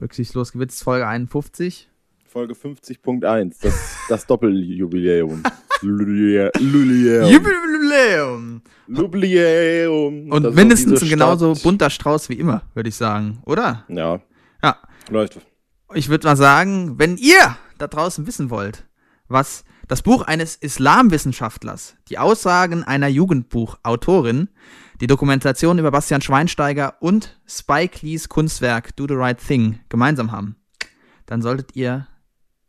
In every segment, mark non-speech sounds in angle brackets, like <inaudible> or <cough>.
Rücksichtslos gewitzt, Folge 51. Folge 50.1, das, das Doppeljubiläum. <laughs> Jubiläum. Jubiläum. Und mindestens ein genauso bunter Strauß wie immer, würde ich sagen, oder? Ja. Ja. Läuft. Ich würde mal sagen, wenn ihr da draußen wissen wollt, was das Buch eines Islamwissenschaftlers, die Aussagen einer Jugendbuchautorin, die Dokumentation über Bastian Schweinsteiger und Spike Lees Kunstwerk Do the Right Thing gemeinsam haben, dann solltet ihr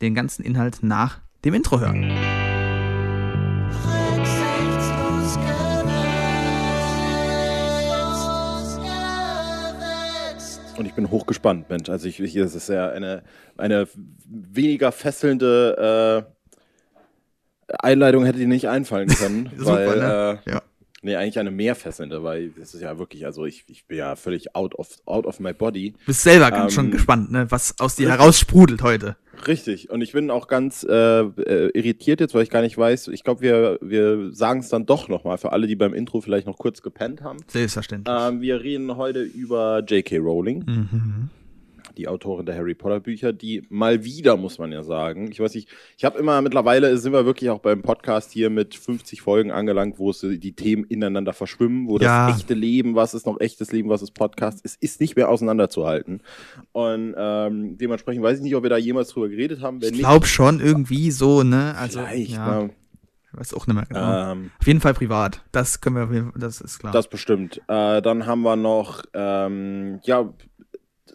den ganzen Inhalt nach dem Intro hören. Und ich bin hochgespannt, Mensch. Also ich, es ist ja eine, eine weniger fesselnde äh, Einleitung hätte die nicht einfallen können. <laughs> Super, weil, ne? äh, Ja. Nee, eigentlich eine mehr fesselnde, weil das ist ja wirklich, also ich, ich bin ja völlig out of, out of my body. Bist selber Ähm, schon gespannt, ne, was aus dir heraus sprudelt heute. Richtig. Und ich bin auch ganz äh, äh, irritiert jetzt, weil ich gar nicht weiß. Ich glaube, wir, wir sagen es dann doch nochmal für alle, die beim Intro vielleicht noch kurz gepennt haben. Selbstverständlich. Ähm, wir reden heute über J.K. Rowling, Mhm. Die Autorin der Harry Potter Bücher, die mal wieder, muss man ja sagen. Ich weiß nicht, ich habe immer mittlerweile sind wir wirklich auch beim Podcast hier mit 50 Folgen angelangt, wo es äh, die Themen ineinander verschwimmen, wo Ja. das echte Leben, was ist noch echtes Leben, was ist Podcast, es ist nicht mehr auseinanderzuhalten. Und ähm, dementsprechend weiß ich nicht, ob wir da jemals drüber geredet haben. Ich glaube schon irgendwie so, ne? Also, vielleicht, ja, ne? ich weiß auch nicht mehr genau. ähm, Auf jeden Fall privat. Das können wir, das ist klar. Das bestimmt. Äh, dann haben wir noch, ähm, ja,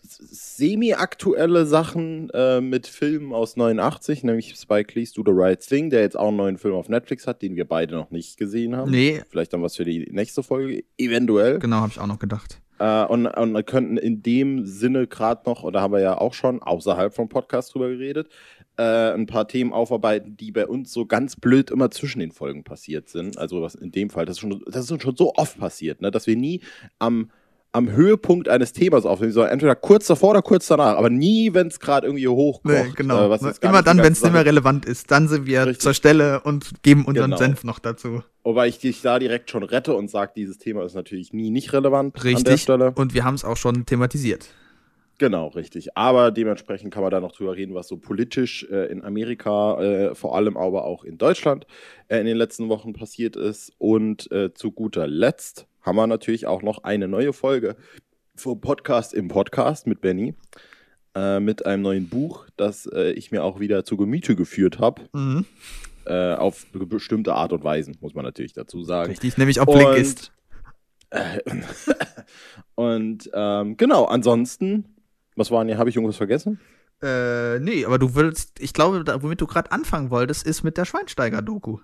semi-aktuelle Sachen äh, mit Filmen aus 89, nämlich Spike Lee's Do the Right Thing, der jetzt auch einen neuen Film auf Netflix hat, den wir beide noch nicht gesehen haben. nee, Vielleicht dann was für die nächste Folge, eventuell. genau, habe ich auch noch gedacht. Äh, und, und wir könnten in dem Sinne gerade noch, oder haben wir ja auch schon außerhalb vom Podcast drüber geredet, äh, ein paar Themen aufarbeiten, die bei uns so ganz blöd immer zwischen den Folgen passiert sind. Also was in dem Fall, das ist schon, das ist schon so oft passiert, ne, dass wir nie am, am Höhepunkt eines Themas aufnehmen, sondern entweder kurz davor oder kurz danach, aber nie, wenn es gerade irgendwie hochkocht. Nee, genau. äh, Immer dann, wenn es nicht mehr relevant ist, dann sind wir Richtig. zur Stelle und geben unseren Genau. Senf noch dazu. Wobei ich dich da direkt schon rette und sage, dieses Thema ist natürlich nie nicht relevant an der Richtig. Stelle. Und wir haben es auch schon thematisiert. Genau, richtig. Aber dementsprechend kann man da noch drüber reden, was so politisch äh, in Amerika, äh, vor allem aber auch in Deutschland äh, in den letzten Wochen passiert ist. Und äh, zu guter Letzt haben wir natürlich auch noch eine neue Folge vom Podcast im Podcast mit Benny. Äh, mit einem neuen Buch, das äh, ich mir auch wieder zu Gemüte geführt habe. Mhm. Äh, auf be- bestimmte Art und Weisen, muss man natürlich dazu sagen. Richtig, nämlich auch Und- Blinkist. Äh, <laughs> und ähm, genau, ansonsten, was waren hier, habe ich irgendwas vergessen? Äh, nee, aber du willst, ich glaube, da, womit du gerade anfangen wolltest, ist mit der Schweinsteiger-Doku.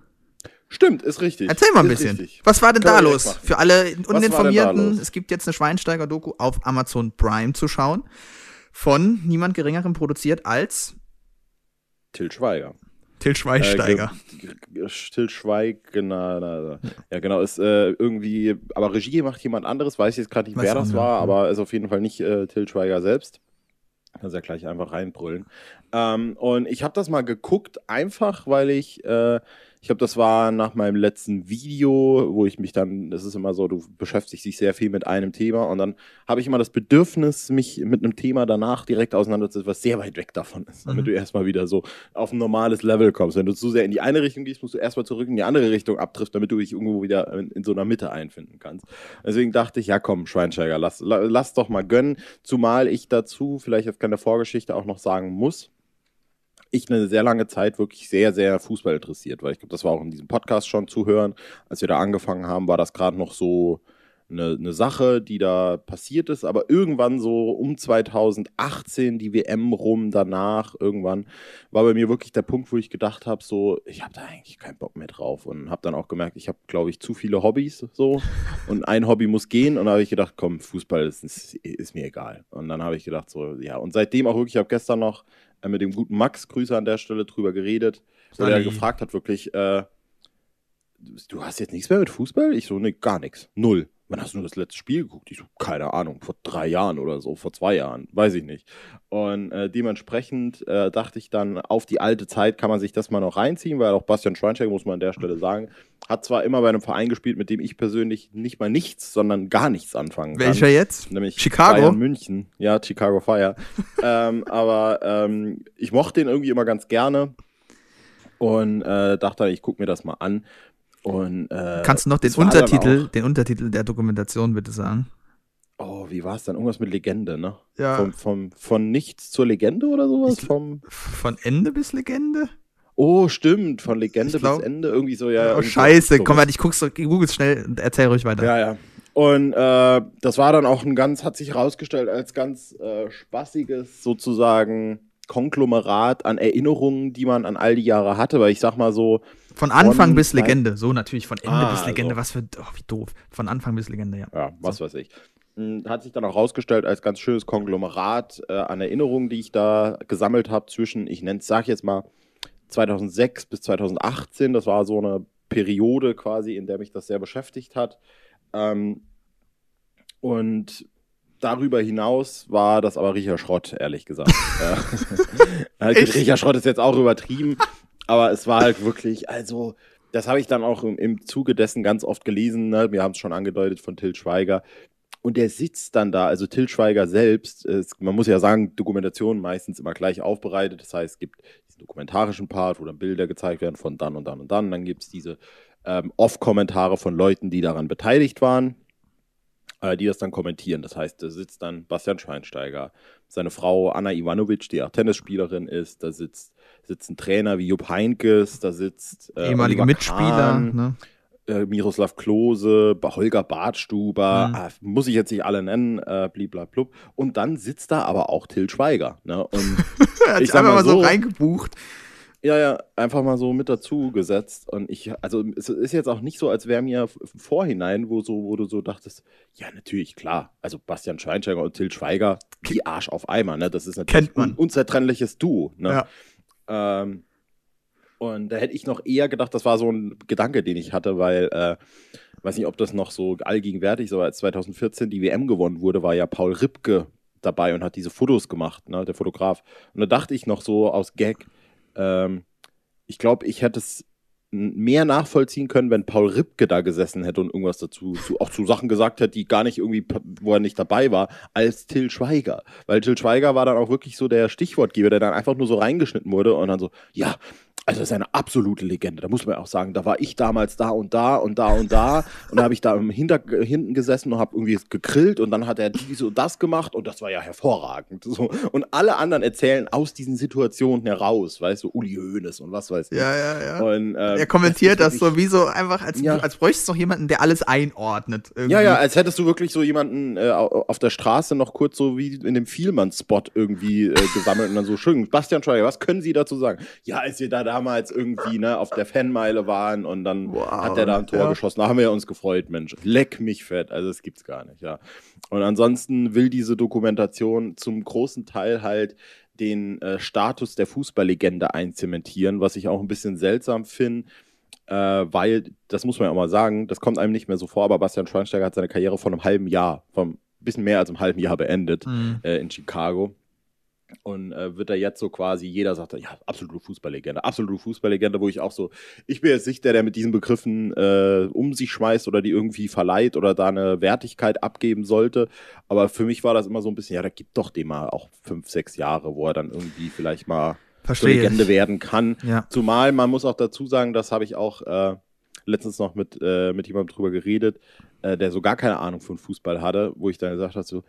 Stimmt, ist richtig. Erzähl mal ein ist bisschen. Richtig. Was war denn Können da los? machen. Für alle Uninformierten, es gibt jetzt eine Schweinsteiger-Doku auf Amazon Prime zu schauen. Von niemand Geringerem produziert als Till Schweiger. Till Schweinsteiger. Äh, Till na, na. ja genau, ist äh, irgendwie, aber Regie macht jemand anderes, weiß ich jetzt gerade nicht, Weiß wer das war, ja. aber ist auf jeden Fall nicht äh, Till Schweiger selbst. Kannst ja gleich einfach reinbrüllen. Ähm, und ich habe das mal geguckt, einfach weil ich, äh, ich glaube, das war nach meinem letzten Video, wo ich mich dann, das ist immer so, du beschäftigst dich sehr viel mit einem Thema und dann habe ich immer das Bedürfnis, mich mit einem Thema danach direkt auseinanderzusetzen, was sehr weit weg davon ist, damit Mhm. du erstmal wieder so auf ein normales Level kommst. Wenn du zu sehr in die eine Richtung gehst, musst du erstmal zurück in die andere Richtung abtriffst, damit du dich irgendwo wieder in, in so einer Mitte einfinden kannst. Deswegen dachte ich, ja komm, Schweinsteiger, lass, la- lass doch mal gönnen. Zumal ich dazu vielleicht jetzt keine Vorgeschichte auch noch sagen muss, ich eine sehr lange Zeit wirklich sehr, sehr Fußball interessiert, weil ich glaube, das war auch in diesem Podcast schon zu hören. Als wir da angefangen haben, war das gerade noch so eine, eine Sache, die da passiert ist. Aber irgendwann so um 2018, die WM rum, danach, irgendwann, war bei mir wirklich der Punkt, wo ich gedacht habe, so, ich habe da eigentlich keinen Bock mehr drauf. Und habe dann auch gemerkt, ich habe, glaube ich, zu viele Hobbys so. Und ein Hobby muss gehen. Und da habe ich gedacht, komm, Fußball ist, ist, ist mir egal. Und dann habe ich gedacht, so, ja. Und seitdem auch wirklich, ich habe gestern noch mit dem guten Max, Grüße an der Stelle, drüber geredet, der Sali. gefragt hat, wirklich, äh, du hast jetzt nichts mehr mit Fußball? Ich so, nee, gar nichts. Null. Wann hast du das letzte Spiel geguckt? Ich so, keine Ahnung, vor drei Jahren oder so, vor zwei Jahren, weiß ich nicht. Und äh, dementsprechend äh, dachte ich dann, auf die alte Zeit kann man sich das mal noch reinziehen, weil auch Bastian Schweinsteiger, muss man an der Stelle sagen, hat zwar immer bei einem Verein gespielt, mit dem ich persönlich nicht mal nichts, sondern gar nichts anfangen kann. Welcher jetzt? Nämlich Chicago? Bayern München. Ja, Chicago Fire. <laughs> ähm, aber ähm, ich mochte den irgendwie immer ganz gerne und äh, dachte, ich gucke mir das mal an. Und, äh, Kannst du noch den Untertitel, den Untertitel der Dokumentation bitte sagen? Oh, wie war es dann? Irgendwas mit Legende, ne? Ja. Vom, vom, von nichts zur Legende oder sowas? Ich- Vom, Von Ende bis Legende? oh, stimmt, von Legende glaub- bis Ende. Irgendwie so, ja. oh, scheiße. sowas. Komm mal, ich guck's, google's schnell und erzähl ruhig weiter. Ja, ja. Und äh, das war dann auch ein ganz, hat sich herausgestellt als ganz äh, spaßiges sozusagen Konglomerat an Erinnerungen, die man an all die Jahre hatte, weil ich sag mal so, Von Anfang Von bis Legende. So natürlich, von Ende Ah, bis Legende. so. Was für, oh, wie doof. Von Anfang bis Legende, ja. ja, was weiß ich. Hm, Hat sich dann auch herausgestellt als ganz schönes Konglomerat äh, an Erinnerungen, die ich da gesammelt habe zwischen, ich nenne es, sag jetzt mal, 2006 bis 2018. Das war so eine Periode quasi, in der mich das sehr beschäftigt hat. Ähm, und darüber hinaus war das aber Riecher Schrott, ehrlich gesagt. <laughs> <laughs> Gut, Echt? Riecher Schrott ist jetzt auch übertrieben, aber es war halt wirklich, also, das habe ich dann auch im, im Zuge dessen ganz oft gelesen. Ne? Wir haben es schon angedeutet von Till Schweiger. Und der sitzt dann da, also Till Schweiger selbst, es, man muss ja sagen, Dokumentationen meistens immer gleich aufbereitet. Das heißt, es gibt diesen dokumentarischen Part, wo dann Bilder gezeigt werden von dann und dann und dann. Dann gibt es diese ähm, Off-Kommentare von Leuten, die daran beteiligt waren, äh, die das dann kommentieren. Das heißt, da sitzt dann Bastian Schweinsteiger, seine Frau Anna Ivanovic, die auch Tennisspielerin ist, da sitzt, sitzen Trainer wie Jupp Heynckes, da sitzt äh, Ehemalige Oliver Mitspieler. Kahn, Ne? äh, Miroslav Klose, Holger Badstuber, Mhm. ah, muss ich jetzt nicht alle nennen, äh, bliblablub. Und dann sitzt da aber auch Till Schweiger. Ne? Und <laughs> Er hat Ich sich sag einfach mal mal so so, reingebucht. Ja, ja, einfach mal so mit dazu gesetzt. Und ich, also es ist jetzt auch nicht so, als wäre mir im Vorhinein, wo so, wo du so dachtest, ja, natürlich, klar. Also Bastian Schweinsteiger und Till Schweiger, die Arsch auf Eimer, ne? Das ist natürlich Kennt man. un unzertrennliches Duo. Ne? Ja. Ähm, und da hätte ich noch eher gedacht, das war so ein Gedanke, den ich hatte, weil, äh, weiß nicht, ob das noch so allgegenwärtig ist, aber als 2014 die WM gewonnen wurde, war ja Paul Ripke dabei und hat diese Fotos gemacht, ne, der Fotograf. Und da dachte ich noch so aus Gag, ähm, ich glaube, ich hätte es mehr nachvollziehen können, wenn Paul Ripke da gesessen hätte und irgendwas dazu, zu, auch zu Sachen gesagt hätte, die gar nicht irgendwie, wo er nicht dabei war, als Till Schweiger. Weil Till Schweiger war dann auch wirklich so der Stichwortgeber, der dann einfach nur so reingeschnitten wurde und dann so, ja, also das ist eine absolute Legende. Da muss man auch sagen, da war ich damals da und da und da und da und da habe ich da im Hinter hinten gesessen und habe irgendwie gegrillt und dann hat er dies und das gemacht und das war ja hervorragend. So. Und alle anderen erzählen aus diesen Situationen heraus, weißt du, Uli Hoeneß und was weiß ich. Ja, ja, ja. Und, ähm, er kommentiert das, ist so wie so einfach, als, Ja. als bräuchte es noch jemanden, der alles einordnet. Irgendwie. Ja, ja, als hättest du wirklich so jemanden äh, au- auf der Straße noch kurz so wie in dem Vielmann-Spot irgendwie äh, gesammelt und dann so, schön, Bastian Schweiger, was können Sie dazu sagen? Ja, als wir da damals irgendwie ne, auf der Fanmeile waren und dann Wow, hat der da ein Tor ja. geschossen, da haben wir uns gefreut, Mensch. Leck mich fett, also das gibt's gar nicht, ja. Und ansonsten will diese Dokumentation zum großen Teil halt den äh, Status der Fußballlegende einzementieren, was ich auch ein bisschen seltsam finde äh, weil, das muss man ja auch mal sagen, das kommt einem nicht mehr so vor, aber Bastian Schweinsteiger hat seine Karriere vor einem halben Jahr, vom bisschen mehr als einem halben Jahr beendet Mhm. äh, in Chicago. Und äh, wird da jetzt so quasi, jeder sagt, ja, absolute Fußballlegende, absolute Fußballlegende, wo ich auch so, ich bin jetzt nicht der, der mit diesen Begriffen äh, um sich schmeißt oder die irgendwie verleiht oder da eine Wertigkeit abgeben sollte. Aber für mich war das immer so ein bisschen, ja, da gibt doch dem mal auch fünf, sechs Jahre, wo er dann irgendwie vielleicht mal Verstehe Legende ich. werden kann. Ja. Zumal man muss auch dazu sagen, das habe ich auch äh, letztens noch mit, äh, mit jemandem drüber geredet, äh, der so gar keine Ahnung von Fußball hatte, wo ich dann gesagt habe, so,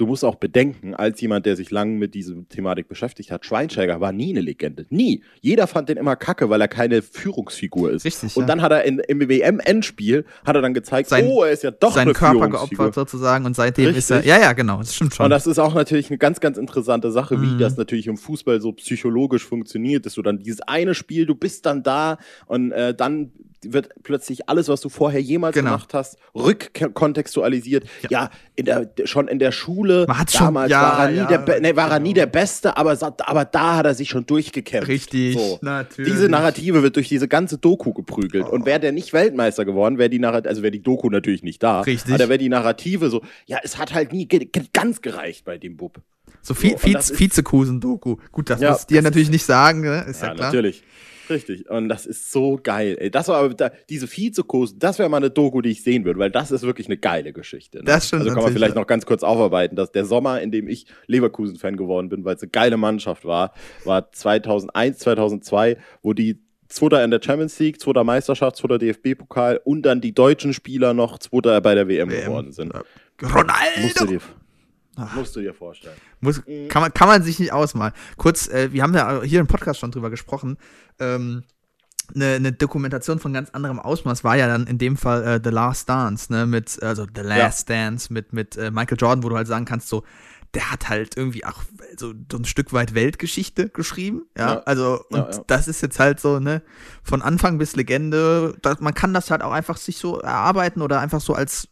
du musst auch bedenken, als jemand, der sich lange mit dieser Thematik beschäftigt hat, Schweinsteiger war nie eine Legende. Nie. Jeder fand den immer kacke, weil er keine Führungsfigur ist. Richtig, Und ja. dann hat er in, im WM-Endspiel hat er dann gezeigt, Sein- oh, er ist ja doch Seinen eine Körper geopfert sozusagen und seitdem ist er. Richtig. Ja, ja, genau, das stimmt schon. Und das ist auch natürlich eine ganz, ganz interessante Sache, wie Mhm. das natürlich im Fußball so psychologisch funktioniert, dass du dann dieses eine Spiel, du bist dann da und äh, dann wird plötzlich alles, was du vorher jemals Genau. gemacht hast, rückkontextualisiert. Ja, in der, schon in der Schule, Man hat's schon- damals ja, war, er nie, ja, der, Be- nee, war er genau. nie der Beste, aber, aber da hat er sich schon durchgekämpft. Richtig, So. natürlich. Diese Narrative wird durch diese ganze Doku geprügelt. Und wäre der nicht Weltmeister geworden, wäre die Narrative, also wäre die Doku natürlich nicht da. Richtig. Aber da wäre die Narrative so, ja, es hat halt nie ge ganz gereicht bei dem Bub. So, So, Vizekusen-Doku. Gut, das Ja, muss dir das natürlich nicht sagen, ne? ist ja, Ja, klar. natürlich. Richtig. Und das ist so geil. Ey, das war aber da, diese Vizekurs, das wäre mal eine Doku, die ich sehen würde, weil das ist wirklich eine geile Geschichte. Ne? Das stimmt Also kann man vielleicht ja. noch ganz kurz aufarbeiten, dass der Sommer, in dem ich Leverkusen-Fan geworden bin, weil es eine geile Mannschaft war, war 2001, 2002, wo die Zweiter in der Champions League, Zweiter Meisterschaft, Zweiter DFB-Pokal und dann die deutschen Spieler noch Zweiter bei der WM, geworden sind. Ja. Ronaldo! Ah. musst du dir vorstellen. Muss, kann, man, kann man sich nicht ausmalen. Kurz, äh, wir haben ja hier im Podcast schon drüber gesprochen. Ähm, eine, eine Dokumentation von ganz anderem Ausmaß war ja dann in dem Fall äh, The Last Dance, ne, mit, also The Last Dance mit, mit äh, Michael Jordan, wo du halt sagen kannst, so, der hat halt irgendwie auch so, so ein Stück weit Weltgeschichte geschrieben, ja, Ja. also, und Ja, ja. das ist jetzt halt so, ne, von Anfang bis Legende, da, man kann das halt auch einfach sich so erarbeiten oder einfach so als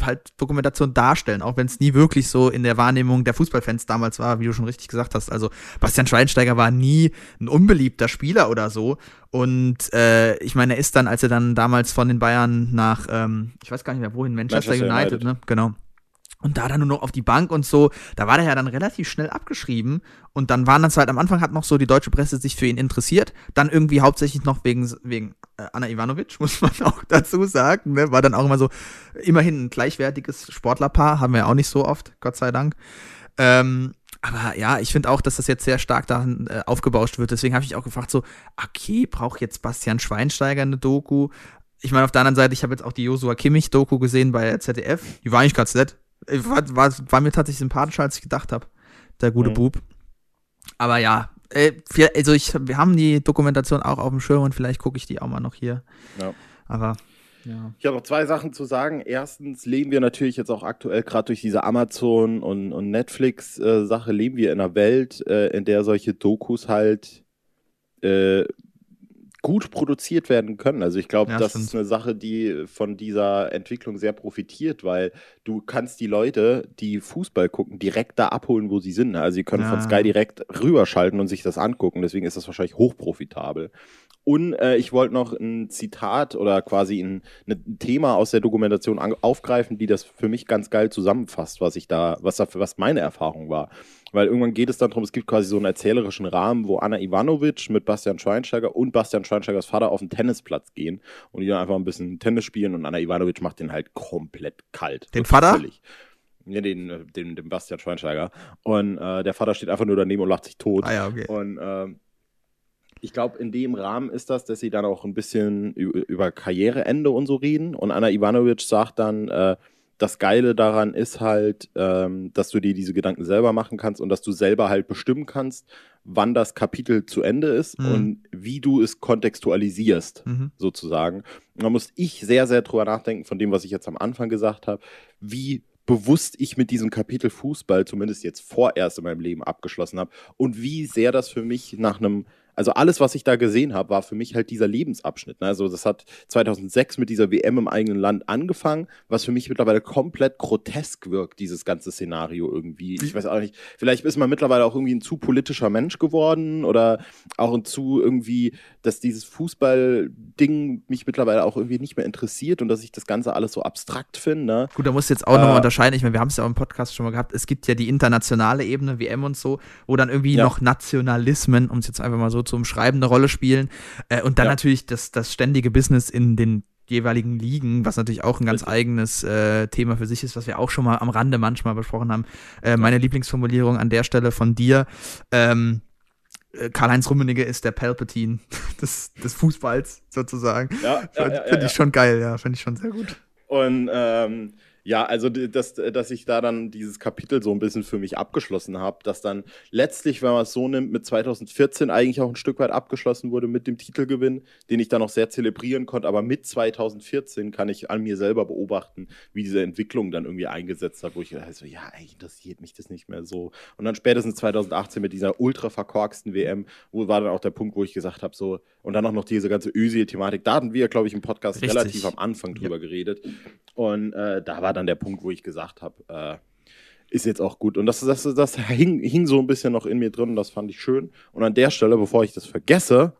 halt Dokumentation darstellen, auch wenn es nie wirklich so in der Wahrnehmung der Fußballfans damals war, wie du schon richtig gesagt hast. Also Bastian Schweinsteiger war nie ein unbeliebter Spieler oder so. Und äh, ich meine, er ist dann, als er dann damals von den Bayern nach, ähm, ich weiß gar nicht mehr wohin, Manchester, Manchester United, United. ne? Genau. Und da dann nur noch auf die Bank und so, da war der ja dann relativ schnell abgeschrieben. Und dann waren das halt am Anfang hat noch so die deutsche Presse sich für ihn interessiert. Dann irgendwie hauptsächlich noch wegen, wegen äh, Anna Ivanovic, <laughs> muss man auch dazu sagen. Ne? War dann auch immer so, immerhin ein gleichwertiges Sportlerpaar, haben wir ja auch nicht so oft, Gott sei Dank. Ähm, aber ja, ich finde auch, dass das jetzt sehr stark daran äh, aufgebauscht wird. Deswegen habe ich auch gefragt, so, okay, braucht jetzt Bastian Schweinsteiger eine Doku? Ich meine, auf der anderen Seite, ich habe jetzt auch die Joshua Kimmich-Doku gesehen bei ZDF. Die war eigentlich ganz nett. Äh, War, war, war mir tatsächlich sympathischer, als ich gedacht habe. Der gute Mhm. Bub. Aber ja, äh, wir, also ich, wir haben die Dokumentation auch auf dem Schirm und vielleicht gucke ich die auch mal noch hier. Ja. Aber ja. Ich habe noch zwei Sachen zu sagen. Erstens leben wir natürlich jetzt auch aktuell gerade durch diese Amazon- und, und Netflix-Sache, leben wir in einer Welt, äh, in der solche Dokus halt äh, gut produziert werden können. Also ich glaube, Ja, das stimmt. ist eine Sache, die von dieser Entwicklung sehr profitiert, weil du kannst die Leute, die Fußball gucken, direkt da abholen, wo sie sind. Also sie können von Ja. Sky direkt rüberschalten und sich das angucken. Deswegen ist das wahrscheinlich hochprofitabel. Und äh, ich wollte noch ein Zitat oder quasi ein, ein Thema aus der Dokumentation aufgreifen, die das für mich ganz geil zusammenfasst, was ich da, was da, was meine Erfahrung war. Weil irgendwann geht es dann darum, es gibt quasi so einen erzählerischen Rahmen, wo Anna Ivanovic mit Bastian Schweinsteiger und Bastian Schweinsteigers Vater auf den Tennisplatz gehen und die dann einfach ein bisschen Tennis spielen und Anna Ivanovic macht den halt komplett kalt. Den Vater? Völlig. Ja, den, äh, den, den Bastian Schweinsteiger. Und äh, der Vater steht einfach nur daneben und lacht sich tot. Ah ja, okay. Und ähm, ich glaube, in dem Rahmen ist das, dass sie dann auch ein bisschen über Karriereende und so reden. Und Anna Ivanovic sagt dann, äh, das Geile daran ist halt, ähm, dass du dir diese Gedanken selber machen kannst und dass du selber halt bestimmen kannst, wann das Kapitel zu Ende ist Mhm. und wie du es kontextualisierst Mhm. sozusagen. Und da muss ich sehr, sehr drüber nachdenken, von dem, was ich jetzt am Anfang gesagt habe, wie bewusst ich mit diesem Kapitel Fußball zumindest jetzt vorerst in meinem Leben abgeschlossen habe und wie sehr das für mich nach einem, also alles, was ich da gesehen habe, war für mich halt dieser Lebensabschnitt. Ne? Also das hat 2006 mit dieser WM im eigenen Land angefangen, was für mich mittlerweile komplett grotesk wirkt, dieses ganze Szenario irgendwie. Ich weiß auch nicht, vielleicht ist man mittlerweile auch irgendwie ein zu politischer Mensch geworden oder auch ein zu irgendwie, dass dieses Fußball-Ding mich mittlerweile auch irgendwie nicht mehr interessiert und dass ich das Ganze alles so abstrakt finde. Ne? Gut, da musst du jetzt auch nochmal Äh, unterscheiden. Ich meine, wir haben es ja auch im Podcast schon mal gehabt. Es gibt ja die internationale Ebene, WM und so, wo dann irgendwie Ja. noch Nationalismen, um es jetzt einfach mal so zu umschreiben, eine Rolle spielen. Äh, und dann Ja. natürlich das, das ständige Business in den jeweiligen Ligen, was natürlich auch ein ganz Richtig. eigenes äh, Thema für sich ist, was wir auch schon mal am Rande manchmal besprochen haben. Äh, meine Lieblingsformulierung an der Stelle von dir. Ähm, äh, Karl-Heinz Rummenigge ist der Palpatine <laughs> des, des Fußballs sozusagen. Ja, ja, Finde ja, find ja, ich schon geil, ja, finde ich schon sehr gut. Und ähm, Ja, also dass, dass ich da dann dieses Kapitel so ein bisschen für mich abgeschlossen habe, dass dann letztlich, wenn man es so nimmt, mit 2014 eigentlich auch ein Stück weit abgeschlossen wurde mit dem Titelgewinn, den ich dann noch sehr zelebrieren konnte. Aber mit 2014 kann ich an mir selber beobachten, wie diese Entwicklung dann irgendwie eingesetzt hat, wo ich also, ja, eigentlich interessiert mich das nicht mehr so. Und dann spätestens 2018 mit dieser ultra verkorksten WM, wo war dann auch der Punkt, wo ich gesagt habe, so, und dann auch noch diese ganze Özil-Thematik. Da hatten wir, glaube ich, im Podcast Richtig. relativ am Anfang drüber ja. geredet. Und äh, da war dann der Punkt, wo ich gesagt habe, äh, ist jetzt auch gut. Und das, das, das hing, hing so ein bisschen noch in mir drin und das fand ich schön. Und an der Stelle, bevor ich das vergesse,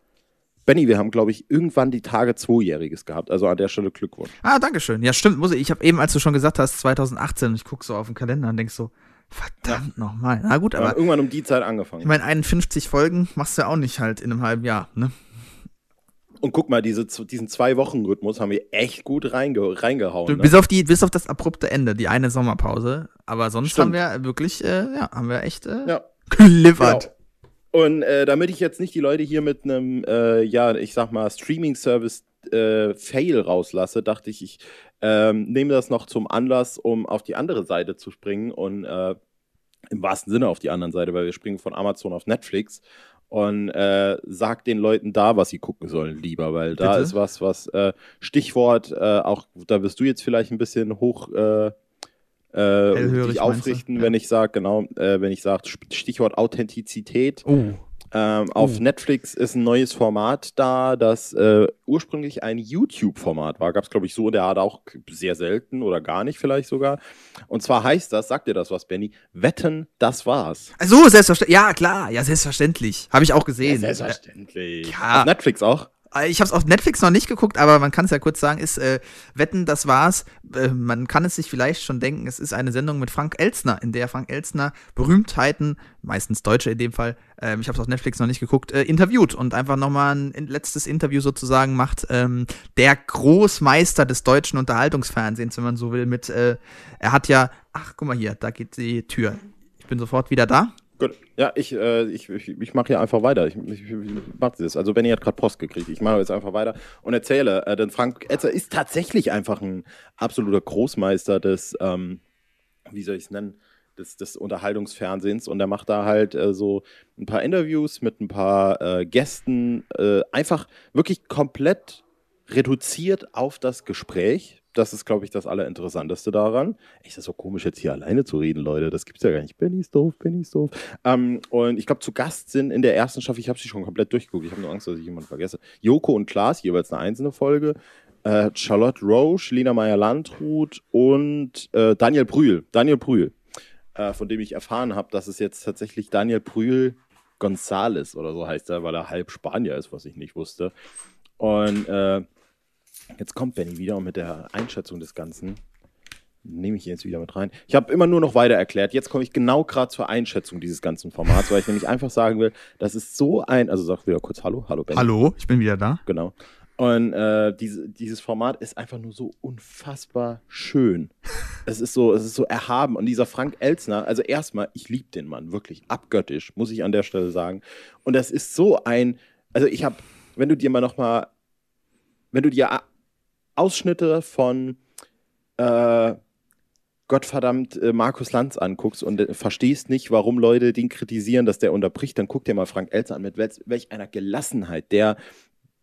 Benny, wir haben, glaube ich, irgendwann die Tage Zweijähriges gehabt. Also an der Stelle Glückwunsch. Ah, danke schön. Ja, stimmt. Muss ich. Ich habe eben, als du schon gesagt hast, 2018, ich gucke so auf den Kalender und denk so, verdammt ja. nochmal. Na gut, aber. irgendwann um die Zeit angefangen. Ich meine, 51 Folgen machst du ja auch nicht halt in einem halben Jahr, ne? Und guck mal, diese, diesen Zwei-Wochen-Rhythmus haben wir echt gut reinge reingehauen. Du, ne? bis, auf die, bis auf das abrupte Ende, die eine Sommerpause. Aber sonst Stimmt. haben wir wirklich, äh, ja, haben wir echt äh, ja. geliefert. Genau. Und äh, damit ich jetzt nicht die Leute hier mit einem, äh, ja, ich sag mal, Streaming-Service äh, Fail rauslasse, dachte ich, ich ähm, nehme das noch zum Anlass, um auf die andere Seite zu springen und äh, im wahrsten Sinne auf die andere Seite, weil wir springen von Amazon auf Netflix und äh, sagt den Leuten da, was sie gucken sollen, lieber, weil da Bitte? ist was, was äh, Stichwort, äh, auch da wirst du jetzt vielleicht ein bisschen hoch äh, äh, dich aufrichten, ja. wenn ich sage, genau, äh, wenn ich sage, Stichwort Authentizität. Oh. Ähm, auf uh. Netflix ist ein neues Format da, das äh, ursprünglich ein YouTube-Format war. Gab es, glaube ich, so in der Art auch sehr selten oder gar nicht vielleicht sogar. Und zwar heißt das, sagt dir das was, Benny? Wetten, das war's. So, selbstverständlich. Ja, klar, ja, selbstverständlich. Habe ich auch gesehen. Ja, selbstverständlich. Ja. Auf Netflix auch? Äh, ich habe es auf Netflix noch nicht geguckt, aber man kann es ja kurz sagen, ist äh, Wetten, das war's. Äh, man kann es sich vielleicht schon denken, es ist eine Sendung mit Frank Elstner, in der Frank Elstner Berühmtheiten, meistens Deutsche in dem Fall, äh, ich habe es auf Netflix noch nicht geguckt, äh, interviewt und einfach nochmal ein letztes Interview sozusagen macht. Ähm, der Großmeister des deutschen Unterhaltungsfernsehens, wenn man so will, mit, äh, er hat ja, ach guck mal hier, da geht die Tür. Ich bin sofort wieder da. Gut. Ja, ich, äh, ich, ich, ich mache hier einfach weiter. Ich, ich, ich mache das. Also Benny hat gerade Post gekriegt. Ich mache jetzt einfach weiter und erzähle. Äh, denn Frank Etzer ist tatsächlich einfach ein absoluter Großmeister des, ähm, wie soll ich es nennen, des, des Unterhaltungsfernsehens. Und er macht da halt äh, so ein paar Interviews mit ein paar äh, Gästen. Äh, einfach wirklich komplett reduziert auf das Gespräch das ist, glaube ich, das Allerinteressanteste daran. Echt, das ist so komisch, jetzt hier alleine zu reden, Leute. Das gibt es ja gar nicht. Benny ist doof, Benny ist doof. Ähm, und ich glaube, zu Gast sind in der ersten Staffel, ich habe sie schon komplett durchgeguckt. Ich habe nur Angst, dass ich jemanden vergesse. Joko und Klaas, jeweils eine einzelne Folge. Äh, Charlotte Roche, Lina Meyer-Landrut und äh, Daniel Brühl. Daniel Brühl, äh, von dem ich erfahren habe, dass es jetzt tatsächlich Daniel Brühl González oder so heißt er, weil er halb Spanier ist, was ich nicht wusste. Und äh, Jetzt kommt Benny wieder und mit der Einschätzung des Ganzen nehme ich jetzt wieder mit rein. Ich habe immer nur noch weiter erklärt. Jetzt komme ich genau gerade zur Einschätzung dieses ganzen Formats, weil ich nämlich einfach sagen will, das ist so ein, also sag wieder kurz Hallo, hallo Benny. Hallo, ich bin wieder da. Genau. Und äh, diese, dieses Format ist einfach nur so unfassbar schön. es ist so, es ist so erhaben. Und dieser Frank Elsner, also erstmal, ich liebe den Mann, wirklich abgöttisch, muss ich an der Stelle sagen. Und das ist so ein, also ich habe, wenn du dir mal noch mal, wenn du dir Ausschnitte von äh, Gottverdammt äh, Markus Lanz anguckst und äh, verstehst nicht, warum Leute den kritisieren, dass der unterbricht, dann guck dir mal Frank Elzer an, mit welch, welch einer Gelassenheit, der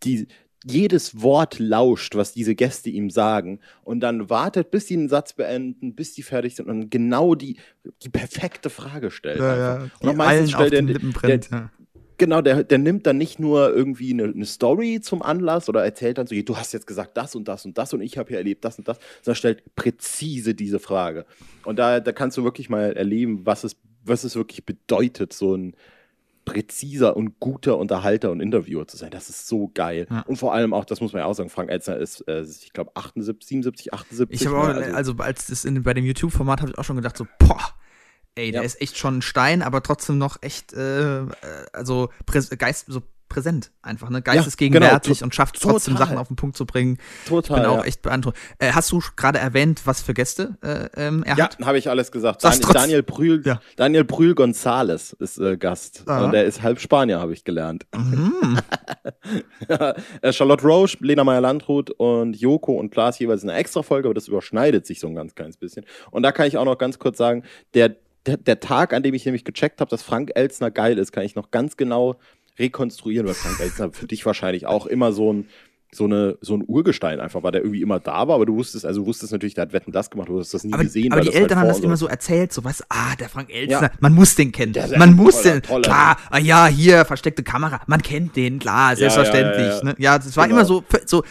die, jedes Wort lauscht, was diese Gäste ihm sagen und dann wartet, bis sie einen Satz beenden, bis die fertig sind und genau die, die perfekte Frage stellt. Ja, ja. Und meistens stellt der, der, ja. Genau, der, der nimmt dann nicht nur irgendwie eine, eine, Story zum Anlass oder erzählt dann so, du hast jetzt gesagt das und das und das und ich habe hier erlebt das und das, sondern stellt präzise diese Frage. Und da, da kannst du wirklich mal erleben, was es, was es wirklich bedeutet, so ein präziser und guter Unterhalter und Interviewer zu sein. Das ist so geil. Ja. Und vor allem auch, das muss man ja auch sagen, Frank Elzner ist, äh, ich glaube, 78, 77, 78. Ich habe auch, also, also als das in, bei dem YouTube-Format habe ich auch schon gedacht, so, boah, Ey, der ja. ist echt schon ein Stein, aber trotzdem noch echt, äh, also Geist, so präsent, einfach, ne? Geistesgegenwärtig genau, und schafft trotzdem total. Sachen auf den Punkt zu bringen. Total. Ich bin auch ja. echt beeindruckt. Äh, hast du gerade erwähnt, was für Gäste äh, ähm, er Ja, hat? habe ich alles gesagt. Sag's Dan trotz- Daniel Brühl, Ja. Daniel Brühl González ist äh, Gast. Ah. Und der ist halb Spanier, habe ich gelernt. Mhm. <laughs> Äh, Charlotte Roche, Lena Meyer-Landrut und Joko und Klaas jeweils eine extra Folge, aber das überschneidet sich so ein ganz kleines bisschen. Und da kann ich auch noch ganz kurz sagen, der, der, der Tag, an dem ich nämlich gecheckt habe, dass Frank Elzner geil ist, kann ich noch ganz genau rekonstruieren, weil Frank Elzner für dich wahrscheinlich auch immer so ein so, eine, so ein Urgestein einfach war, der irgendwie immer da war, aber du wusstest, also du wusstest natürlich, der hat Wetten das gemacht, du hast das nie Aber, gesehen. aber die halt Eltern haben vor das immer so erzählt, so was, ah, der Frank Elstner, Ja. man muss den kennen. Der man muss toller, den, toller klar, ah, ja, hier, versteckte Kamera, man kennt den, klar, selbstverständlich. ja, ja. Ne? ja das war Genau. immer so, so,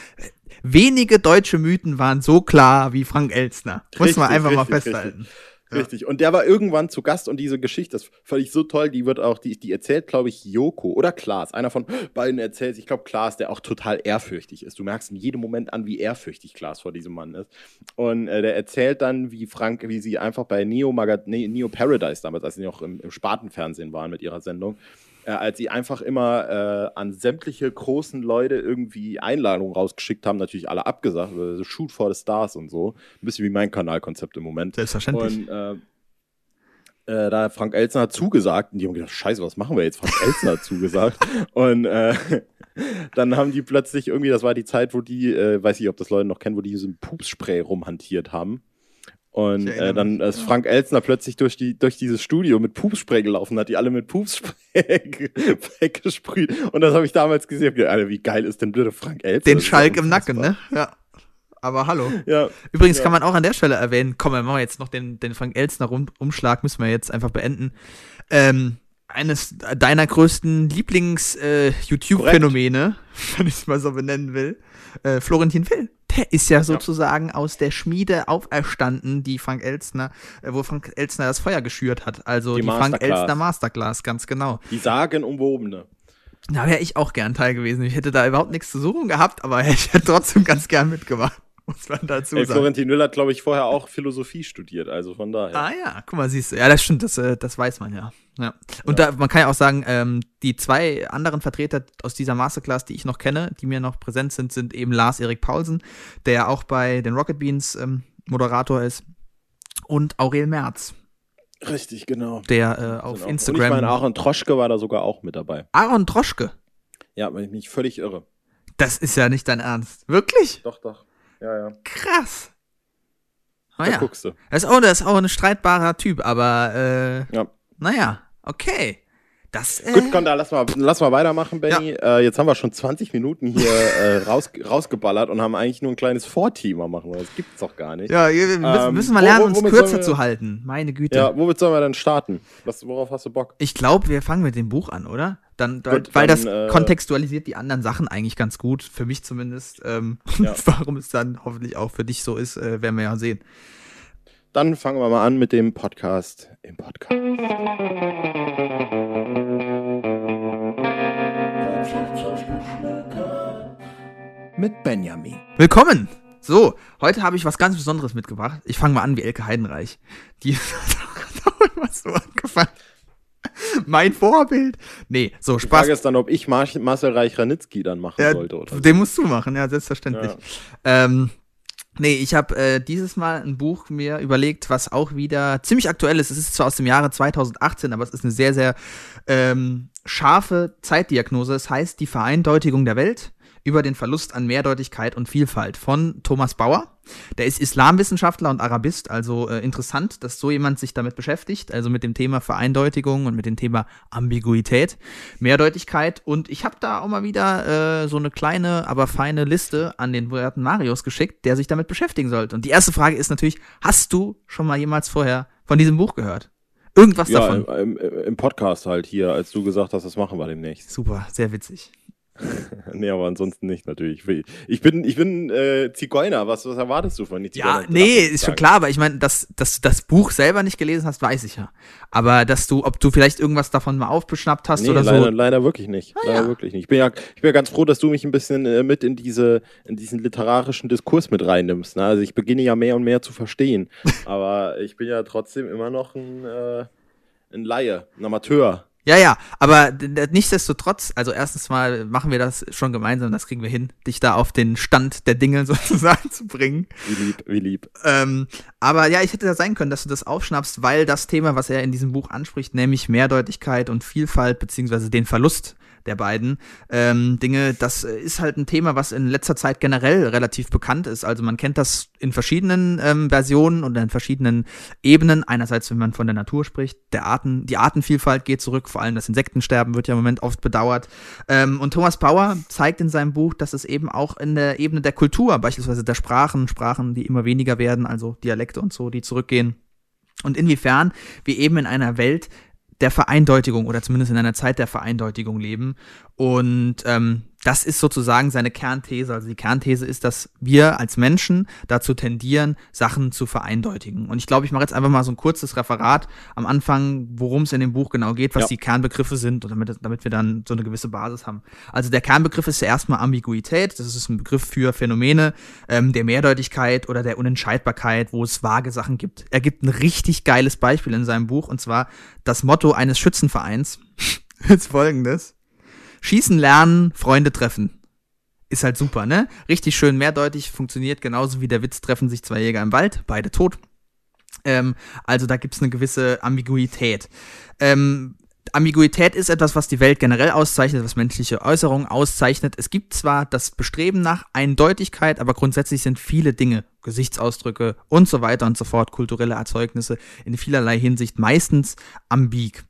wenige deutsche Mythen waren so klar wie Frank Elstner. Muss man Richtig, einfach mal richtig, festhalten. Richtig. Und der war irgendwann zu Gast und diese Geschichte, fand ich so toll, die wird auch, die, die erzählt, glaube ich, Joko oder Klaas. Einer von beiden erzählt, ich glaube, Klaas, der auch total ehrfürchtig ist. Du merkst in jedem Moment an, wie ehrfürchtig Klaas vor diesem Mann ist. Und äh, der erzählt dann, wie Frank, wie sie einfach bei Neo, Maga nee, Neo Paradise damals, als sie noch im, im Spartenfernsehen waren mit ihrer Sendung, äh, als sie einfach immer äh, an sämtliche großen Leute irgendwie Einladungen rausgeschickt haben, natürlich alle abgesagt, äh, so Shoot for the Stars und so. Ein bisschen wie mein Kanalkonzept im Moment. Selbstverständlich. Und äh, äh, da Frank Elzner hat zugesagt, und die haben gedacht, scheiße, was machen wir jetzt? Frank Elzner hat zugesagt. <laughs> Und äh, dann haben die plötzlich irgendwie, das war die Zeit, wo die, äh, weiß ich, ob das Leute noch kennen, wo die so ein Pupsspray rumhantiert haben. Und äh, dann ist Frank Elzner plötzlich durch, die, durch dieses Studio mit Pupsspray gelaufen, hat die alle mit Pupsspray ge- <laughs> weggesprüht. Und das habe ich damals gesehen. Gedacht, Alter, wie geil ist denn bitte Frank Elzner? den Schalk im Nacken, ne? Ja. Aber hallo. Ja, Übrigens Ja. kann man auch an der Stelle erwähnen, komm, dann machen wir jetzt noch den, den Frank Elstner Rum Umschlag, müssen wir jetzt einfach beenden. Ähm, eines deiner größten Lieblings-YouTube-Phänomene, <laughs> wenn ich es mal so benennen will, äh, Florentin Will. <laughs> Ist ja sozusagen aus der Schmiede auferstanden, die Frank Elstner, äh, wo Frank Elstner das Feuer geschürt hat. Also Die die, Frank. Elstner Masterclass, ganz genau. die sagenumwobene. Da wäre ich auch gern Teil gewesen. Ich hätte da überhaupt nichts zu suchen gehabt, aber <laughs> ich hätte trotzdem ganz gern mitgemacht, <laughs> muss man dazu sagen. Florentin Will hat, glaube ich, vorher auch Philosophie studiert, also von daher. Ah ja, guck mal, siehst du. Ja, das stimmt, das, äh, das weiß man ja. ja. Und Da, man kann ja auch sagen, ähm, die zwei anderen Vertreter aus dieser Masterclass, die ich noch kenne, die mir noch präsent sind, sind eben Lars-Erik Paulsen, der auch bei den Rocket Beans ähm, Moderator ist, und Aurel Merz, Richtig, genau. der äh, auf Genau. Instagram. Und ich meine, Aaron Troschke war da sogar auch mit dabei. Aaron Troschke, Ja, wenn ich mich völlig irre. das ist ja nicht dein Ernst. Wirklich? Doch, doch. Ja, ja. Krass. Da Naja, guckst du. das ist auch, das ist auch ein streitbarer Typ, aber äh, Ja. naja, okay. Das, äh, Gut, komm, da lass mal, lass mal weitermachen, Benny. Äh, jetzt haben wir schon 20 Minuten hier äh, raus, rausgeballert und haben eigentlich nur ein kleines Vorthema machen. wollen. Das gibt's doch gar nicht. Ja, wir müssen, Ähm, müssen wir wo- lernen, wo- uns womit kürzer wir- zu halten. Meine Güte. Ja, womit sollen wir denn starten? Was, worauf hast du Bock? Ich glaube, wir fangen mit dem Buch an, oder? Dann, Gut, weil dann, das äh, kontextualisiert die anderen Sachen eigentlich ganz gut, für mich zumindest. Ähm, <laughs> Ja. Warum es dann hoffentlich auch für dich so ist, äh, werden wir ja sehen. Dann fangen wir mal an mit dem Podcast im Podcast. Mit Benjamin. Willkommen! So, heute habe ich was ganz Besonderes mitgebracht. Ich fange mal an wie Elke Heidenreich. Die <laughs> hat auch immer so angefangen. Mein Vorbild. Nee, so, Die Spaß. Frage ist dann, ob ich Mar Marcel Reich-Ranitzky dann machen Ja, sollte. Oder so. den musst du machen, ja, selbstverständlich. Ja. Ähm, nee, ich habe äh, dieses Mal ein Buch mir überlegt, was auch wieder ziemlich aktuell ist. Es ist zwar aus dem Jahre 2018, aber es ist eine sehr, sehr ähm, scharfe Zeitdiagnose. Es heißt Die Vereindeutigung der Welt über den Verlust an Mehrdeutigkeit und Vielfalt von Thomas Bauer. Der ist Islamwissenschaftler und Arabist, also äh, interessant, dass so jemand sich damit beschäftigt, also mit dem Thema Vereindeutigung und mit dem Thema Ambiguität, Mehrdeutigkeit. Und ich habe da auch mal wieder äh, so eine kleine, aber feine Liste an den werten Marius geschickt, der sich damit beschäftigen sollte. Und die erste Frage ist natürlich, hast du schon mal jemals vorher von diesem Buch gehört? Irgendwas Ja, davon? im, im, im Podcast halt hier, als du gesagt hast, das machen wir demnächst. Super, sehr witzig. <laughs> nee, aber ansonsten nicht natürlich. Ich bin, ich bin äh, Zigeuner. Was, was erwartest du von den Ja, nee, ist schon klar, aber ich meine, dass, dass du das Buch selber nicht gelesen hast, weiß ich ja. Aber dass du, ob du vielleicht irgendwas davon mal aufgeschnappt hast Nee, oder leider, so. leider wirklich nicht. Ah, leider ja. wirklich nicht. Ich bin ja, ich bin ja ganz froh, dass du mich ein bisschen äh, mit in diese, in diesen literarischen Diskurs mit reinnimmst. Ne? Also ich beginne ja mehr und mehr zu verstehen. <laughs> aber ich bin ja trotzdem immer noch ein, äh, ein Laie, ein Amateur. Ja, ja, aber nichtsdestotrotz, also erstens mal machen wir das schon gemeinsam, das kriegen wir hin, dich da auf den Stand der Dinge <laughs> sozusagen zu bringen. Wie lieb, wie lieb. Ähm, aber ja, ich hätte da sein können, dass du das aufschnappst, weil das Thema, was er in diesem Buch anspricht, nämlich Mehrdeutigkeit und Vielfalt, beziehungsweise den Verlust der beiden ähm, Dinge. Das ist halt ein Thema, was in letzter Zeit generell relativ bekannt ist. Also man kennt das in verschiedenen ähm, Versionen und in verschiedenen Ebenen. Einerseits, wenn man von der Natur spricht, der Arten, die Artenvielfalt geht zurück, vor allem das Insektensterben wird ja im Moment oft bedauert. Ähm, und Thomas Bauer zeigt in seinem Buch, dass es eben auch in der Ebene der Kultur, beispielsweise der Sprachen, Sprachen, die immer weniger werden, also Dialekte und so, die zurückgehen. Und inwiefern wir eben in einer Welt der Vereindeutigung oder zumindest in einer Zeit der Vereindeutigung leben. Und ähm, das ist sozusagen seine Kernthese. Also die Kernthese ist, dass wir als Menschen dazu tendieren, Sachen zu vereindeutigen. Und ich glaube, ich mache jetzt einfach mal so ein kurzes Referat am Anfang, worum es in dem Buch genau geht, was ja. die Kernbegriffe sind, und damit, damit wir dann so eine gewisse Basis haben. Also der Kernbegriff ist ja erstmal Ambiguität. Das ist ein Begriff für Phänomene ähm, der Mehrdeutigkeit oder der Unentscheidbarkeit, wo es vage Sachen gibt. Er gibt ein richtig geiles Beispiel in seinem Buch, und zwar das Motto eines Schützenvereins <laughs> ist folgendes. Schießen lernen, Freunde treffen. Ist halt super, ne? Richtig schön mehrdeutig, funktioniert genauso wie der Witz treffen sich zwei Jäger im Wald, beide tot. Ähm, also da gibt's eine gewisse Ambiguität. Ähm, Ambiguität ist etwas, was die Welt generell auszeichnet, was menschliche Äußerungen auszeichnet. Es gibt zwar das Bestreben nach Eindeutigkeit, aber grundsätzlich sind viele Dinge, Gesichtsausdrücke und so weiter und so fort, kulturelle Erzeugnisse in vielerlei Hinsicht meistens ambig.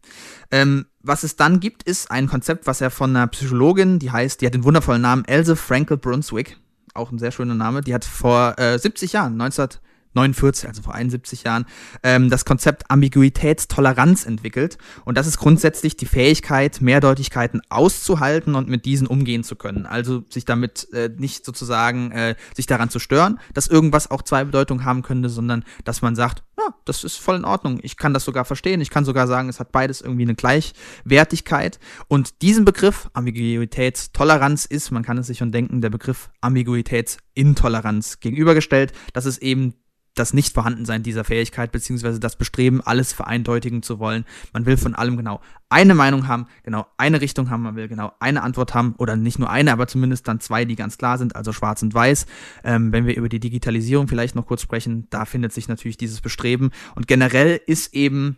Ähm, was es dann gibt, ist ein Konzept, was er von einer Psychologin, die heißt, die hat den wundervollen Namen Else Frankel Brunswick, auch ein sehr schöner Name, die hat vor äh, 70 Jahren, 19 49, also vor 71 Jahren, ähm, das Konzept Ambiguitätstoleranz entwickelt. Und das ist grundsätzlich die Fähigkeit, Mehrdeutigkeiten auszuhalten und mit diesen umgehen zu können. Also sich damit äh, nicht sozusagen äh, sich daran zu stören, dass irgendwas auch zwei Bedeutungen haben könnte, sondern dass man sagt, ja, das ist voll in Ordnung. Ich kann das sogar verstehen. Ich kann sogar sagen, es hat beides irgendwie eine Gleichwertigkeit. Und diesen Begriff Ambiguitätstoleranz ist, man kann es sich schon denken, der Begriff Ambiguitätsintoleranz gegenübergestellt. Das ist eben das Nichtvorhandensein dieser Fähigkeit, beziehungsweise das Bestreben, alles vereindeutigen zu wollen. Man will von allem genau eine Meinung haben, genau eine Richtung haben, man will genau eine Antwort haben, oder nicht nur eine, aber zumindest dann zwei, die ganz klar sind, also schwarz und weiß. Ähm, wenn wir über die Digitalisierung vielleicht noch kurz sprechen, da findet sich natürlich dieses Bestreben. Und generell ist eben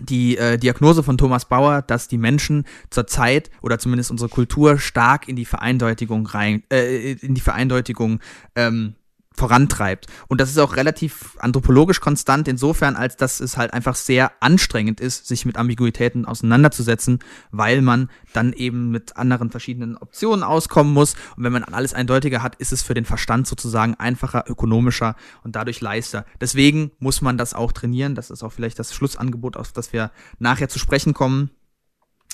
die äh, Diagnose von Thomas Bauer, dass die Menschen zur Zeit oder zumindest unsere Kultur stark in die Vereindeutigung rein, äh, in die Vereindeutigung ähm, vorantreibt. Und das ist auch relativ anthropologisch konstant insofern, als dass es halt einfach sehr anstrengend ist, sich mit Ambiguitäten auseinanderzusetzen, weil man dann eben mit anderen verschiedenen Optionen auskommen muss. Und wenn man alles eindeutiger hat, ist es für den Verstand sozusagen einfacher, ökonomischer und dadurch leichter. Deswegen muss man das auch trainieren. Das ist auch vielleicht das Schlussangebot, auf das wir nachher zu sprechen kommen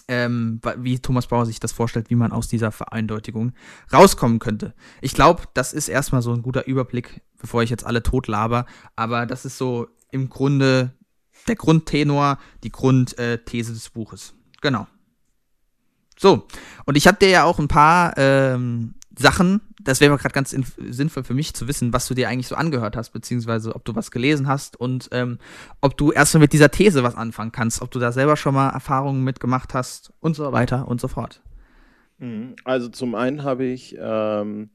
ähm, wie Thomas Bauer sich das vorstellt, wie man aus dieser Vereindeutigung rauskommen könnte. Ich glaube, das ist erstmal so ein guter Überblick, bevor ich jetzt alle tot laber, aber das ist so im Grunde der Grundtenor, die Grundthese des Buches. Genau. So, und ich habe dir ja auch ein paar ähm, Sachen, das wäre gerade ganz sinnvoll für mich zu wissen, was du dir eigentlich so angehört hast, beziehungsweise ob du was gelesen hast und ähm, ob du erstmal mit dieser These was anfangen kannst, ob du da selber schon mal Erfahrungen mitgemacht hast und so weiter und so fort. Mhm. Also zum einen habe ich ähm,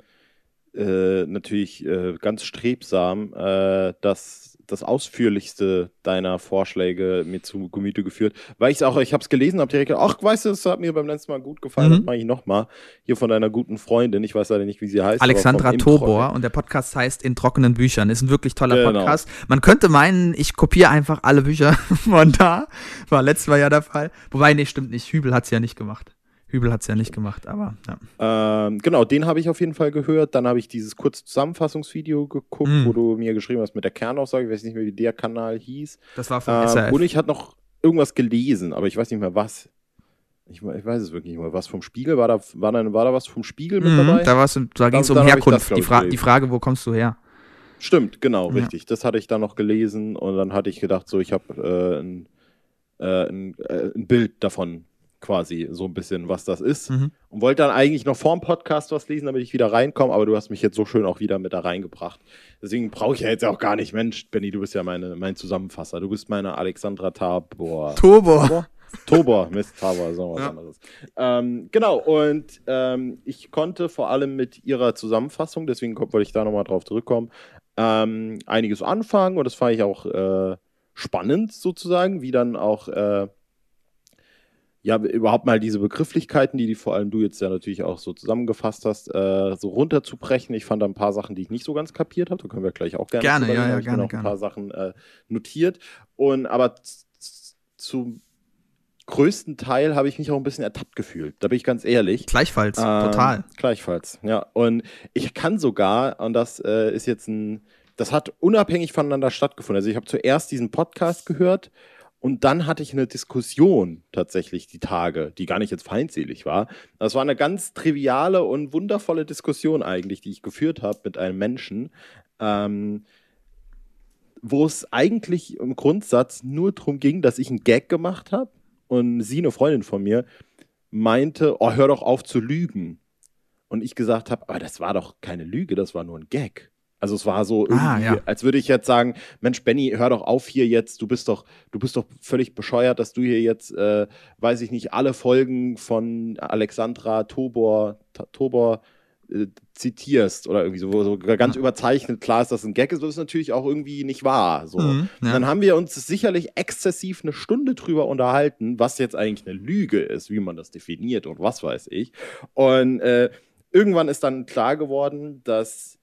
äh, natürlich äh, ganz strebsam äh, das das ausführlichste deiner Vorschläge mir zu Gemüte geführt, weil ich es auch, ich habe es gelesen, habe direkt gedacht, ach, weißt du, es hat mir beim letzten Mal gut gefallen, mhm. das mache ich nochmal. Hier von deiner guten Freundin, ich weiß leider nicht, wie sie heißt. Alexandra Tobor und der Podcast heißt In trockenen Büchern. Ist ein wirklich toller genau. Podcast. Man könnte meinen, ich kopiere einfach alle Bücher <laughs> von da. War letztes Mal ja der Fall. Wobei, nee, stimmt nicht. Hübel hat es ja nicht gemacht. Hübel hat es ja nicht gemacht, aber ja. Ähm, genau, den habe ich auf jeden Fall gehört. Dann habe ich dieses kurze Zusammenfassungsvideo geguckt, mm. wo du mir geschrieben hast mit der Kernaussage. Ich weiß nicht mehr, wie der Kanal hieß. Das war von ähm, SRF. Und ich hatte noch irgendwas gelesen, aber ich weiß nicht mehr was. Ich, ich, weiß es wirklich nicht mehr. Was vom Spiegel? War da, war da, war da was vom Spiegel mit mhm, dabei? Da, da ging es um Herkunft. Das, die, Fra die, Frage, wo kommst du her? Stimmt, genau, ja. richtig. Das hatte ich da noch gelesen und dann hatte ich gedacht, so, ich habe äh, ein, äh, ein, äh, ein Bild davon quasi so ein bisschen, was das ist. Mhm. Und wollte dann eigentlich noch vorm Podcast was lesen, damit ich wieder reinkomme, aber du hast mich jetzt so schön auch wieder mit da reingebracht. Deswegen brauche ich ja jetzt auch gar nicht, Mensch, Benny, du bist ja meine, mein Zusammenfasser. Du bist meine Alexandra Tabor. Tobor. Tobor, Mist, Tabor, so was ja. anderes. Ähm, genau, und ähm, ich konnte vor allem mit ihrer Zusammenfassung, deswegen wollte ich da nochmal drauf zurückkommen, ähm, einiges anfangen und das fand ich auch äh, spannend sozusagen, wie dann auch äh, ja, überhaupt mal diese Begrifflichkeiten, die, die vor allem du jetzt ja natürlich auch so zusammengefasst hast, äh, so runterzubrechen. Ich fand da ein paar Sachen, die ich nicht so ganz kapiert habe. Da können wir gleich auch gerne. Gerne, ja, ja, ich gerne. Ich ein paar Sachen äh, notiert. Und aber zum größten Teil habe ich mich auch ein bisschen ertappt gefühlt. Da bin ich ganz ehrlich. Gleichfalls, ähm, total. Gleichfalls, ja. Und ich kann sogar, und das äh, ist jetzt ein, das hat unabhängig voneinander stattgefunden. Also ich habe zuerst diesen Podcast gehört und dann hatte ich eine Diskussion tatsächlich die Tage, die gar nicht jetzt feindselig war. Das war eine ganz triviale und wundervolle Diskussion eigentlich, die ich geführt habe mit einem Menschen, ähm, wo es eigentlich im Grundsatz nur darum ging, dass ich einen Gag gemacht habe und sie, eine Freundin von mir, meinte, oh, hör doch auf zu lügen. Und ich gesagt habe, aber das war doch keine Lüge, das war nur ein Gag. Also es war so ah, ja. als würde ich jetzt sagen, Mensch, Benny, hör doch auf hier jetzt, du bist doch, du bist doch völlig bescheuert, dass du hier jetzt, äh, weiß ich nicht, alle Folgen von Alexandra Tobor, Tobor äh, zitierst oder irgendwie so, so ganz überzeichnet klar ist, dass ein Gag ist, das ist natürlich auch irgendwie nicht wahr. So. Mhm, ja. Dann haben wir uns sicherlich exzessiv eine Stunde drüber unterhalten, was jetzt eigentlich eine Lüge ist, wie man das definiert und was weiß ich. Und äh, irgendwann ist dann klar geworden, dass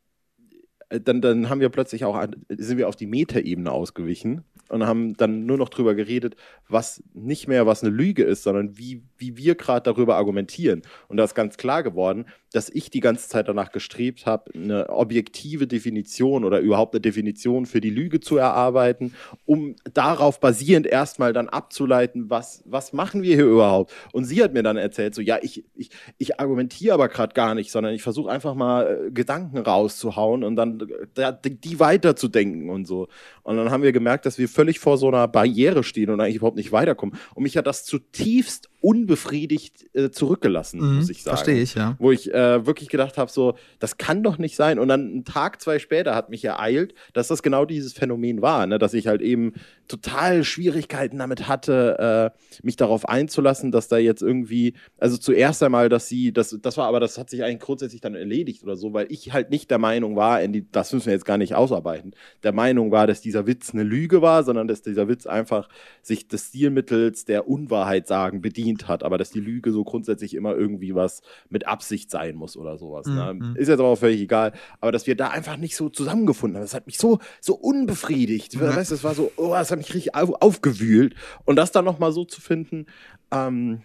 dann, dann haben wir plötzlich auch, sind wir auf die Metaebene ausgewichen und haben dann nur noch drüber geredet, was nicht mehr was eine Lüge ist, sondern wie, wie wir gerade darüber argumentieren. Und da ist ganz klar geworden, dass ich die ganze Zeit danach gestrebt habe, eine objektive Definition oder überhaupt eine Definition für die Lüge zu erarbeiten, um darauf basierend erstmal dann abzuleiten, was, was machen wir hier überhaupt? Und sie hat mir dann erzählt, so, ja, ich, ich, ich argumentiere aber gerade gar nicht, sondern ich versuche einfach mal äh, Gedanken rauszuhauen und dann äh, die weiterzudenken und so. Und dann haben wir gemerkt, dass wir völlig vor so einer Barriere stehen und eigentlich überhaupt nicht weiterkommen. Und mich hat das zutiefst unbefriedigt äh, zurückgelassen, mhm, muss ich sagen. Verstehe ich, ja. Wo ich äh, wirklich gedacht habe, so, das kann doch nicht sein. Und dann einen Tag, zwei später hat mich ereilt, dass das genau dieses Phänomen war, ne? dass ich halt eben total Schwierigkeiten damit hatte, äh, mich darauf einzulassen, dass da jetzt irgendwie, also zuerst einmal, dass sie, das, das war aber, das hat sich eigentlich grundsätzlich dann erledigt oder so, weil ich halt nicht der Meinung war, die, das müssen wir jetzt gar nicht ausarbeiten, der Meinung war, dass dieser Witz eine Lüge war, sondern dass dieser Witz einfach sich des Stilmittels der Unwahrheit sagen bedient hat, aber dass die Lüge so grundsätzlich immer irgendwie was mit Absicht sein muss oder sowas. Ne? Mhm. Ist jetzt aber auch völlig egal, aber dass wir da einfach nicht so zusammengefunden haben, das hat mich so, so unbefriedigt. Mhm. Weißt, das war so, oh, das hat hat mich richtig auf, aufgewühlt. Und das dann nochmal so zu finden, ähm,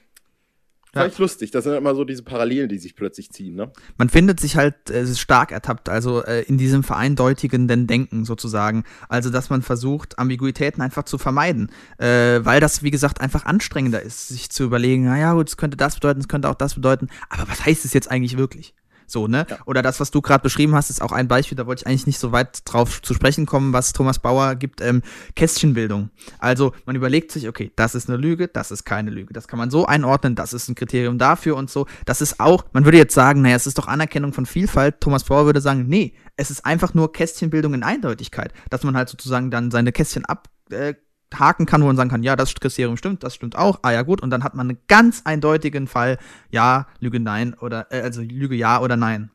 ja. Fand lustig. Das sind immer so diese Parallelen, die sich plötzlich ziehen, ne? Man findet sich halt äh, stark ertappt, also äh, in diesem vereindeutigenden Denken sozusagen. Also, dass man versucht, Ambiguitäten einfach zu vermeiden. Äh, weil das, wie gesagt, einfach anstrengender ist, sich zu überlegen, naja, gut, es könnte das bedeuten, es könnte auch das bedeuten. Aber was heißt es jetzt eigentlich wirklich? So, ne? Ja. Oder das, was du gerade beschrieben hast, ist auch ein Beispiel, da wollte ich eigentlich nicht so weit drauf zu sprechen kommen, was Thomas Bauer gibt, ähm, Kästchenbildung. Also man überlegt sich, okay, das ist eine Lüge, das ist keine Lüge. Das kann man so einordnen, das ist ein Kriterium dafür und so. Das ist auch, man würde jetzt sagen, naja, es ist doch Anerkennung von Vielfalt. Thomas Bauer würde sagen, nee, es ist einfach nur Kästchenbildung in Eindeutigkeit, dass man halt sozusagen dann seine Kästchen ab äh, haken kann, wo man sagen kann, ja, das Kriterium stimmt, das stimmt auch, ah ja gut, und dann hat man einen ganz eindeutigen Fall, ja, Lüge nein oder äh, also Lüge ja oder nein.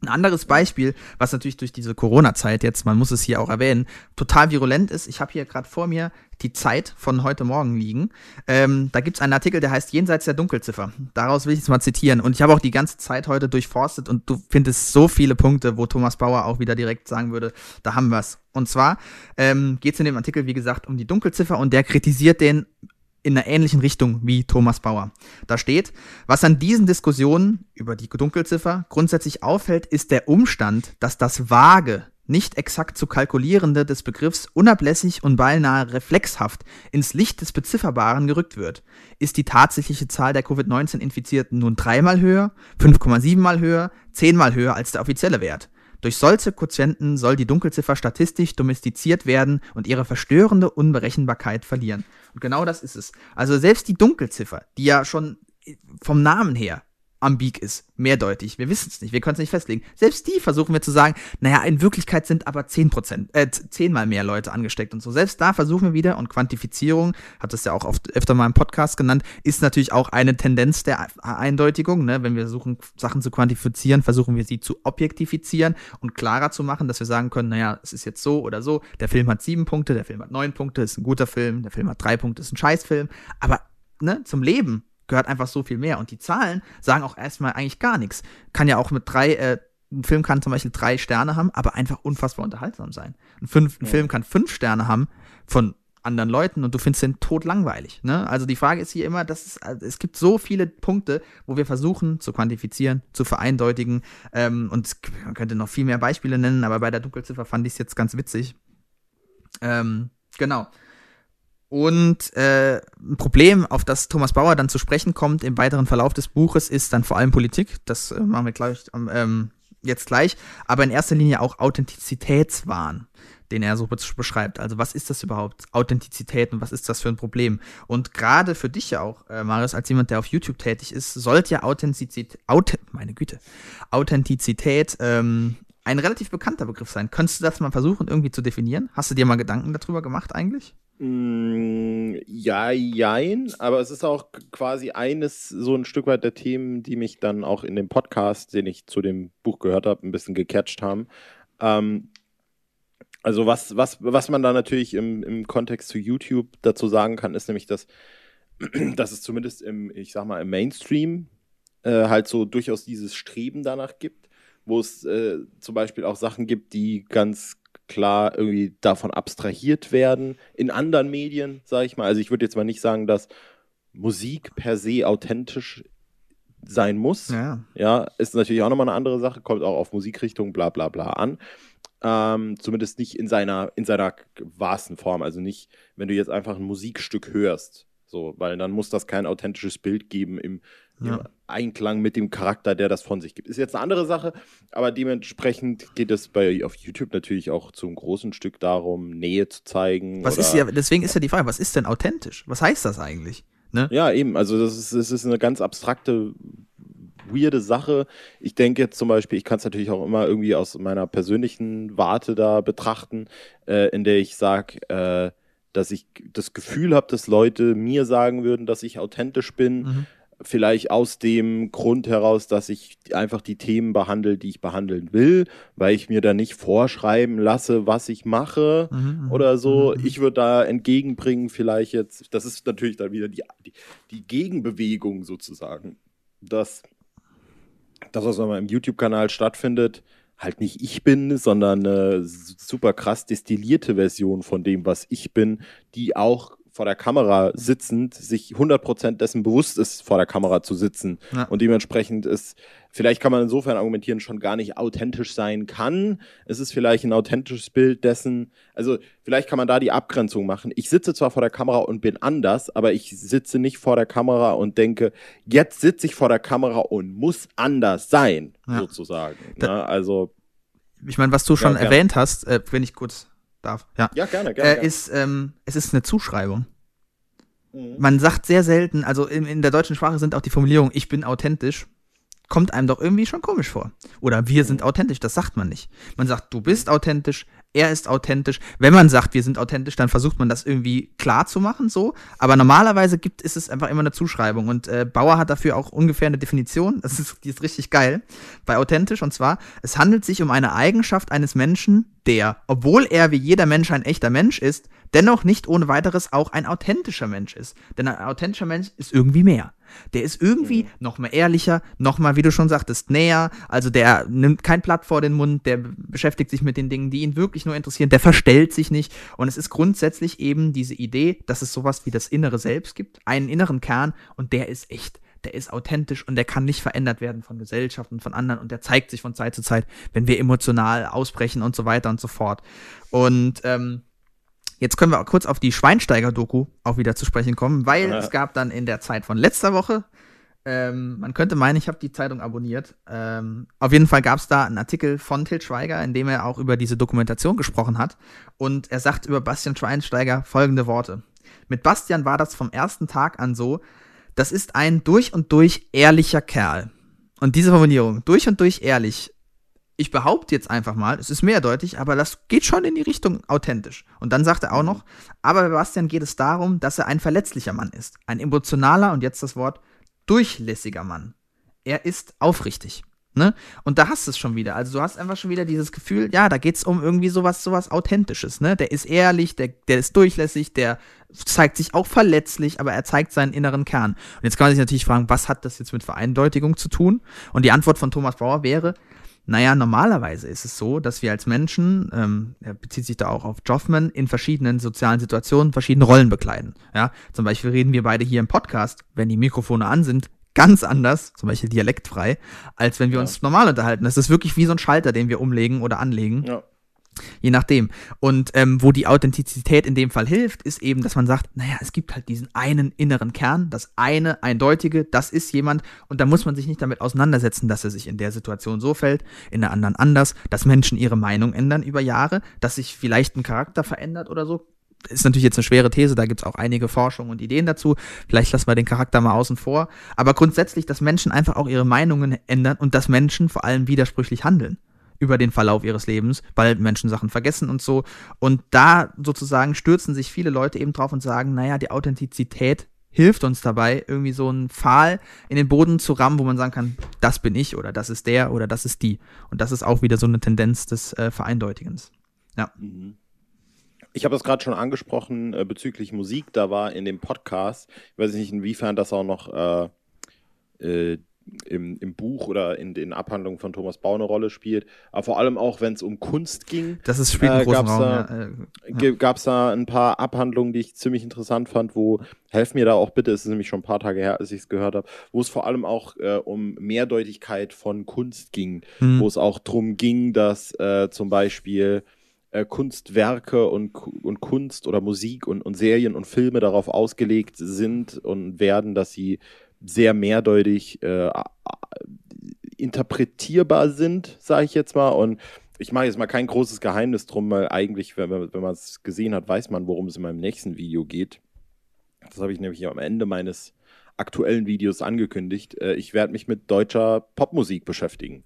Ein anderes Beispiel, was natürlich durch diese Corona-Zeit jetzt, man muss es hier auch erwähnen, total virulent ist. Ich habe hier gerade vor mir die Zeit von heute Morgen liegen. Ähm, da gibt es einen Artikel, der heißt Jenseits der Dunkelziffer. Daraus will ich es mal zitieren. Und ich habe auch die ganze Zeit heute durchforstet und du findest so viele Punkte, wo Thomas Bauer auch wieder direkt sagen würde, da haben wir es. Und zwar ähm, geht es in dem Artikel, wie gesagt, um die Dunkelziffer und der kritisiert den in einer ähnlichen Richtung wie Thomas Bauer. Da steht, was an diesen Diskussionen über die Dunkelziffer grundsätzlich auffällt, ist der Umstand, dass das vage, nicht exakt zu kalkulierende des Begriffs unablässig und beinahe reflexhaft ins Licht des Bezifferbaren gerückt wird. Ist die tatsächliche Zahl der Covid-19-Infizierten nun dreimal höher, 5,7 mal höher, zehnmal höher als der offizielle Wert? Durch solche Quotienten soll die Dunkelziffer statistisch domestiziert werden und ihre verstörende Unberechenbarkeit verlieren. Und genau das ist es. Also selbst die Dunkelziffer, die ja schon vom Namen her ambig ist, mehrdeutig. Wir wissen es nicht, wir können es nicht festlegen. Selbst die versuchen wir zu sagen, naja, in Wirklichkeit sind aber 10%, äh, zehnmal mehr Leute angesteckt und so. Selbst da versuchen wir wieder, und Quantifizierung, hat es ja auch oft, öfter mal im Podcast genannt, ist natürlich auch eine Tendenz der Eindeutigung. Ne? Wenn wir versuchen, Sachen zu quantifizieren, versuchen wir sie zu objektifizieren und klarer zu machen, dass wir sagen können, naja, es ist jetzt so oder so, der Film hat sieben Punkte, der Film hat neun Punkte, ist ein guter Film, der Film hat drei Punkte, ist ein Scheißfilm. Aber ne, zum Leben gehört einfach so viel mehr. Und die Zahlen sagen auch erstmal eigentlich gar nichts. Kann ja auch mit drei, äh, ein Film kann zum Beispiel drei Sterne haben, aber einfach unfassbar unterhaltsam sein. Ein, fünf, ein ja. Film kann fünf Sterne haben von anderen Leuten und du findest den tot langweilig. Ne? Also die Frage ist hier immer, dass es, also es gibt so viele Punkte, wo wir versuchen zu quantifizieren, zu vereindeutigen ähm, und man könnte noch viel mehr Beispiele nennen, aber bei der Dunkelziffer fand ich es jetzt ganz witzig. Ähm, genau. Und äh, ein Problem, auf das Thomas Bauer dann zu sprechen kommt im weiteren Verlauf des Buches, ist dann vor allem Politik. Das äh, machen wir gleich, ähm, jetzt gleich. Aber in erster Linie auch Authentizitätswahn, den er so beschreibt. Also was ist das überhaupt? Authentizität und was ist das für ein Problem? Und gerade für dich ja auch, äh, Marius, als jemand, der auf YouTube tätig ist, sollte ja Authentizität, Auth meine Güte, Authentizität ähm, ein relativ bekannter Begriff sein. Könntest du das mal versuchen, irgendwie zu definieren? Hast du dir mal Gedanken darüber gemacht eigentlich? Mm, ja, jein, aber es ist auch quasi eines so ein Stück weit der Themen, die mich dann auch in dem Podcast, den ich zu dem Buch gehört habe, ein bisschen gecatcht haben. Ähm, also was, was, was man da natürlich im, im Kontext zu YouTube dazu sagen kann, ist nämlich, dass, <clears throat> dass es zumindest im, ich sag mal, im Mainstream äh, halt so durchaus dieses Streben danach gibt, wo es äh, zum Beispiel auch Sachen gibt, die ganz klar irgendwie davon abstrahiert werden. In anderen Medien, sage ich mal. Also ich würde jetzt mal nicht sagen, dass Musik per se authentisch sein muss. Ja. ja, ist natürlich auch nochmal eine andere Sache, kommt auch auf Musikrichtung, bla bla bla an. Ähm, zumindest nicht in seiner, in seiner wahrsten Form. Also nicht, wenn du jetzt einfach ein Musikstück hörst, so, weil dann muss das kein authentisches Bild geben im ja. Einklang mit dem Charakter, der das von sich gibt. Ist jetzt eine andere Sache, aber dementsprechend geht es bei auf YouTube natürlich auch zum großen Stück darum, Nähe zu zeigen. Was ist ja, deswegen ist ja die Frage, was ist denn authentisch? Was heißt das eigentlich? Ne? Ja, eben, also das ist, das ist eine ganz abstrakte, weirde Sache. Ich denke jetzt zum Beispiel, ich kann es natürlich auch immer irgendwie aus meiner persönlichen Warte da betrachten, äh, in der ich sage, äh, dass ich das Gefühl habe, dass Leute mir sagen würden, dass ich authentisch bin. Mhm vielleicht aus dem Grund heraus, dass ich einfach die Themen behandle, die ich behandeln will, weil ich mir da nicht vorschreiben lasse, was ich mache mhm, mhm oder so. Mhm, mhm. Ich würde da entgegenbringen, vielleicht jetzt, das ist natürlich dann wieder die, die, die Gegenbewegung sozusagen, dass das, was auf meinem YouTube-Kanal stattfindet, halt nicht ich bin, sondern eine super krass destillierte Version von dem, was ich bin, die auch vor der Kamera sitzend sich 100% dessen bewusst ist, vor der Kamera zu sitzen. Ja. Und dementsprechend ist, vielleicht kann man insofern argumentieren, schon gar nicht authentisch sein kann. Es ist vielleicht ein authentisches Bild dessen, also vielleicht kann man da die Abgrenzung machen. Ich sitze zwar vor der Kamera und bin anders, aber ich sitze nicht vor der Kamera und denke, jetzt sitze ich vor der Kamera und muss anders sein, ja. sozusagen. Ne? Also. Ich meine, was du schon ja, erwähnt hast, äh, wenn ich kurz darf. Ja, ja gerne, gerne. Äh, gerne. Ist, ähm, es ist eine Zuschreibung. Mhm. Man sagt sehr selten, also in, in der deutschen Sprache sind auch die Formulierungen, ich bin authentisch, kommt einem doch irgendwie schon komisch vor. Oder wir sind mhm. authentisch, das sagt man nicht. Man sagt, du bist authentisch, er ist authentisch. Wenn man sagt, wir sind authentisch, dann versucht man das irgendwie klar zu machen, so. Aber normalerweise gibt, ist es einfach immer eine Zuschreibung. Und äh, Bauer hat dafür auch ungefähr eine Definition. Das ist, die ist richtig geil. Bei authentisch. Und zwar, es handelt sich um eine Eigenschaft eines Menschen, der, obwohl er wie jeder Mensch ein echter Mensch ist, dennoch nicht ohne weiteres auch ein authentischer Mensch ist. Denn ein authentischer Mensch ist irgendwie mehr. Der ist irgendwie mhm. noch mal ehrlicher, noch mal, wie du schon sagtest, näher. Also der nimmt kein Blatt vor den Mund, der beschäftigt sich mit den Dingen, die ihn wirklich nur interessieren, der verstellt sich nicht. Und es ist grundsätzlich eben diese Idee, dass es sowas wie das innere Selbst gibt, einen inneren Kern und der ist echt der ist authentisch und der kann nicht verändert werden von Gesellschaft und von anderen und der zeigt sich von Zeit zu Zeit, wenn wir emotional ausbrechen und so weiter und so fort. Und ähm, Jetzt können wir auch kurz auf die Schweinsteiger-Doku auch wieder zu sprechen kommen, weil ja. es gab dann in der Zeit von letzter Woche, ähm, man könnte meinen, ich habe die Zeitung abonniert. Ähm, auf jeden Fall gab es da einen Artikel von Til Schweiger, in dem er auch über diese Dokumentation gesprochen hat. Und er sagt über Bastian Schweinsteiger folgende Worte. Mit Bastian war das vom ersten Tag an so, das ist ein durch und durch ehrlicher Kerl. Und diese Formulierung, durch und durch ehrlich, ich behaupte jetzt einfach mal, es ist mehrdeutig, aber das geht schon in die Richtung authentisch. Und dann sagt er auch noch, aber bei Bastian geht es darum, dass er ein verletzlicher Mann ist. Ein emotionaler und jetzt das Wort durchlässiger Mann. Er ist aufrichtig. Ne? Und da hast du es schon wieder. Also du hast einfach schon wieder dieses Gefühl, ja, da geht es um irgendwie sowas, sowas Authentisches. Ne? Der ist ehrlich, der, der ist durchlässig, der zeigt sich auch verletzlich, aber er zeigt seinen inneren Kern. Und jetzt kann man sich natürlich fragen, was hat das jetzt mit Vereindeutigung zu tun? Und die Antwort von Thomas Bauer wäre, naja, normalerweise ist es so, dass wir als Menschen, ähm, er bezieht sich da auch auf Joffman, in verschiedenen sozialen Situationen verschiedene Rollen bekleiden. Ja, zum Beispiel reden wir beide hier im Podcast, wenn die Mikrofone an sind, ganz anders, zum Beispiel dialektfrei, als wenn wir ja. uns normal unterhalten. Das ist wirklich wie so ein Schalter, den wir umlegen oder anlegen. Ja. Je nachdem. Und ähm, wo die Authentizität in dem Fall hilft, ist eben, dass man sagt, naja, es gibt halt diesen einen inneren Kern, das eine eindeutige, das ist jemand und da muss man sich nicht damit auseinandersetzen, dass er sich in der Situation so fällt, in der anderen anders, dass Menschen ihre Meinung ändern über Jahre, dass sich vielleicht ein Charakter verändert oder so. Ist natürlich jetzt eine schwere These, da gibt es auch einige Forschungen und Ideen dazu. Vielleicht lassen wir den Charakter mal außen vor. Aber grundsätzlich, dass Menschen einfach auch ihre Meinungen ändern und dass Menschen vor allem widersprüchlich handeln über den Verlauf ihres Lebens, weil Menschen Sachen vergessen und so. Und da sozusagen stürzen sich viele Leute eben drauf und sagen, naja, die Authentizität hilft uns dabei, irgendwie so einen Pfahl in den Boden zu rammen, wo man sagen kann, das bin ich oder das ist der oder das ist die. Und das ist auch wieder so eine Tendenz des äh, Vereindeutigens. Ja. Mhm. Ich habe das gerade schon angesprochen äh, bezüglich Musik. Da war in dem Podcast, ich weiß nicht, inwiefern das auch noch äh, äh im, im Buch oder in den Abhandlungen von Thomas Bau eine Rolle spielt. Aber vor allem auch, wenn es um Kunst ging. Das ist spielt äh, großen Raum. Da, ja, äh, Gab es da ein paar Abhandlungen, die ich ziemlich interessant fand, wo, helf mir da auch bitte, es ist nämlich schon ein paar Tage her, als ich es gehört habe, wo es vor allem auch äh, um Mehrdeutigkeit von Kunst ging. Hm. Wo es auch darum ging, dass äh, zum Beispiel äh, Kunstwerke und, und Kunst oder Musik und, und Serien und Filme darauf ausgelegt sind und werden, dass sie sehr mehrdeutig äh, interpretierbar sind, sage ich jetzt mal. Und ich mache jetzt mal kein großes Geheimnis drum, weil eigentlich, wenn man wenn es gesehen hat, weiß man, worum es in meinem nächsten Video geht. Das habe ich nämlich am Ende meines aktuellen Videos angekündigt. Äh, ich werde mich mit deutscher Popmusik beschäftigen.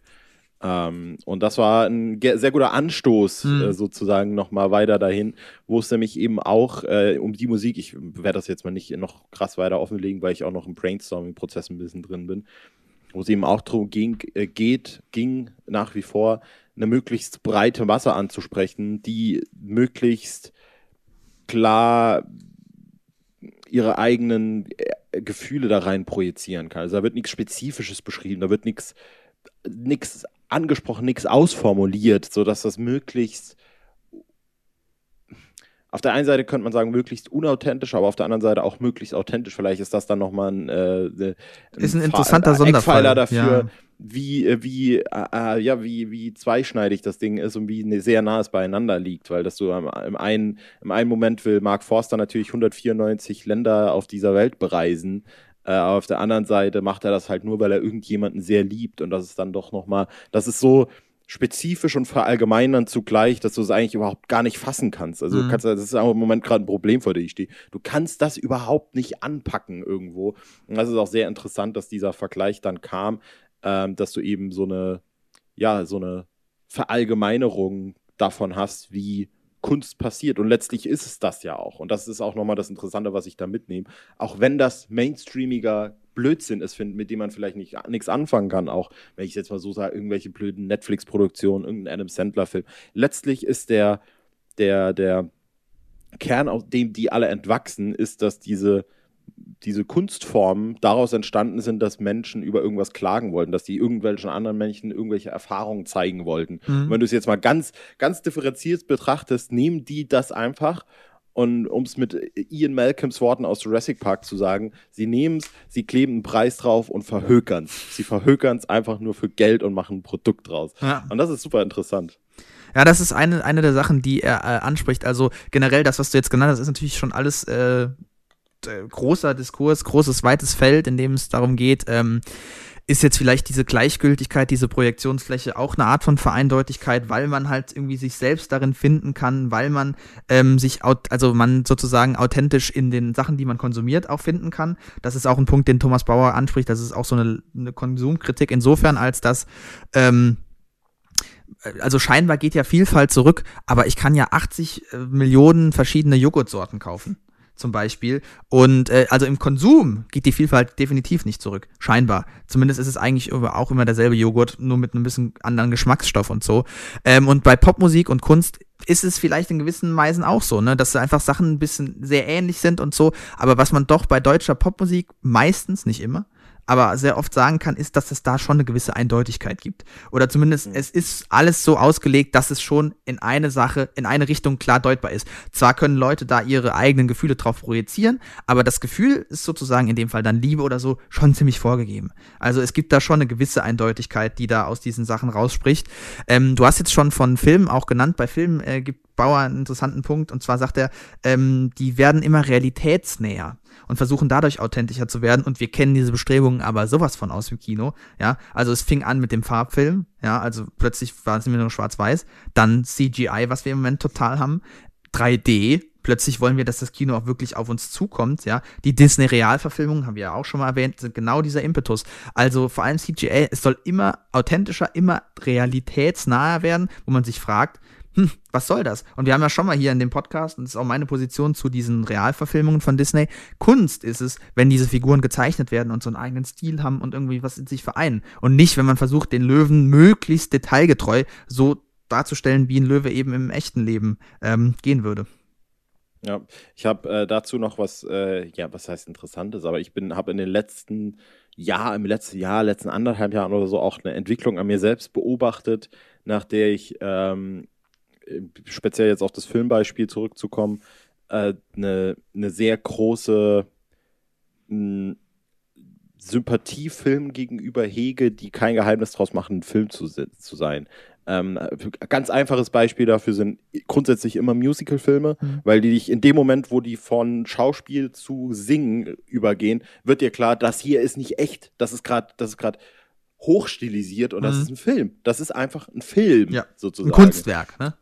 Ähm, und das war ein sehr guter Anstoß mhm. äh, sozusagen nochmal weiter dahin, wo es nämlich eben auch äh, um die Musik, ich werde das jetzt mal nicht noch krass weiter offenlegen, weil ich auch noch im Brainstorming-Prozess ein bisschen drin bin, wo es eben auch darum ging, äh, geht, ging nach wie vor eine möglichst breite Masse anzusprechen, die möglichst klar ihre eigenen äh, Gefühle da rein projizieren kann. Also da wird nichts Spezifisches beschrieben, da wird nichts nichts angesprochen, nichts ausformuliert, sodass das möglichst auf der einen Seite könnte man sagen, möglichst unauthentisch, aber auf der anderen Seite auch möglichst authentisch. Vielleicht ist das dann nochmal ein, äh, ein, ist ein interessanter Sonderfall dafür, ja. wie, äh, wie, äh, äh, ja, wie, wie zweischneidig das Ding ist und wie ne, sehr nah es beieinander liegt, weil das so im, im, einen, im einen Moment will Mark Forster natürlich 194 Länder auf dieser Welt bereisen äh, aber auf der anderen Seite macht er das halt nur, weil er irgendjemanden sehr liebt. Und das ist dann doch nochmal, das ist so spezifisch und verallgemeinern zugleich, dass du es eigentlich überhaupt gar nicht fassen kannst. Also mhm. kannst, das ist auch im Moment gerade ein Problem, vor dem ich stehe. Du kannst das überhaupt nicht anpacken irgendwo. Und das ist auch sehr interessant, dass dieser Vergleich dann kam, ähm, dass du eben so eine, ja, so eine Verallgemeinerung davon hast, wie Kunst passiert. Und letztlich ist es das ja auch. Und das ist auch nochmal das Interessante, was ich da mitnehme. Auch wenn das mainstreamiger Blödsinn ist, mit dem man vielleicht nicht nichts anfangen kann, auch wenn ich jetzt mal so sage, irgendwelche blöden Netflix-Produktionen, irgendein Adam Sandler-Film. Letztlich ist der, der, der Kern, aus dem die alle entwachsen, ist, dass diese diese Kunstformen daraus entstanden sind, dass Menschen über irgendwas klagen wollten, dass die irgendwelchen anderen Menschen irgendwelche Erfahrungen zeigen wollten. Mhm. wenn du es jetzt mal ganz, ganz differenziert betrachtest, nehmen die das einfach und um es mit Ian Malcolms Worten aus Jurassic Park zu sagen, sie nehmen es, sie kleben einen Preis drauf und verhökern es. Sie verhökern es einfach nur für Geld und machen ein Produkt draus. Ja. Und das ist super interessant. Ja, das ist eine, eine der Sachen, die er äh, anspricht. Also generell, das, was du jetzt genannt hast, ist natürlich schon alles äh, äh, großer Diskurs, großes, weites Feld, in dem es darum geht, ähm, ist jetzt vielleicht diese Gleichgültigkeit, diese Projektionsfläche auch eine Art von Vereindeutigkeit, weil man halt irgendwie sich selbst darin finden kann, weil man ähm, sich, also man sozusagen authentisch in den Sachen, die man konsumiert, auch finden kann. Das ist auch ein Punkt, den Thomas Bauer anspricht. Das ist auch so eine, eine Konsumkritik insofern, als dass ähm, also scheinbar geht ja Vielfalt zurück, aber ich kann ja 80 äh, Millionen verschiedene Joghurtsorten kaufen zum Beispiel. Und äh, also im Konsum geht die Vielfalt definitiv nicht zurück. Scheinbar. Zumindest ist es eigentlich auch immer derselbe Joghurt, nur mit einem bisschen anderen Geschmacksstoff und so. Ähm, und bei Popmusik und Kunst ist es vielleicht in gewissen Weisen auch so, ne, dass einfach Sachen ein bisschen sehr ähnlich sind und so. Aber was man doch bei deutscher Popmusik meistens, nicht immer, aber sehr oft sagen kann, ist, dass es da schon eine gewisse Eindeutigkeit gibt. Oder zumindest mhm. es ist alles so ausgelegt, dass es schon in eine Sache, in eine Richtung klar deutbar ist. Zwar können Leute da ihre eigenen Gefühle drauf projizieren, aber das Gefühl ist sozusagen in dem Fall dann Liebe oder so schon ziemlich vorgegeben. Also es gibt da schon eine gewisse Eindeutigkeit, die da aus diesen Sachen rausspricht. Ähm, du hast jetzt schon von Filmen auch genannt. Bei Filmen äh, gibt Bauer einen interessanten Punkt und zwar sagt er, ähm, die werden immer realitätsnäher und versuchen dadurch authentischer zu werden. Und wir kennen diese Bestrebungen aber sowas von aus dem Kino. Ja, also es fing an mit dem Farbfilm. Ja, also plötzlich war es nur schwarz-weiß. Dann CGI, was wir im Moment total haben. 3D, plötzlich wollen wir, dass das Kino auch wirklich auf uns zukommt, ja. Die Disney-Realverfilmungen, haben wir ja auch schon mal erwähnt, sind genau dieser Impetus. Also vor allem CGI, es soll immer authentischer, immer realitätsnaher werden, wo man sich fragt, hm, was soll das? Und wir haben ja schon mal hier in dem Podcast, und das ist auch meine Position zu diesen Realverfilmungen von Disney, Kunst ist es, wenn diese Figuren gezeichnet werden und so einen eigenen Stil haben und irgendwie was in sich vereinen. Und nicht, wenn man versucht, den Löwen möglichst detailgetreu so darzustellen, wie ein Löwe eben im echten Leben ähm, gehen würde. Ja, ich habe äh, dazu noch was, äh, ja, was heißt Interessantes, aber ich bin, habe in den letzten Jahr, im letzten Jahr, letzten anderthalb Jahren oder so auch eine Entwicklung an mir selbst beobachtet, nach der ich ähm, speziell jetzt auf das Filmbeispiel zurückzukommen, äh, eine, eine sehr große mh, Sympathiefilm gegenüber hege, die kein Geheimnis draus machen, ein Film zu, zu sein. Ähm, ganz einfaches Beispiel dafür sind grundsätzlich immer Musical-Filme, mhm. weil die dich in dem Moment, wo die von Schauspiel zu Singen übergehen, wird dir klar, das hier ist nicht echt. Das ist gerade, das ist gerade hochstilisiert und mhm. das ist ein Film. Das ist einfach ein Film, ja. sozusagen. Ein Kunstwerk, ne?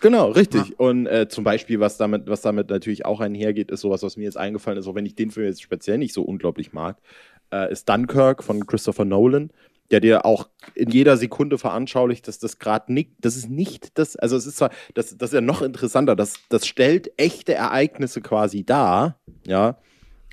Genau, richtig. Ja. Und äh, zum Beispiel, was damit, was damit natürlich auch einhergeht, ist sowas, was mir jetzt eingefallen ist, auch wenn ich den Film jetzt speziell nicht so unglaublich mag, äh, ist Dunkirk von Christopher Nolan, der dir auch in jeder Sekunde veranschaulicht, dass das gerade nicht, das ist nicht das, also es ist zwar, das, das ist ja noch interessanter, das, das stellt echte Ereignisse quasi dar, ja,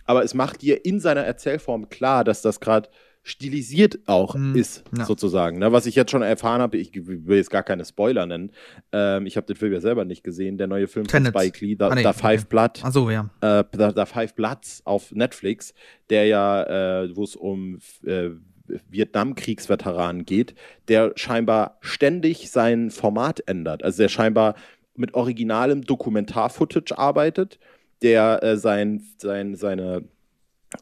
aber es macht dir in seiner Erzählform klar, dass das gerade stilisiert auch mhm. ist, ja. sozusagen. Ne? Was ich jetzt schon erfahren habe, ich will jetzt gar keine Spoiler nennen. Ähm, ich habe den Film ja selber nicht gesehen. Der neue Film Tenet. von Spike Lee, da, ah, nee, Five okay. Blood. Ach so, ja. Äh, da, da Five Bloods auf Netflix, der ja, äh, wo es um äh, Vietnamkriegsveteranen geht, der scheinbar ständig sein Format ändert. Also der scheinbar mit originalem Dokumentar-Footage arbeitet, der äh, sein, sein, seine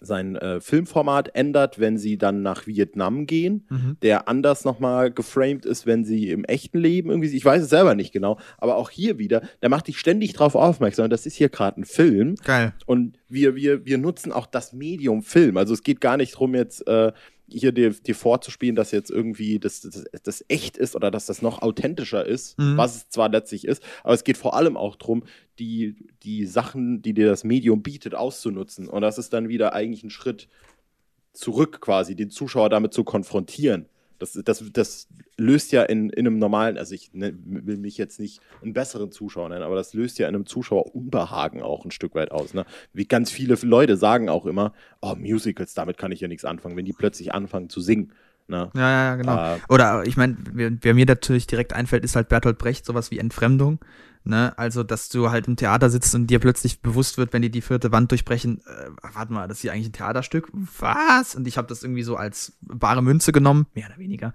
sein äh, Filmformat ändert, wenn sie dann nach Vietnam gehen, mhm. der anders nochmal geframed ist, wenn sie im echten Leben irgendwie, ich weiß es selber nicht genau, aber auch hier wieder, der macht dich ständig drauf aufmerksam, das ist hier gerade ein Film. Geil. Und wir, wir, wir nutzen auch das Medium Film. Also es geht gar nicht darum, jetzt äh, hier dir, dir vorzuspielen, dass jetzt irgendwie das, das, das echt ist oder dass das noch authentischer ist, mhm. was es zwar letztlich ist, aber es geht vor allem auch darum, die, die Sachen, die dir das Medium bietet, auszunutzen. Und das ist dann wieder eigentlich ein Schritt zurück quasi, den Zuschauer damit zu konfrontieren. Das, das, das löst ja in, in einem normalen, also ich ne, will mich jetzt nicht einen besseren Zuschauer nennen, aber das löst ja in einem Zuschauer Unbehagen auch ein Stück weit aus. Ne? Wie ganz viele Leute sagen auch immer, oh, Musicals, damit kann ich ja nichts anfangen, wenn die plötzlich anfangen zu singen. Ne? Ja, ja, genau. Äh, Oder ich meine, wer, mir natürlich direkt einfällt, ist halt Bertolt Brecht, sowas wie Entfremdung. Ne? Also, dass du halt im Theater sitzt und dir plötzlich bewusst wird, wenn die die vierte Wand durchbrechen, äh, warte mal, das ist hier eigentlich ein Theaterstück? Was? Und ich habe das irgendwie so als bare Münze genommen, mehr oder weniger.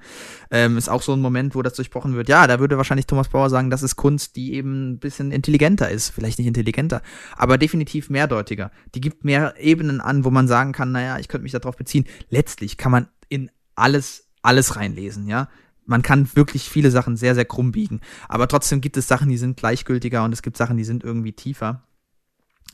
Ähm, ist auch so ein Moment, wo das durchbrochen wird. Ja, da würde wahrscheinlich Thomas Bauer sagen, das ist Kunst, die eben ein bisschen intelligenter ist. Vielleicht nicht intelligenter, aber definitiv mehrdeutiger. Die gibt mehr Ebenen an, wo man sagen kann, naja, ich könnte mich darauf beziehen. Letztlich kann man in alles alles reinlesen, ja man kann wirklich viele Sachen sehr, sehr krumm biegen. Aber trotzdem gibt es Sachen, die sind gleichgültiger und es gibt Sachen, die sind irgendwie tiefer.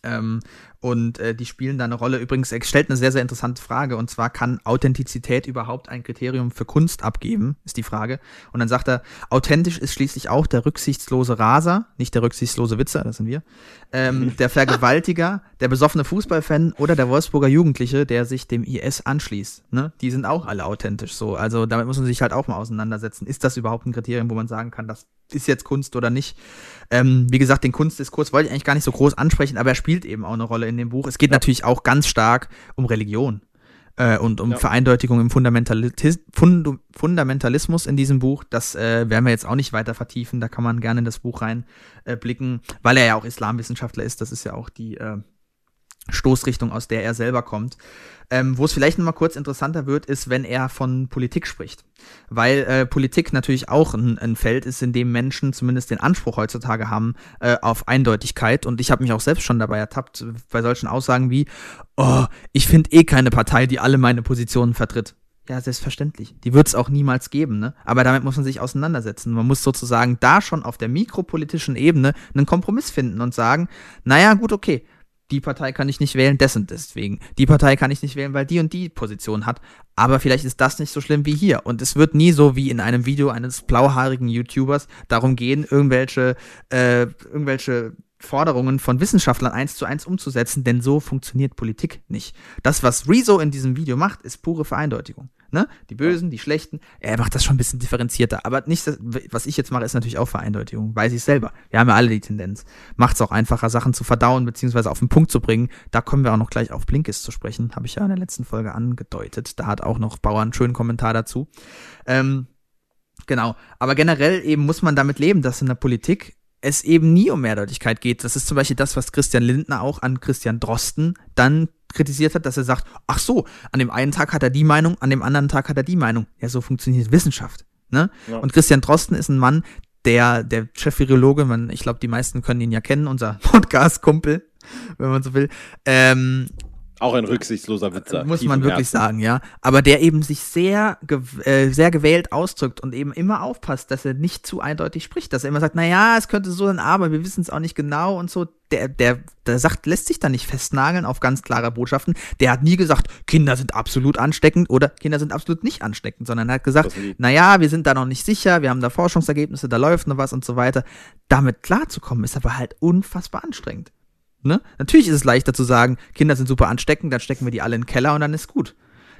Ähm, Und äh, die spielen da eine Rolle. Übrigens, er stellt eine sehr, sehr interessante Frage. Und zwar, kann Authentizität überhaupt ein Kriterium für Kunst abgeben? Ist die Frage. Und dann sagt er, authentisch ist schließlich auch der rücksichtslose Raser, nicht der rücksichtslose Witzer, das sind wir, ähm, <laughs> der Vergewaltiger, der besoffene Fußballfan oder der Wolfsburger Jugendliche, der sich dem IS anschließt. Ne? Die sind auch alle authentisch so. Also damit muss man sich halt auch mal auseinandersetzen. Ist das überhaupt ein Kriterium, wo man sagen kann, das ist jetzt Kunst oder nicht? Ähm, wie gesagt, den Kunstdiskurs wollte ich eigentlich gar nicht so groß ansprechen, aber er spielt eben auch eine Rolle in dem Buch. Es geht ja. natürlich auch ganz stark um Religion äh, und um ja. Vereindeutigung im Fundamentalismus, Fund Fundamentalismus in diesem Buch. Das äh, werden wir jetzt auch nicht weiter vertiefen. Da kann man gerne in das Buch reinblicken, äh, weil er ja auch Islamwissenschaftler ist. Das ist ja auch die äh, Stoßrichtung, aus der er selber kommt. Ähm, Wo es vielleicht noch mal kurz interessanter wird, ist, wenn er von Politik spricht. Weil äh, Politik natürlich auch ein, ein, Feld ist, in dem Menschen zumindest den Anspruch heutzutage haben äh, auf Eindeutigkeit. Und ich habe mich auch selbst schon dabei ertappt, bei solchen Aussagen wie, oh, ich finde eh keine Partei, die alle meine Positionen vertritt. Ja, selbstverständlich. Die wird es auch niemals geben, ne? Aber damit muss man sich auseinandersetzen. Man muss sozusagen da schon auf der mikropolitischen Ebene einen Kompromiss finden und sagen, naja, gut, okay, die Partei kann ich nicht wählen, dessen deswegen. Die Partei kann ich nicht wählen, weil die und die Position hat. Aber vielleicht ist das nicht so schlimm wie hier. Und es wird nie so wie in einem Video eines blauhaarigen YouTubers darum gehen, irgendwelche, äh, irgendwelche Forderungen von Wissenschaftlern eins zu eins umzusetzen, denn so funktioniert Politik nicht. Das, was Rezo in diesem Video macht, ist pure Vereindeutigung. Ne? Die Bösen, die Schlechten, er macht das schon ein bisschen differenzierter. Aber nicht, was ich jetzt mache, ist natürlich auch Vereindeutigung. Weiß ich selber. Wir haben ja alle die Tendenz. Macht es auch einfacher, Sachen zu verdauen, beziehungsweise auf den Punkt zu bringen. Da kommen wir auch noch gleich auf Blinkist zu sprechen. Habe ich ja in der letzten Folge angedeutet. Da hat auch noch Bauer einen schönen Kommentar dazu. Ähm, genau. Aber generell eben muss man damit leben, dass in der Politik es eben nie um Mehrdeutigkeit geht. Das ist zum Beispiel das, was Christian Lindner auch an Christian Drosten dann kritisiert hat, dass er sagt, ach so, an dem einen Tag hat er die Meinung, an dem anderen Tag hat er die Meinung. Ja, so funktioniert Wissenschaft. Ne? Ja. Und Christian Drosten ist ein Mann, der, der Chef-Virologe, man, ich glaube, die meisten können ihn ja kennen, unser <laughs> Podcast-Kumpel, wenn man so will, ähm, auch ein rücksichtsloser Witzer. Muss man wirklich Herzen. sagen, ja. Aber der eben sich sehr, äh, sehr gewählt ausdrückt und eben immer aufpasst, dass er nicht zu eindeutig spricht. Dass er immer sagt, naja, es könnte so sein, aber wir wissen es auch nicht genau und so. Der, der, der sagt, lässt sich da nicht festnageln auf ganz klare Botschaften. Der hat nie gesagt, Kinder sind absolut ansteckend oder Kinder sind absolut nicht ansteckend, sondern er hat gesagt, naja, wir sind da noch nicht sicher, wir haben da Forschungsergebnisse, da läuft noch was und so weiter. Damit klarzukommen, ist aber halt unfassbar anstrengend. Ne? Natürlich ist es leichter zu sagen, Kinder sind super ansteckend, dann stecken wir die alle in den Keller und dann ist gut.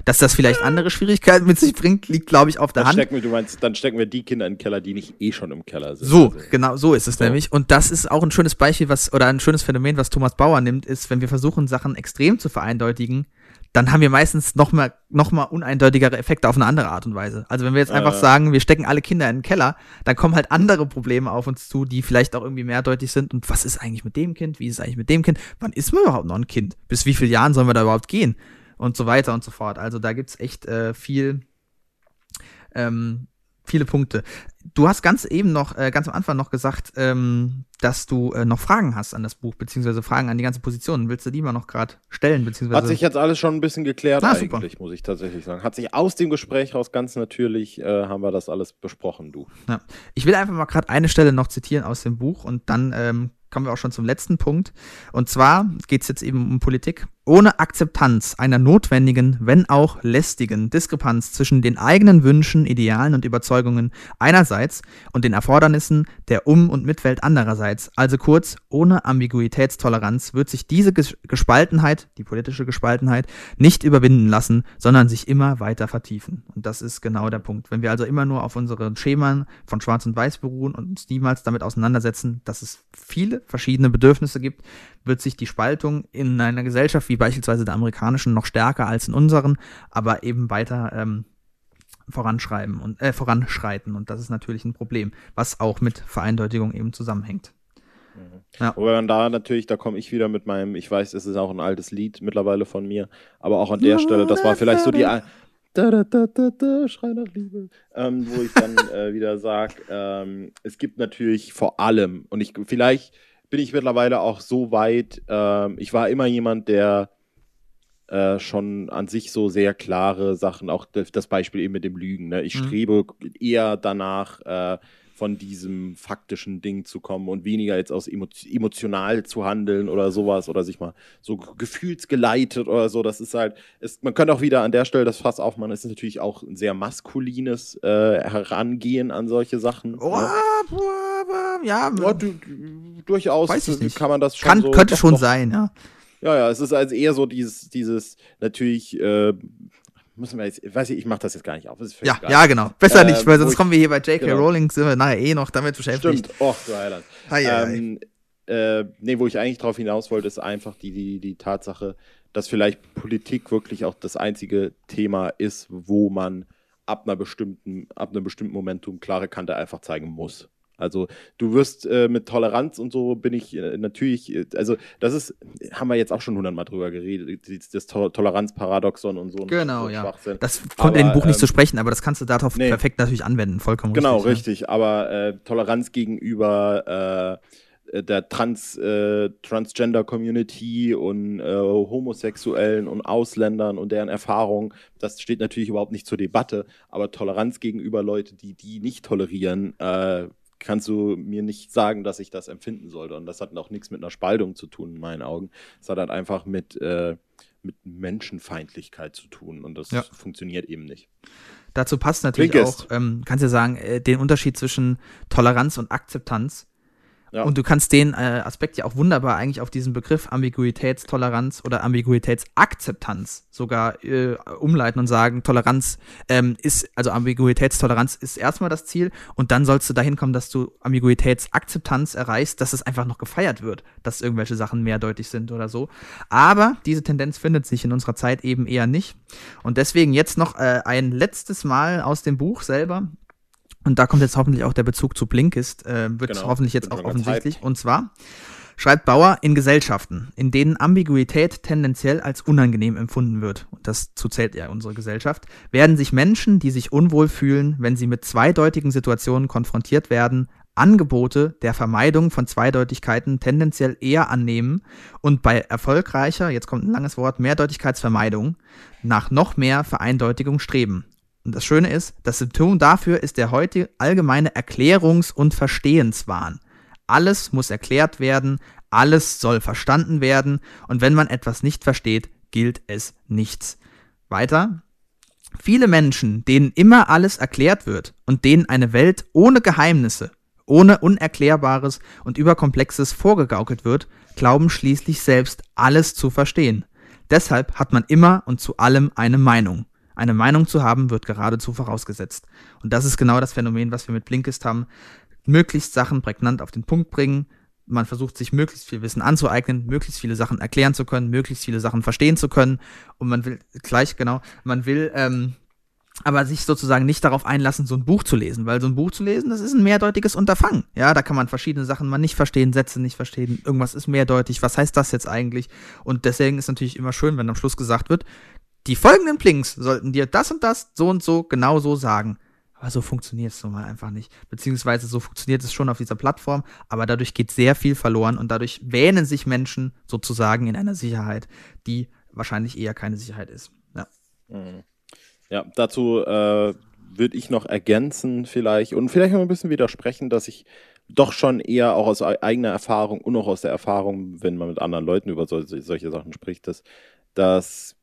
Dass das vielleicht andere Schwierigkeiten mit sich bringt, liegt, glaube ich, auf der dann Hand. Stecken wir, du meinst, dann stecken wir die Kinder in den Keller, die nicht eh schon im Keller sind. So, also. genau, so ist es so. nämlich. Und das ist auch ein schönes Beispiel, was, oder ein schönes Phänomen, was Thomas Bauer nimmt, ist, wenn wir versuchen, Sachen extrem zu vereindeutigen, dann haben wir meistens noch mal, noch mal uneindeutigere Effekte auf eine andere Art und Weise. Also wenn wir jetzt einfach äh. sagen, wir stecken alle Kinder in den Keller, dann kommen halt andere Probleme auf uns zu, die vielleicht auch irgendwie mehrdeutig sind. Und was ist eigentlich mit dem Kind? Wie ist es eigentlich mit dem Kind? Wann ist man überhaupt noch ein Kind? Bis wie viele Jahren sollen wir da überhaupt gehen? Und so weiter und so fort. Also da gibt's echt äh, viel, ähm, viele Punkte. Du hast ganz eben noch, äh, ganz am Anfang noch gesagt, ähm, dass du äh, noch Fragen hast an das Buch, beziehungsweise Fragen an die ganze Position. Willst du die mal noch gerade stellen? Beziehungsweise Hat sich jetzt alles schon ein bisschen geklärt ah, eigentlich, super. muss ich tatsächlich sagen. Hat sich aus dem Gespräch raus ganz natürlich, äh, haben wir das alles besprochen, du. Ja. Ich will einfach mal gerade eine Stelle noch zitieren aus dem Buch und dann ähm, kommen wir auch schon zum letzten Punkt. Und zwar geht es jetzt eben um Politik. Ohne Akzeptanz einer notwendigen, wenn auch lästigen Diskrepanz zwischen den eigenen Wünschen, Idealen und Überzeugungen einerseits und den Erfordernissen der Um- und Mitwelt andererseits, also kurz, ohne Ambiguitätstoleranz, wird sich diese Gespaltenheit, die politische Gespaltenheit, nicht überwinden lassen, sondern sich immer weiter vertiefen. Und das ist genau der Punkt. Wenn wir also immer nur auf unseren Schemen von Schwarz und Weiß beruhen und uns niemals damit auseinandersetzen, dass es viele verschiedene Bedürfnisse gibt, wird sich die Spaltung in einer Gesellschaft wie beispielsweise der amerikanischen noch stärker als in unseren, aber eben weiter ähm, voranschreiben und äh, voranschreiten. Und das ist natürlich ein Problem, was auch mit Vereindeutigung eben zusammenhängt. Mhm. Ja. Wobei man da natürlich, da komme ich wieder mit meinem, ich weiß, es ist auch ein altes Lied mittlerweile von mir, aber auch an der Stelle, das war vielleicht so die da, da, da, da, da, Schrei nach Liebe, ähm, wo ich dann <laughs> äh, wieder sage, ähm, es gibt natürlich vor allem, und ich vielleicht bin ich mittlerweile auch so weit, ähm, ich war immer jemand, der äh, schon an sich so sehr klare Sachen, auch das Beispiel eben mit dem Lügen. Ne? Ich mhm. strebe eher danach, äh, von diesem faktischen Ding zu kommen und weniger jetzt aus emotional zu handeln oder sowas oder sich mal so gefühlsgeleitet oder so. Das ist halt, ist, man könnte auch wieder an der Stelle das Fass aufmachen. Es ist natürlich auch ein sehr maskulines äh, Herangehen an solche Sachen. Oh, ne? ja, ja du, durchaus weiß ich nicht. kann man das schon kann, so, Könnte schon doch, sein, ja. Ja, ja, es ist also eher so dieses, dieses natürlich äh, müssen wir jetzt, weiß ich, ich mache das jetzt gar nicht auf. ja, geil. ja, genau. Besser ähm, nicht, weil sonst kommen wir hier bei J.K. Genau. Rowling, sind wir nachher eh noch damit beschäftigt. Stimmt, oh, du Heiland. ähm, äh, nee, wo ich eigentlich drauf hinaus wollte, ist einfach die, die, die Tatsache, dass vielleicht Politik wirklich auch das einzige Thema ist, wo man ab einer bestimmten, ab einem bestimmten Momentum klare Kante einfach zeigen muss. Also du wirst äh, mit Toleranz und so bin ich äh, natürlich, äh, also das ist, haben wir jetzt auch schon hundertmal drüber geredet, das to Toleranzparadoxon und so. Genau, so ja. Das konnte in dem Buch ähm, nicht so sprechen, aber das kannst du darauf nee. perfekt natürlich anwenden, vollkommen genau, richtig. Genau, richtig, aber äh, Toleranz gegenüber äh, der Trans, äh, Transgender-Community und Homosexuellen und Ausländern und deren Erfahrungen, das steht natürlich überhaupt nicht zur Debatte, aber Toleranz gegenüber Leuten, die die nicht tolerieren, kannst du mir nicht sagen, dass ich das empfinden sollte. Und das hat auch nichts mit einer Spaltung zu tun, in meinen Augen. Es hat halt einfach mit, äh, mit Menschenfeindlichkeit zu tun. Und das ja. funktioniert eben nicht. Dazu passt natürlich Blinkist. auch, ähm, kannst du sagen, äh, den Unterschied zwischen Toleranz und Akzeptanz. Ja. Und du kannst den äh, Aspekt ja auch wunderbar eigentlich auf diesen Begriff Ambiguitätstoleranz oder Ambiguitätsakzeptanz sogar äh, umleiten und sagen, Toleranz ähm, ist, also Ambiguitätstoleranz ist erstmal das Ziel und dann sollst du dahin kommen, dass du Ambiguitätsakzeptanz erreichst, dass es einfach noch gefeiert wird, dass irgendwelche Sachen mehrdeutig sind oder so. Aber diese Tendenz findet sich in unserer Zeit eben eher nicht. Und deswegen jetzt noch äh, ein letztes Mal aus dem Buch selber und da kommt jetzt hoffentlich auch der Bezug zu Blinkist, äh, wird genau, hoffentlich jetzt auch offensichtlich. Und zwar schreibt Bauer in Gesellschaften, in denen Ambiguität tendenziell als unangenehm empfunden wird, und das zählt ja unsere Gesellschaft, werden sich Menschen, die sich unwohl fühlen, wenn sie mit zweideutigen Situationen konfrontiert werden, Angebote der Vermeidung von Zweideutigkeiten tendenziell eher annehmen und bei erfolgreicher, jetzt kommt ein langes Wort, Mehrdeutigkeitsvermeidung nach noch mehr Vereindeutigung streben. Und das Schöne ist, das Symptom dafür ist der heute allgemeine Erklärungs- und Verstehenswahn. Alles muss erklärt werden, alles soll verstanden werden, und wenn man etwas nicht versteht, gilt es nichts. Weiter. Viele Menschen, denen immer alles erklärt wird und denen eine Welt ohne Geheimnisse, ohne Unerklärbares und Überkomplexes vorgegaukelt wird, glauben schließlich selbst alles zu verstehen. Deshalb hat man immer und zu allem eine Meinung. Eine Meinung zu haben wird geradezu vorausgesetzt. Und das ist genau das Phänomen, was wir mit Blinkist haben. Möglichst Sachen prägnant auf den Punkt bringen. Man versucht sich möglichst viel Wissen anzueignen, möglichst viele Sachen erklären zu können, möglichst viele Sachen verstehen zu können. Und man will gleich, genau, man will ähm, aber sich sozusagen nicht darauf einlassen, so ein Buch zu lesen, weil so ein Buch zu lesen, das ist ein mehrdeutiges Unterfangen. Ja, da kann man verschiedene Sachen mal nicht verstehen, Sätze nicht verstehen, irgendwas ist mehrdeutig, was heißt das jetzt eigentlich? Und deswegen ist natürlich immer schön, wenn am Schluss gesagt wird, die folgenden Blinks sollten dir das und das so und so genau so sagen. Aber so funktioniert es nun mal einfach nicht. Beziehungsweise so funktioniert es schon auf dieser Plattform, aber dadurch geht sehr viel verloren und dadurch wähnen sich Menschen sozusagen in einer Sicherheit, die wahrscheinlich eher keine Sicherheit ist. Ja, mhm. ja dazu äh, würde ich noch ergänzen vielleicht und vielleicht noch ein bisschen widersprechen, dass ich doch schon eher auch aus eigener Erfahrung und auch aus der Erfahrung, wenn man mit anderen Leuten über solche, solche Sachen spricht, dass, dass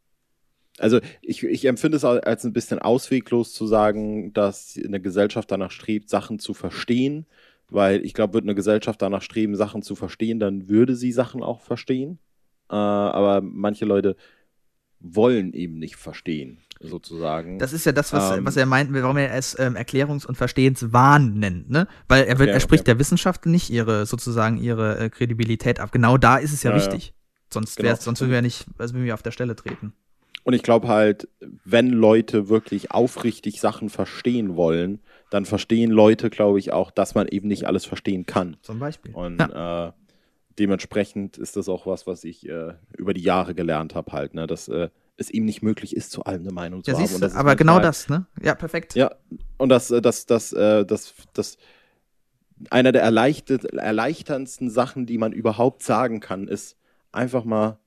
also ich, ich empfinde es als ein bisschen ausweglos zu sagen, dass eine Gesellschaft danach strebt, Sachen zu verstehen, weil ich glaube, würde eine Gesellschaft danach streben, Sachen zu verstehen, dann würde sie Sachen auch verstehen. Äh, aber manche Leute wollen eben nicht verstehen, sozusagen. Das ist ja das, was, ähm, was er meint, warum er es ähm, Erklärungs- und Verstehenswahn nennt, ne? Weil er, will, okay, er spricht okay. der Wissenschaft nicht ihre, sozusagen ihre äh, Kredibilität ab. Genau da ist es ja, ja wichtig. Ja. Sonst, genau. sonst würden wir ja nicht, also würden wir auf der Stelle treten. Und ich glaube halt, wenn Leute wirklich aufrichtig Sachen verstehen wollen, dann verstehen Leute, glaube ich, auch, dass man eben nicht alles verstehen kann. Zum Beispiel. Und ja. äh, dementsprechend ist das auch was, was ich äh, über die Jahre gelernt habe, halt, ne? dass äh, es ihm nicht möglich ist, zu allem eine Meinung ja, zu haben. Du, aber genau das, ne? Ja, perfekt. Ja, und das, äh, das, das, äh, das, das, einer der erleichterndsten Sachen, die man überhaupt sagen kann, ist einfach mal,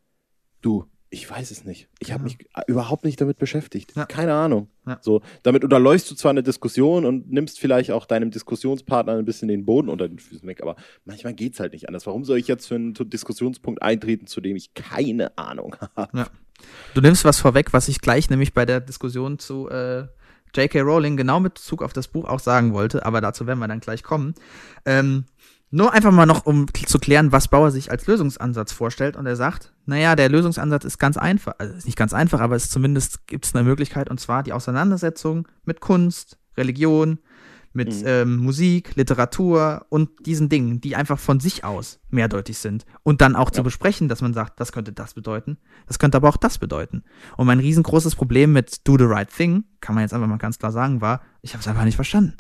du, Ich weiß es nicht. Ich habe mich überhaupt nicht damit beschäftigt. Keine Ahnung. So, damit unterläufst du zwar eine Diskussion und nimmst vielleicht auch deinem Diskussionspartner ein bisschen den Boden unter den Füßen weg, aber manchmal geht es halt nicht anders. Warum soll ich jetzt für einen Diskussionspunkt eintreten, zu dem ich keine Ahnung <laughs> habe? Ja. Du nimmst was vorweg, was ich gleich nämlich bei der Diskussion zu äh, J.K. Rowling genau mit Bezug auf das Buch auch sagen wollte, aber dazu werden wir dann gleich kommen. Ähm, nur einfach mal noch, um zu klären, was Bauer sich als Lösungsansatz vorstellt. Und er sagt, naja, der Lösungsansatz ist ganz einfach. Also ist nicht ganz einfach, aber es zumindest gibt es eine Möglichkeit, und zwar die Auseinandersetzung mit Kunst, Religion, mit Mhm. ähm, Musik, Literatur und diesen Dingen, die einfach von sich aus mehrdeutig sind. Und dann auch zu Ja. besprechen, dass man sagt, das könnte das bedeuten, das könnte aber auch das bedeuten. Und mein riesengroßes Problem mit Do the Right Thing, kann man jetzt einfach mal ganz klar sagen, war, ich habe es einfach nicht verstanden.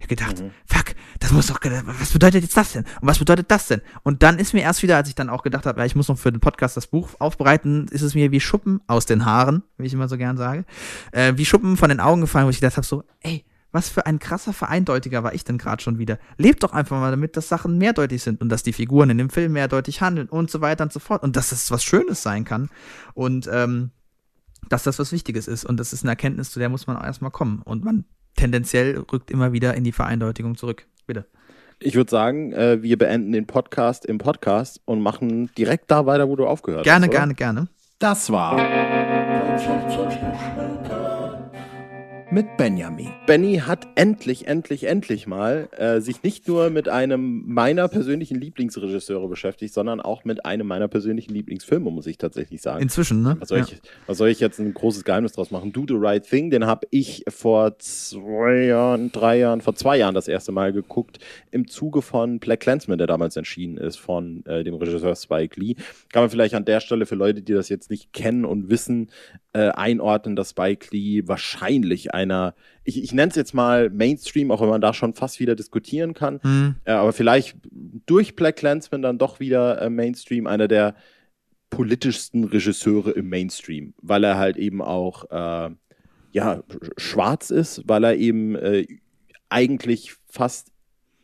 Ich hab gedacht, Mhm. fuck, das muss doch, was bedeutet jetzt das denn? Und was bedeutet das denn? Und dann ist mir erst wieder, als ich dann auch gedacht habe, ja, ich muss noch für den Podcast das Buch aufbereiten, ist es mir wie Schuppen aus den Haaren, wie ich immer so gern sage, äh, wie Schuppen von den Augen gefallen, wo ich gedacht habe, so, ey, was für ein krasser Vereindeutiger war ich denn gerade schon wieder? Lebt doch einfach mal damit, dass Sachen mehrdeutig sind und dass die Figuren in dem Film mehrdeutig handeln und so weiter und so fort. Und dass das was Schönes sein kann. Und ähm, dass das was Wichtiges ist. Und das ist eine Erkenntnis, zu der muss man auch erstmal kommen. Und man tendenziell rückt immer wieder in die Vereindeutigung zurück. Bitte. Ich würde sagen, äh, wir beenden den Podcast im Podcast und machen direkt da weiter, wo du aufgehört Gerne, hast. oder? gerne, gerne. Das war mit Benjamin. Benny hat endlich, endlich, endlich mal äh, sich nicht nur mit einem meiner persönlichen Lieblingsregisseure beschäftigt, sondern auch mit einem meiner persönlichen Lieblingsfilme, muss ich tatsächlich sagen. Inzwischen, ne? Was soll, Ja. ich, was soll ich jetzt ein großes Geheimnis draus machen? Do the Right Thing, den habe ich vor zwei Jahren, drei Jahren, vor zwei Jahren das erste Mal geguckt, im Zuge von Black Clansman, der damals entschieden ist von äh, dem Regisseur Spike Lee. Kann man vielleicht an der Stelle für Leute, die das jetzt nicht kennen und wissen, äh, einordnen, dass Spike Lee wahrscheinlich einer, ich, ich nenne es jetzt mal Mainstream, auch wenn man da schon fast wieder diskutieren kann, Hm, äh, aber vielleicht durch Black Clansman dann doch wieder äh, Mainstream, einer der politischsten Regisseure im Mainstream, weil er halt eben auch äh, ja, sch- schwarz ist, weil er eben äh, eigentlich fast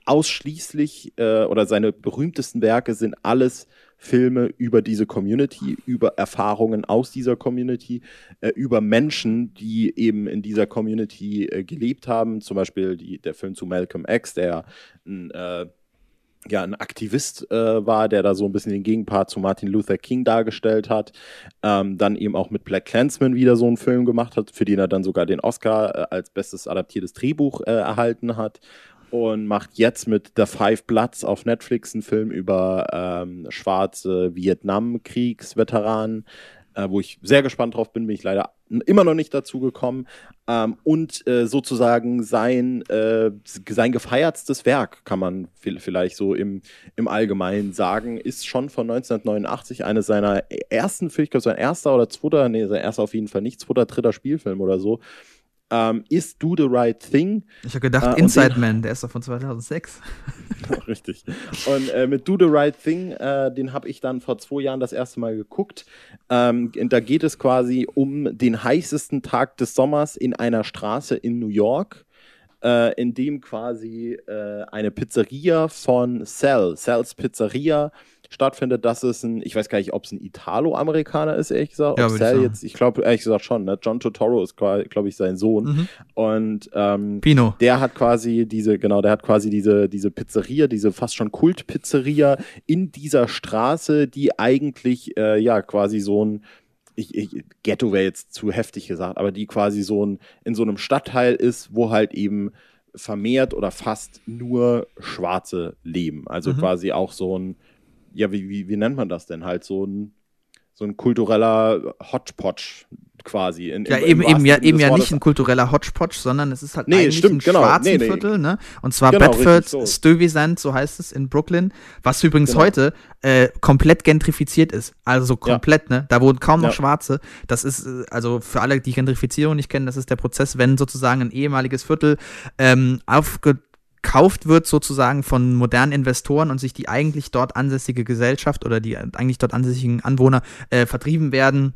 ausschließlich äh, oder seine berühmtesten Werke sind alles Filme über diese Community, über Erfahrungen aus dieser Community, äh, über Menschen, die eben in dieser Community äh, gelebt haben. Zum Beispiel die, der Film zu Malcolm X, der ein, äh, ja, ein Aktivist äh, war, der da so ein bisschen den Gegenpart zu Martin Luther King dargestellt hat. Ähm, dann eben auch mit Black Clansman wieder so einen Film gemacht hat, für den er dann sogar den Oscar äh, als bestes adaptiertes Drehbuch äh, erhalten hat. Und macht jetzt mit The Five Bloods auf Netflix einen Film über ähm, schwarze Vietnamkriegsveteranen, äh, wo ich sehr gespannt drauf bin, bin ich leider immer noch nicht dazu gekommen. Ähm, und äh, sozusagen sein, äh, sein gefeiertstes Werk, kann man vi- vielleicht so im, im Allgemeinen sagen, ist schon von 1989 eines seiner ersten Filme, ich glaube sein erster oder zweiter, nee, sein erster auf jeden Fall nicht, zweiter, dritter Spielfilm oder so, ähm, ist Do the Right Thing. Ich habe gedacht, Äh, Inside Man, der ist doch von 2006. <laughs> Richtig. Und äh, mit Do the Right Thing, äh, den habe ich dann vor zwei Jahren das erste Mal geguckt. Ähm, da geht es quasi um den heißesten Tag des Sommers in einer Straße in New York, äh, in dem quasi äh, eine Pizzeria von Cell, Cells Pizzeria, stattfindet. Das ist ein, ich weiß gar nicht, ob es ein Italo-Amerikaner ist, ehrlich gesagt. Ja, sagen. jetzt, ich glaube ehrlich gesagt schon, ne? John Totoro ist, glaube ich, sein Sohn. Mhm. Und ähm, Pino. der hat quasi diese, genau, der hat quasi diese, diese Pizzeria, diese fast schon Kultpizzeria in dieser Straße, die eigentlich, äh, ja, quasi so ein, ich, ich, Ghetto wäre jetzt zu heftig gesagt, aber die quasi so ein, in so einem Stadtteil ist, wo halt eben vermehrt oder fast nur Schwarze leben. Also Mhm. quasi auch so ein, ja, wie, wie, wie nennt man das denn? Halt so ein, so ein kultureller Hodgepodge quasi. In, Ja, im- im eben, eben wahrsten ja, eben ja nicht ein kultureller Hodgepodge, sondern es ist halt Nee, eigentlich stimmt, ein genau. schwarzen Nee, nee. Viertel, ne? Und zwar Genau, Bedford richtig so. Stuyvesant, so heißt es in Brooklyn, was übrigens Genau. heute äh, komplett gentrifiziert ist. Also so komplett, ne? Da wohnen kaum noch Ja. Schwarze. Das ist, also für alle, die Gentrifizierung nicht kennen, das ist der Prozess, wenn sozusagen ein ehemaliges Viertel ähm, aufgekauft wird, sozusagen von modernen Investoren und sich die eigentlich dort ansässige Gesellschaft oder die eigentlich dort ansässigen Anwohner äh, vertrieben werden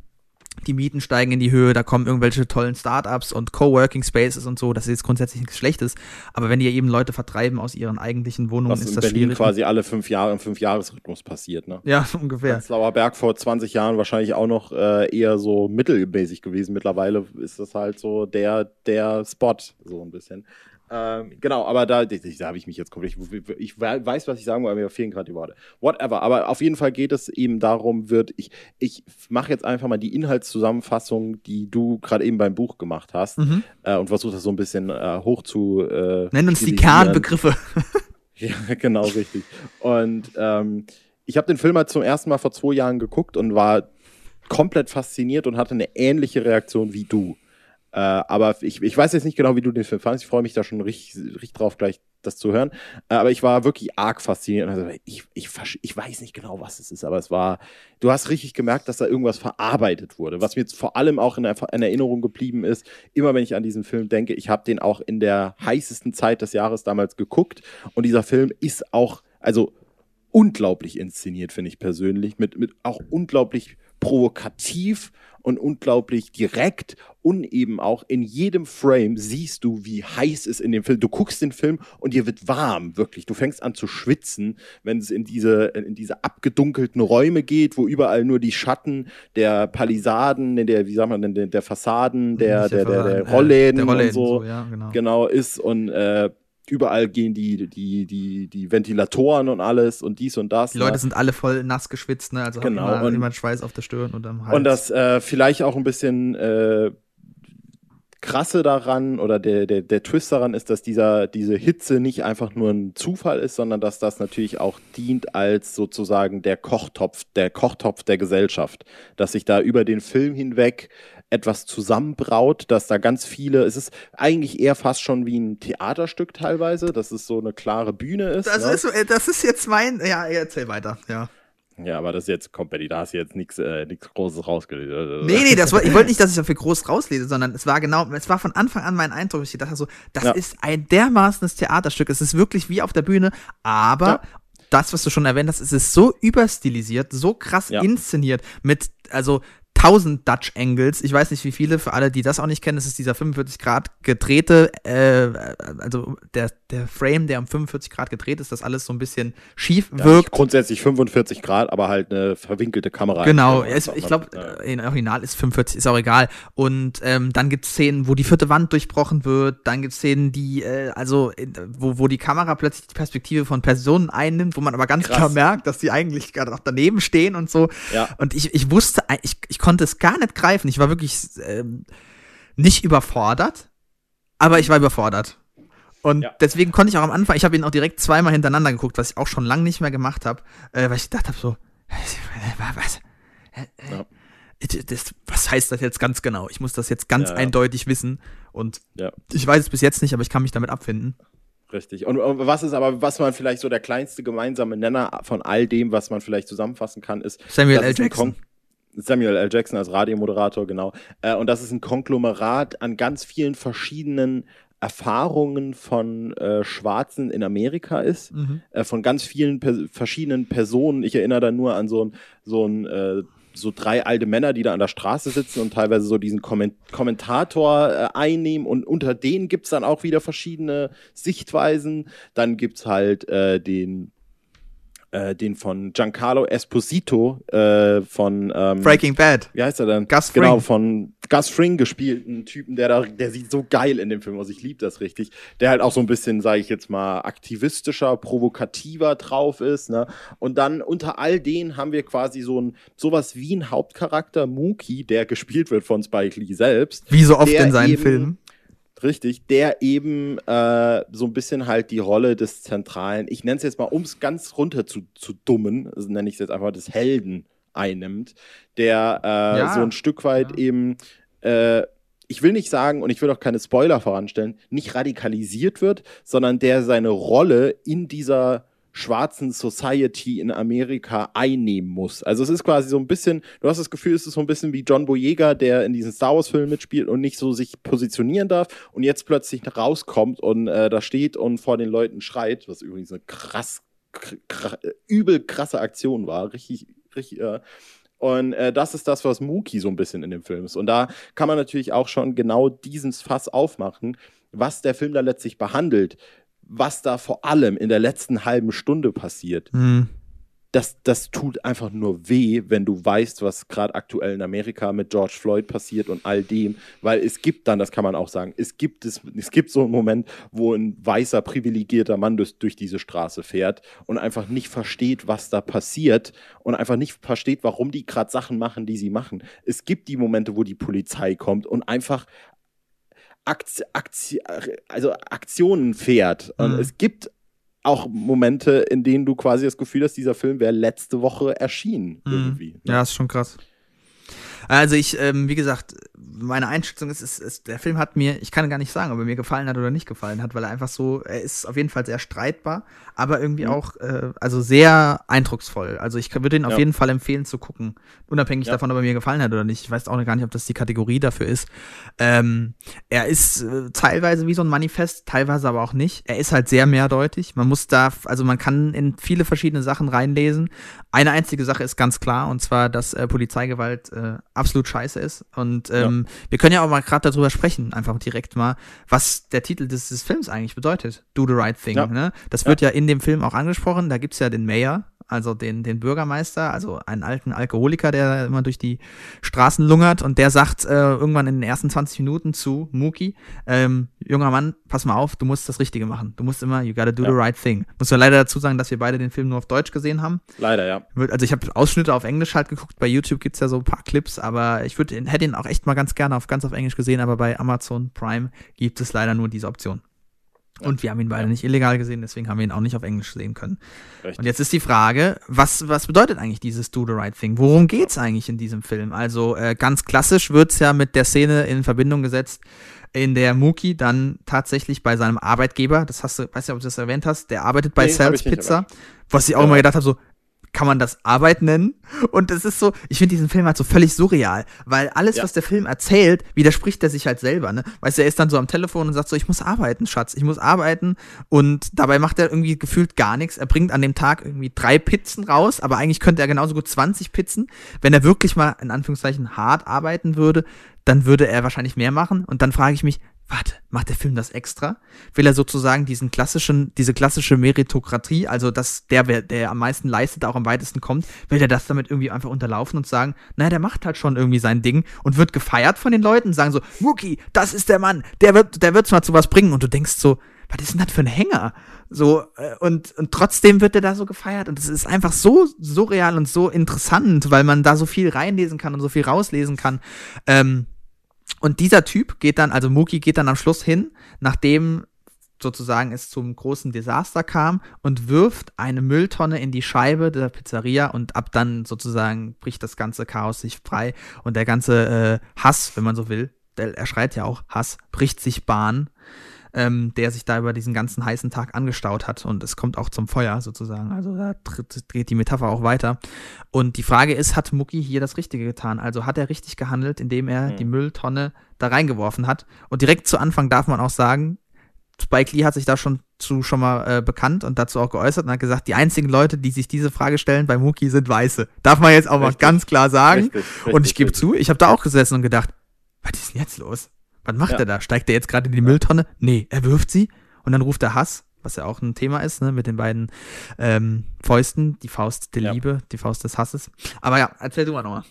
die Mieten steigen in die Höhe, da kommen irgendwelche tollen Startups und Coworking Spaces und so. Das ist jetzt grundsätzlich nichts Schlechtes. Aber wenn die eben Leute vertreiben aus ihren eigentlichen Wohnungen, Was ist in das Berlin schwierig. quasi alle fünf Jahre im Fünfjahresrhythmus passiert, ne? ja, <laughs> ungefähr. Prenzlauer Berg vor 20 Jahren wahrscheinlich auch noch äh, eher so mittelmäßig gewesen. Mittlerweile ist das halt so der, der Spot, so ein bisschen. Ähm, genau, aber da, da, habe ich mich jetzt komplett. Ich, weiß, was ich sagen will, aber mir fehlen gerade die Worte. Whatever. Aber auf jeden Fall geht es eben darum, wird ich, ich mache jetzt einfach mal die Inhaltszusammenfassung, die du gerade eben beim Buch gemacht hast Mhm. äh, und versuche das so ein bisschen äh, hoch zu. Äh, Nenn uns die. Kernbegriffe. <laughs> Ja, genau, richtig. Und ähm, ich habe den Film halt zum ersten Mal vor zwei Jahren geguckt und war komplett fasziniert und hatte eine ähnliche Reaktion wie du. Äh, aber ich, ich weiß jetzt nicht genau, wie du den Film fandest. Ich freue mich da schon richtig, richtig drauf, gleich das zu hören. Äh, aber ich war wirklich arg fasziniert. Also, ich, ich, ich weiß nicht genau, was es ist, aber es war, du hast richtig gemerkt, dass da irgendwas verarbeitet wurde. Was mir jetzt vor allem auch in, in Erinnerung geblieben ist, immer wenn ich an diesen Film denke, ich habe den auch in der heißesten Zeit des Jahres damals geguckt. Und dieser Film ist auch, also unglaublich inszeniert, finde ich persönlich, mit, mit auch unglaublich provokativ und unglaublich direkt und eben auch in jedem Frame siehst du, wie heiß es in dem Film. Du guckst den Film und dir wird warm, wirklich. Du fängst an zu schwitzen, wenn es in diese, in diese abgedunkelten Räume geht, wo überall nur die Schatten der Palisaden, der, wie sagt man denn, der, Fassaden, der, der, der, äh, Rollläden, und so, ja, genau. genau ist und äh, überall gehen die, die, die, die Ventilatoren und alles und dies und das. Die Leute ne? sind alle voll nass geschwitzt, ne? Also Genau, haben immer, und- immer Schweiß auf der Stirn und am Hals. Und das äh, vielleicht auch ein bisschen äh, krasse daran oder der, der, der Twist daran ist, dass dieser, diese Hitze nicht einfach nur ein Zufall ist, sondern dass das natürlich auch dient als sozusagen der Kochtopf, der Kochtopf der Gesellschaft. Dass sich da über den Film hinweg etwas zusammenbraut, dass da ganz viele, es ist eigentlich eher fast schon wie ein Theaterstück teilweise, dass es so eine klare Bühne ist. das, ne? ist, äh, das ist jetzt mein. Ja, erzähl weiter, ja. ja, aber das ist jetzt Company, da hast du jetzt nichts äh, nichts Großes rausgelesen. Nee, nee, das war, ich wollte <laughs> nicht, dass ich dafür groß rauslese, sondern es war genau, es war von Anfang an mein Eindruck, ich dachte so, das Ja. ist ein dermaßenes Theaterstück, es ist wirklich wie auf der Bühne, aber Ja. das, was du schon erwähnt hast, es ist so überstilisiert, so krass Ja. inszeniert mit, also 1000 Dutch Angles, ich weiß nicht wie viele, für alle, die das auch nicht kennen, das ist dieser 45 Grad gedrehte, äh, also der, der Frame, der um 45 Grad gedreht ist, das alles so ein bisschen schief Ja, wirkt. grundsätzlich 45 Grad, aber halt eine verwinkelte Kamera. Genau, Ja, es, sagt ich glaube, Ja. in Original ist 45, ist auch egal. Und ähm, dann gibt es Szenen, wo die vierte Wand durchbrochen wird. Dann gibt es Szenen, die, äh, also, wo, wo die Kamera plötzlich die Perspektive von Personen einnimmt, wo man aber ganz Krass. klar merkt, dass die eigentlich gerade auch daneben stehen und so. Ja. Und ich, ich wusste, ich, ich konnte es gar nicht greifen. Ich war wirklich ähm, nicht überfordert, aber ich war überfordert. Und Ja. deswegen konnte ich auch am Anfang, ich habe ihn auch direkt zweimal hintereinander geguckt, was ich auch schon lange nicht mehr gemacht habe, äh, weil ich gedacht habe so, <laughs> was? Äh, äh, Ja. Das, was heißt das jetzt ganz genau? Ich muss das jetzt ganz Ja, ja. eindeutig wissen. Und Ja. ich weiß es bis jetzt nicht, aber ich kann mich damit abfinden. Richtig. Und, und was ist aber, was man vielleicht so der kleinste gemeinsame Nenner von all dem, was man vielleicht zusammenfassen kann, ist Samuel L. Jackson. Kon- Samuel L. Jackson als Radiomoderator, genau. Äh, und das ist ein Konglomerat an ganz vielen verschiedenen Erfahrungen von äh, Schwarzen in Amerika ist, Mhm. äh, von ganz vielen per verschiedenen Personen. Ich erinnere da nur an so ein, so ein äh, so drei alte Männer, die da an der Straße sitzen und teilweise so diesen Komment Kommentator äh, einnehmen und unter denen gibt's dann auch wieder verschiedene Sichtweisen. Dann gibt's halt äh, den äh, den von Giancarlo Esposito äh, von ähm, Breaking Bad. wie heißt er denn? Gus Genau, Fring. von Gus Fring gespielten Typen, der da, der sieht so geil in dem Film aus. Ich liebe das richtig. Der halt auch so ein bisschen, sage ich jetzt mal, aktivistischer, provokativer drauf ist. Ne? Und dann unter all denen haben wir quasi so ein sowas wie ein Hauptcharakter, Mookie, der gespielt wird von Spike Lee selbst. Wie so oft in seinen Filmen. Richtig, der eben äh, so ein bisschen halt die Rolle des zentralen, ich nenne es jetzt mal, um es ganz runter zu, zu dummen, also nenne ich es jetzt einfach des Helden einnimmt, der äh, Ja, so ein Stück weit ja. eben, äh, ich will nicht sagen, und ich will auch keine Spoiler voranstellen, nicht radikalisiert wird, sondern der seine Rolle in dieser schwarzen Society in Amerika einnehmen muss. Also es ist quasi so ein bisschen, du hast das Gefühl, es ist so ein bisschen wie John Boyega, der in diesen Star Wars Filmen mitspielt und nicht so sich positionieren darf und jetzt plötzlich rauskommt und äh, da steht und vor den Leuten schreit, was übrigens eine krass, kr kr übel krasse Aktion war, richtig, richtig, äh, Und äh, das ist das, was Mookie so ein bisschen in dem Film ist. Und da kann man natürlich auch schon genau diesen Fass aufmachen, was der Film da letztlich behandelt, was da vor allem in der letzten halben Stunde passiert. Hm. Das, das tut einfach nur weh, wenn du weißt, was gerade aktuell in Amerika mit George Floyd passiert und all dem, weil es gibt dann, das kann man auch sagen, es gibt, es, es gibt so einen Moment, wo ein weißer, privilegierter Mann durch, durch diese Straße fährt und einfach nicht versteht, was da passiert und einfach nicht versteht, warum die gerade Sachen machen, die sie machen. Es gibt die Momente, wo die Polizei kommt und einfach Akti Akti also Aktionen fährt. Und Mhm. es gibt auch Momente, in denen du quasi das Gefühl hast, dieser Film wäre letzte Woche erschienen. Mhm. Irgendwie. ne? Ja, ist schon krass. Also ich, ähm, wie gesagt, meine Einschätzung ist, ist, ist, der Film hat mir, ich kann gar nicht sagen, ob er mir gefallen hat oder nicht gefallen hat, weil er einfach so, er ist auf jeden Fall sehr streitbar, aber irgendwie Mhm. auch, äh, also sehr eindrucksvoll. Also ich würde ihn auf Ja. jeden Fall empfehlen zu gucken, unabhängig Ja. davon, ob er mir gefallen hat oder nicht. Ich weiß auch gar nicht, ob das die Kategorie dafür ist. Ähm, er ist äh, teilweise wie so ein Manifest, teilweise aber auch nicht. Er ist halt sehr mehrdeutig. Man muss da, also man kann in viele verschiedene Sachen reinlesen. Eine einzige Sache ist ganz klar, und zwar, dass äh, Polizeigewalt äh, absolut scheiße ist. Und ähm, wir können ja auch mal gerade darüber sprechen, einfach direkt mal, was der Titel des, des Films eigentlich bedeutet. Do the right thing. Ja. Ne? Das wird ja in dem Film auch angesprochen. Da gibt's ja den Mayor, also den, den Bürgermeister, also einen alten Alkoholiker, der immer durch die Straßen lungert und der sagt äh, irgendwann in den ersten 20 Minuten zu Mookie, ähm, junger Mann, pass mal auf, du musst das Richtige machen. Du musst immer, you gotta do Ja. the right thing. Muss ja leider dazu sagen, dass wir beide den Film nur auf Deutsch gesehen haben. Leider, ja. Also ich habe Ausschnitte auf Englisch halt geguckt, bei YouTube gibt's ja so ein paar Clips, aber ich würde hätte ihn auch echt mal ganz gerne auf ganz auf Englisch gesehen, aber bei Amazon Prime gibt es leider nur diese Option. Und wir haben ihn beide nicht illegal gesehen, deswegen haben wir ihn auch nicht auf Englisch sehen können. Richtig. Und jetzt ist die Frage, was, was bedeutet eigentlich dieses Do the Right Thing? Worum geht's eigentlich in diesem Film? Also äh, ganz klassisch wird's ja mit der Szene in Verbindung gesetzt, in der Mookie dann tatsächlich bei seinem Arbeitgeber, das hast du, weiß nicht, ob du das erwähnt hast, der arbeitet bei Nee, Sal's Pizza, was ich auch Ja. immer gedacht habe, so, kann man das Arbeit nennen? Und es ist so, ich finde diesen Film halt so völlig surreal, weil alles, Ja. was der Film erzählt, widerspricht er sich halt selber, ne? Weißt du, er ist dann so am Telefon und sagt so, ich muss arbeiten, Schatz, ich muss arbeiten und dabei macht er irgendwie gefühlt gar nichts. Er bringt an dem Tag irgendwie drei Pizzen raus, aber eigentlich könnte er genauso gut 20 Pizzen. Wenn er wirklich mal in Anführungszeichen hart arbeiten würde, dann würde er wahrscheinlich mehr machen und dann frage ich mich, warte, macht der Film das extra? Will er sozusagen diesen klassischen, diese klassische Meritokratie, also dass der, der am meisten leistet, auch am weitesten kommt, will er das damit irgendwie einfach unterlaufen und sagen, naja, der macht halt schon irgendwie sein Ding und wird gefeiert von den Leuten, sagen so, Mookie, das ist der Mann, der wird, der wird's mal zu was bringen und du denkst so, was ist denn das für ein Hänger? So, äh, und, und trotzdem wird er da so gefeiert. Und es ist einfach so surreal und so interessant, weil man da so viel reinlesen kann und so viel rauslesen kann. Ähm, und dieser Typ geht dann, also Mookie geht dann am Schluss hin, nachdem sozusagen es zum großen Desaster kam und wirft eine Mülltonne in die Scheibe der Pizzeria und ab dann sozusagen bricht das ganze Chaos sich frei und der ganze äh, Hass, wenn man so will, der, er schreit ja auch Hass, bricht sich Bahn, ähm, der sich da über diesen ganzen heißen Tag angestaut hat und es kommt auch zum Feuer sozusagen. Also da geht die Metapher auch weiter. Und die Frage ist, hat Mucki hier das Richtige getan? Also hat er richtig gehandelt, indem er Mhm. die Mülltonne da reingeworfen hat? Und direkt zu Anfang darf man auch sagen, Spike Lee hat sich da schon zu schon mal äh, bekannt und dazu auch geäußert und hat gesagt, die einzigen Leute, die sich diese Frage stellen bei Mookie, sind Weiße. Darf man jetzt auch mal Richtig. ganz klar sagen. Richtig, richtig, und ich gebe zu, ich habe da auch gesessen und gedacht, was ist denn jetzt los? Was macht Ja. er da? Steigt er jetzt gerade in die Mülltonne? Nee, er wirft sie und dann ruft er Hass, was ja auch ein Thema ist, ne, mit den beiden ähm, Fäusten, die Faust der Ja. Liebe, die Faust des Hasses. Aber ja, erzähl du mal nochmal.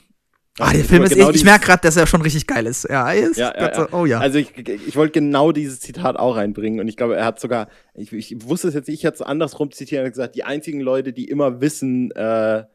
Ah, der ich Film ist, genau ich, ich merke gerade, dass er schon richtig geil ist. Ja, er ist Ja, ja, so, oh ja. Also ich, ich wollte genau dieses Zitat auch reinbringen und ich glaube, er hat sogar, ich, ich wusste es jetzt nicht, ich hätte es andersrum zitiert, er hat gesagt, die einzigen Leute, die immer wissen, äh,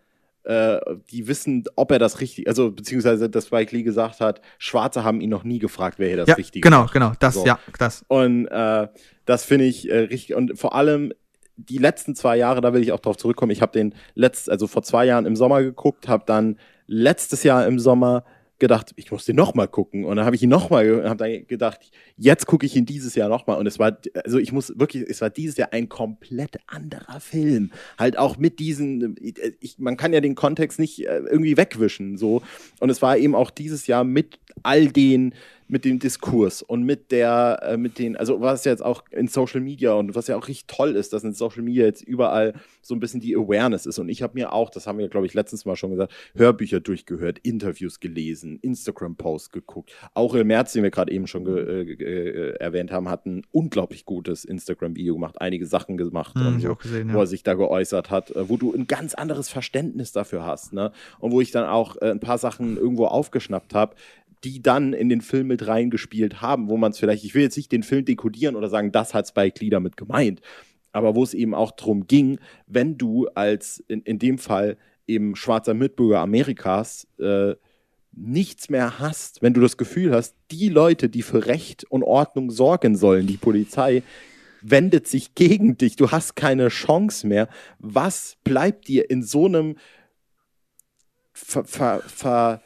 äh, die wissen, ob er das richtig, also beziehungsweise, dass Spike Lee gesagt hat, Schwarze haben ihn noch nie gefragt, wer hier das ja, Richtige genau, macht. genau, das, So. ja, das. Und äh, das finde ich äh, richtig. Und vor allem die letzten zwei Jahre, da will ich auch drauf zurückkommen. Ich habe den letzt, also vor zwei Jahren im Sommer geguckt, habe dann letztes Jahr im Sommer gedacht, ich muss den noch mal gucken. Und dann habe ich ihn noch mal, habe dann gedacht, jetzt gucke ich ihn dieses Jahr noch mal. Und es war, also ich muss wirklich, es war dieses Jahr ein komplett anderer Film. Halt auch mit diesen, ich, man kann ja den Kontext nicht äh, irgendwie wegwischen, so. Und es war eben auch dieses Jahr mit all den mit dem Diskurs und mit der, äh, mit den, also was jetzt auch in Social Media und was ja auch richtig toll ist, dass in Social Media jetzt überall so ein bisschen die Awareness ist. Und ich habe mir auch, das haben wir, glaube ich, letztens mal schon gesagt, Hörbücher durchgehört, Interviews gelesen, Instagram-Posts geguckt. Auch im März, den wir gerade eben schon äh, äh, erwähnt haben, hat ein unglaublich gutes Instagram-Video gemacht, einige Sachen gemacht, Hm, so, auch gesehen, wo ja. er sich da geäußert hat, äh, wo du ein ganz anderes Verständnis dafür hast. Ne? Und wo ich dann auch äh, ein paar Sachen irgendwo aufgeschnappt habe, die dann in den Film mit reingespielt haben, wo man es vielleicht, ich will jetzt nicht den Film dekodieren oder sagen, das hat Spike Lee damit gemeint, aber wo es eben auch darum ging, wenn du als in, in dem Fall eben schwarzer Mitbürger Amerikas äh, nichts mehr hast, wenn du das Gefühl hast, die Leute, die für Recht und Ordnung sorgen sollen, die Polizei, wendet sich gegen dich, du hast keine Chance mehr. Was bleibt dir in so einem ver, ver, ver,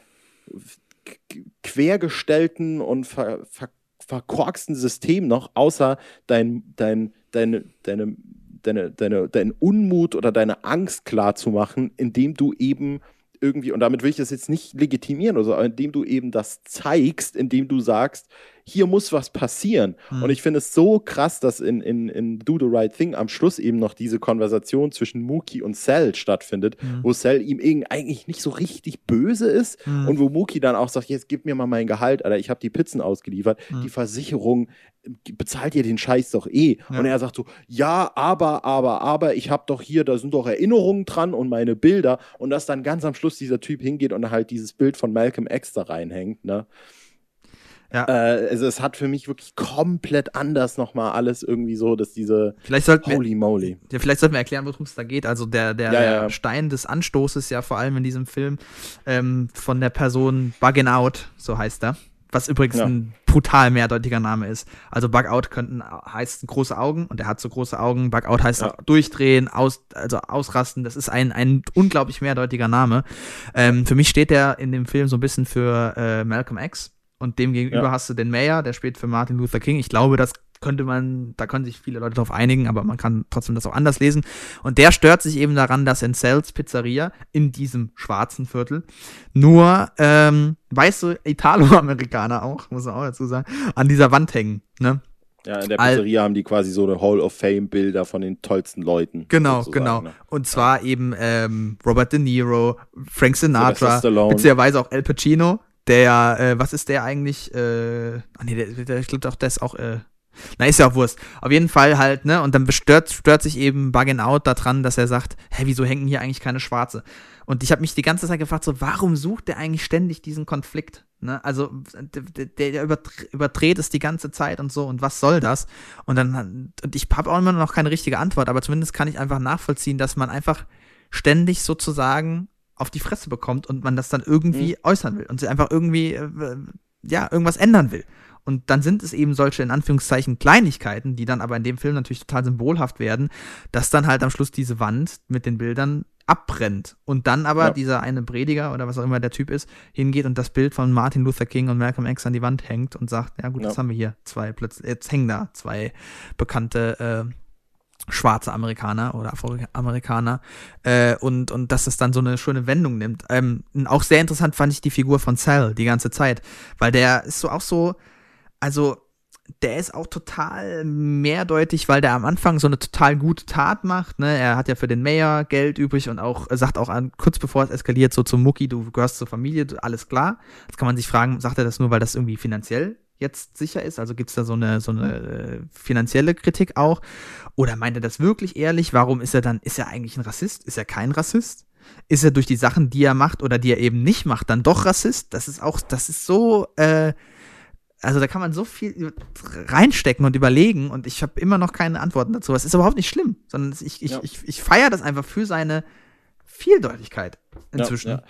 quergestellten und ver, ver, verkorksten System noch, außer dein, dein, deine, deine, deine, deine, dein Unmut oder deine Angst klar zu machen, indem du eben irgendwie, und damit will ich das jetzt nicht legitimieren oder so, aber indem du eben das zeigst, indem du sagst, hier muss was passieren. Hm. Und ich finde es so krass, dass in, in, in Do the Right Thing am Schluss eben noch diese Konversation zwischen Mookie und Cell stattfindet, Hm. wo Cell ihm irgend- eigentlich nicht so richtig böse ist Hm. und wo Mookie dann auch sagt, jetzt gib mir mal mein Gehalt, Alter, ich habe die Pizzen ausgeliefert, Hm. die Versicherung äh, bezahlt ihr den Scheiß doch eh. Ja. Und er sagt so, ja, aber, aber, aber, ich habe doch hier, da sind doch Erinnerungen dran und meine Bilder und dass dann ganz am Schluss dieser Typ hingeht und halt dieses Bild von Malcolm X da reinhängt, ne? Ja. Äh, also es hat für mich wirklich komplett anders nochmal alles irgendwie so, dass diese Vielleicht sollten wir, Holy moly. ja, vielleicht sollten wir erklären, worum es da geht. Also der, der Ja, ja. Stein des Anstoßes ja vor allem in diesem Film ähm, von der Person Buggin Out, so heißt er. Was übrigens Ja. ein brutal mehrdeutiger Name ist. Also Bug Out könnten heißt große Augen und er hat so große Augen. Bug Out heißt Ja. auch durchdrehen, aus, also ausrasten. Das ist ein, ein unglaublich mehrdeutiger Name. Ähm, für mich steht der in dem Film so ein bisschen für äh, Malcolm X und dem gegenüber Ja. hast du den Mayor, der spielt für Martin Luther King. Ich glaube, das könnte man, da können sich viele Leute darauf einigen, aber man kann trotzdem das auch anders lesen. Und der stört sich eben daran, dass in Cells Pizzeria in diesem schwarzen Viertel nur ähm, weiße Italo-Amerikaner auch, muss man auch dazu sagen, an dieser Wand hängen. Ne? Ja, in der Pizzeria haben die quasi so eine Hall of Fame Bilder von den tollsten Leuten. Genau, genau. ne? Und zwar eben ähm, Robert De Niro, Frank Sinatra, beziehungsweise auch Al Pacino, der, äh, was ist der eigentlich? Äh, ah nee, der, der, ich glaube auch, der ist auch, äh, na, ist ja auch Wurst. Auf jeden Fall halt, ne? Und dann bestört, stört sich eben Buggin Out daran, dass er sagt, hä, wieso hängen hier eigentlich keine Schwarze? Und ich habe mich die ganze Zeit gefragt, so, warum sucht der eigentlich ständig diesen Konflikt? Ne? Also, der, der, der überdre- überdreht es die ganze Zeit und so, und was soll das? Und dann, und ich habe auch immer noch keine richtige Antwort, aber zumindest kann ich einfach nachvollziehen, dass man einfach ständig sozusagen auf die Fresse bekommt und man das dann irgendwie äußern will und sich einfach irgendwie, äh, ja, irgendwas ändern will. Und dann sind es eben solche, in Anführungszeichen, Kleinigkeiten, die dann aber in dem Film natürlich total symbolhaft werden, dass dann halt am Schluss diese Wand mit den Bildern abbrennt. Und dann aber Ja. dieser eine Prediger oder was auch immer der Typ ist, hingeht und das Bild von Martin Luther King und Malcolm X an die Wand hängt und sagt, ja gut, Ja. jetzt haben wir hier zwei plötzlich, jetzt hängen da zwei bekannte äh, schwarze Amerikaner oder Afroamerikaner äh, und, und dass es dann so eine schöne Wendung nimmt. Ähm, auch sehr interessant fand ich die Figur von Sal die ganze Zeit, weil der ist so auch so, also der ist auch total mehrdeutig, weil der am Anfang so eine total gute Tat macht. Ne? Er hat ja für den Mayor Geld übrig und auch sagt auch an, kurz bevor es eskaliert, so zum Mucki, du gehörst zur Familie, alles klar. Jetzt kann man sich fragen, sagt er das nur, weil das irgendwie finanziell jetzt sicher ist? Also gibt es da so eine, so eine äh, finanzielle Kritik auch? Oder meint er das wirklich ehrlich? Warum ist er dann, ist er eigentlich ein Rassist? Ist er kein Rassist? Ist er durch die Sachen, die er macht oder die er eben nicht macht, dann doch Rassist? Das ist auch, das ist so, äh, also da kann man so viel reinstecken und überlegen und ich habe immer noch keine Antworten dazu. Es ist überhaupt nicht schlimm, sondern ich, ich, Ja. ich, ich feiere das einfach für seine Vieldeutigkeit inzwischen. Ja, ja.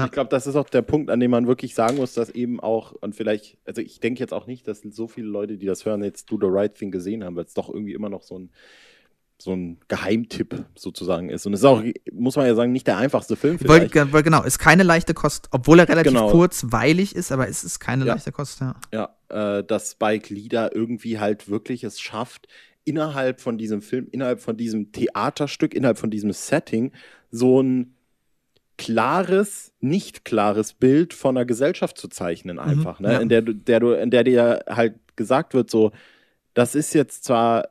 Ja. Ich glaube, das ist auch der Punkt, an dem man wirklich sagen muss, dass eben auch, und vielleicht, also ich denke jetzt auch nicht, dass so viele Leute, die das hören, jetzt Do the Right Thing gesehen haben, weil es doch irgendwie immer noch so ein, so ein Geheimtipp sozusagen ist. Und es ist auch, muss man ja sagen, nicht der einfachste Film vielleicht. ge- genau, ist keine leichte Kost, obwohl er relativ Genau. kurzweilig ist, aber es ist keine Ja. leichte Kost, ja. Ja, äh, dass Spike Lee da irgendwie halt wirklich es schafft, innerhalb von diesem Film, innerhalb von diesem Theaterstück, innerhalb von diesem Setting, so ein klares, nicht klares Bild von einer Gesellschaft zu zeichnen, einfach, ne? ja. In der der du, in der dir halt gesagt wird, so, das ist jetzt zwar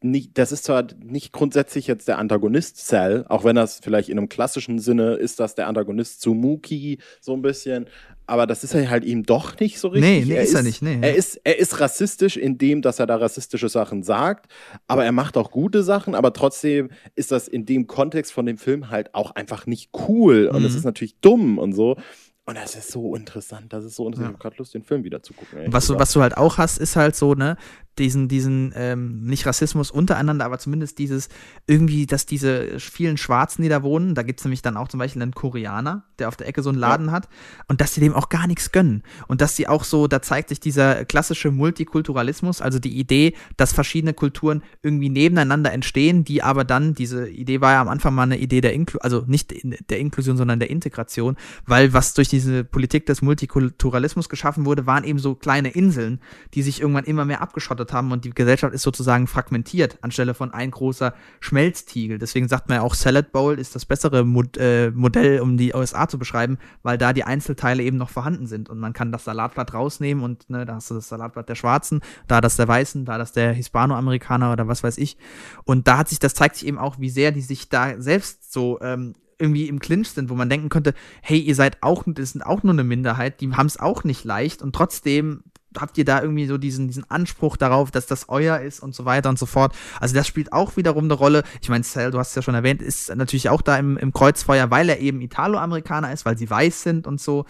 nicht, das ist zwar nicht grundsätzlich jetzt der Antagonist Cell, auch wenn das vielleicht in einem klassischen Sinne ist, das der Antagonist zu Mookie so ein bisschen, aber das ist er halt ihm doch nicht so richtig. Nee, nee, ist er nicht, nee. Er ist, er ist rassistisch in dem, dass er da rassistische Sachen sagt, aber er macht auch gute Sachen, aber trotzdem ist das in dem Kontext von dem Film halt auch einfach nicht cool und es Mhm. ist natürlich dumm und so. Und das ist so interessant, das ist so interessant. Ja. Ich habe gerade Lust, den Film wieder zu gucken. Was du, was du halt auch hast, ist halt so, ne, diesen, diesen, ähm, nicht Rassismus untereinander, aber zumindest dieses, irgendwie, dass diese vielen Schwarzen, die da wohnen, da gibt's nämlich dann auch zum Beispiel einen Koreaner, der auf der Ecke so einen Laden hat, und dass die dem auch gar nichts gönnen. Und dass die auch so, da zeigt sich dieser klassische Multikulturalismus, also die Idee, dass verschiedene Kulturen irgendwie nebeneinander entstehen, die aber dann, diese Idee war ja am Anfang mal eine Idee der Inklu also nicht in- der Inklusion, sondern der Integration, weil was durch diese Politik des Multikulturalismus geschaffen wurde, waren eben so kleine Inseln, die sich irgendwann immer mehr abgeschottet haben und die Gesellschaft ist sozusagen fragmentiert, anstelle von ein großer Schmelztiegel. Deswegen sagt man ja auch, Salad Bowl ist das bessere Mod äh, Modell, um die USA zu beschreiben, weil da die Einzelteile eben noch vorhanden sind und man kann das Salatblatt rausnehmen und ne, da hast du das Salatblatt der Schwarzen, da das der Weißen, da das der Hispanoamerikaner oder was weiß ich. Und da hat sich, das zeigt sich eben auch, wie sehr die sich da selbst so ähm, irgendwie im Clinch sind, wo man denken könnte, hey, ihr seid auch, das sind auch nur eine Minderheit, die haben es auch nicht leicht und trotzdem habt ihr da irgendwie so diesen, diesen Anspruch darauf, dass das euer ist und so weiter und so fort. Also das spielt auch wiederum eine Rolle. Ich meine, Cell, du hast es ja schon erwähnt, ist natürlich auch da im, im Kreuzfeuer, weil er eben Italo-Amerikaner ist, weil sie weiß sind und so.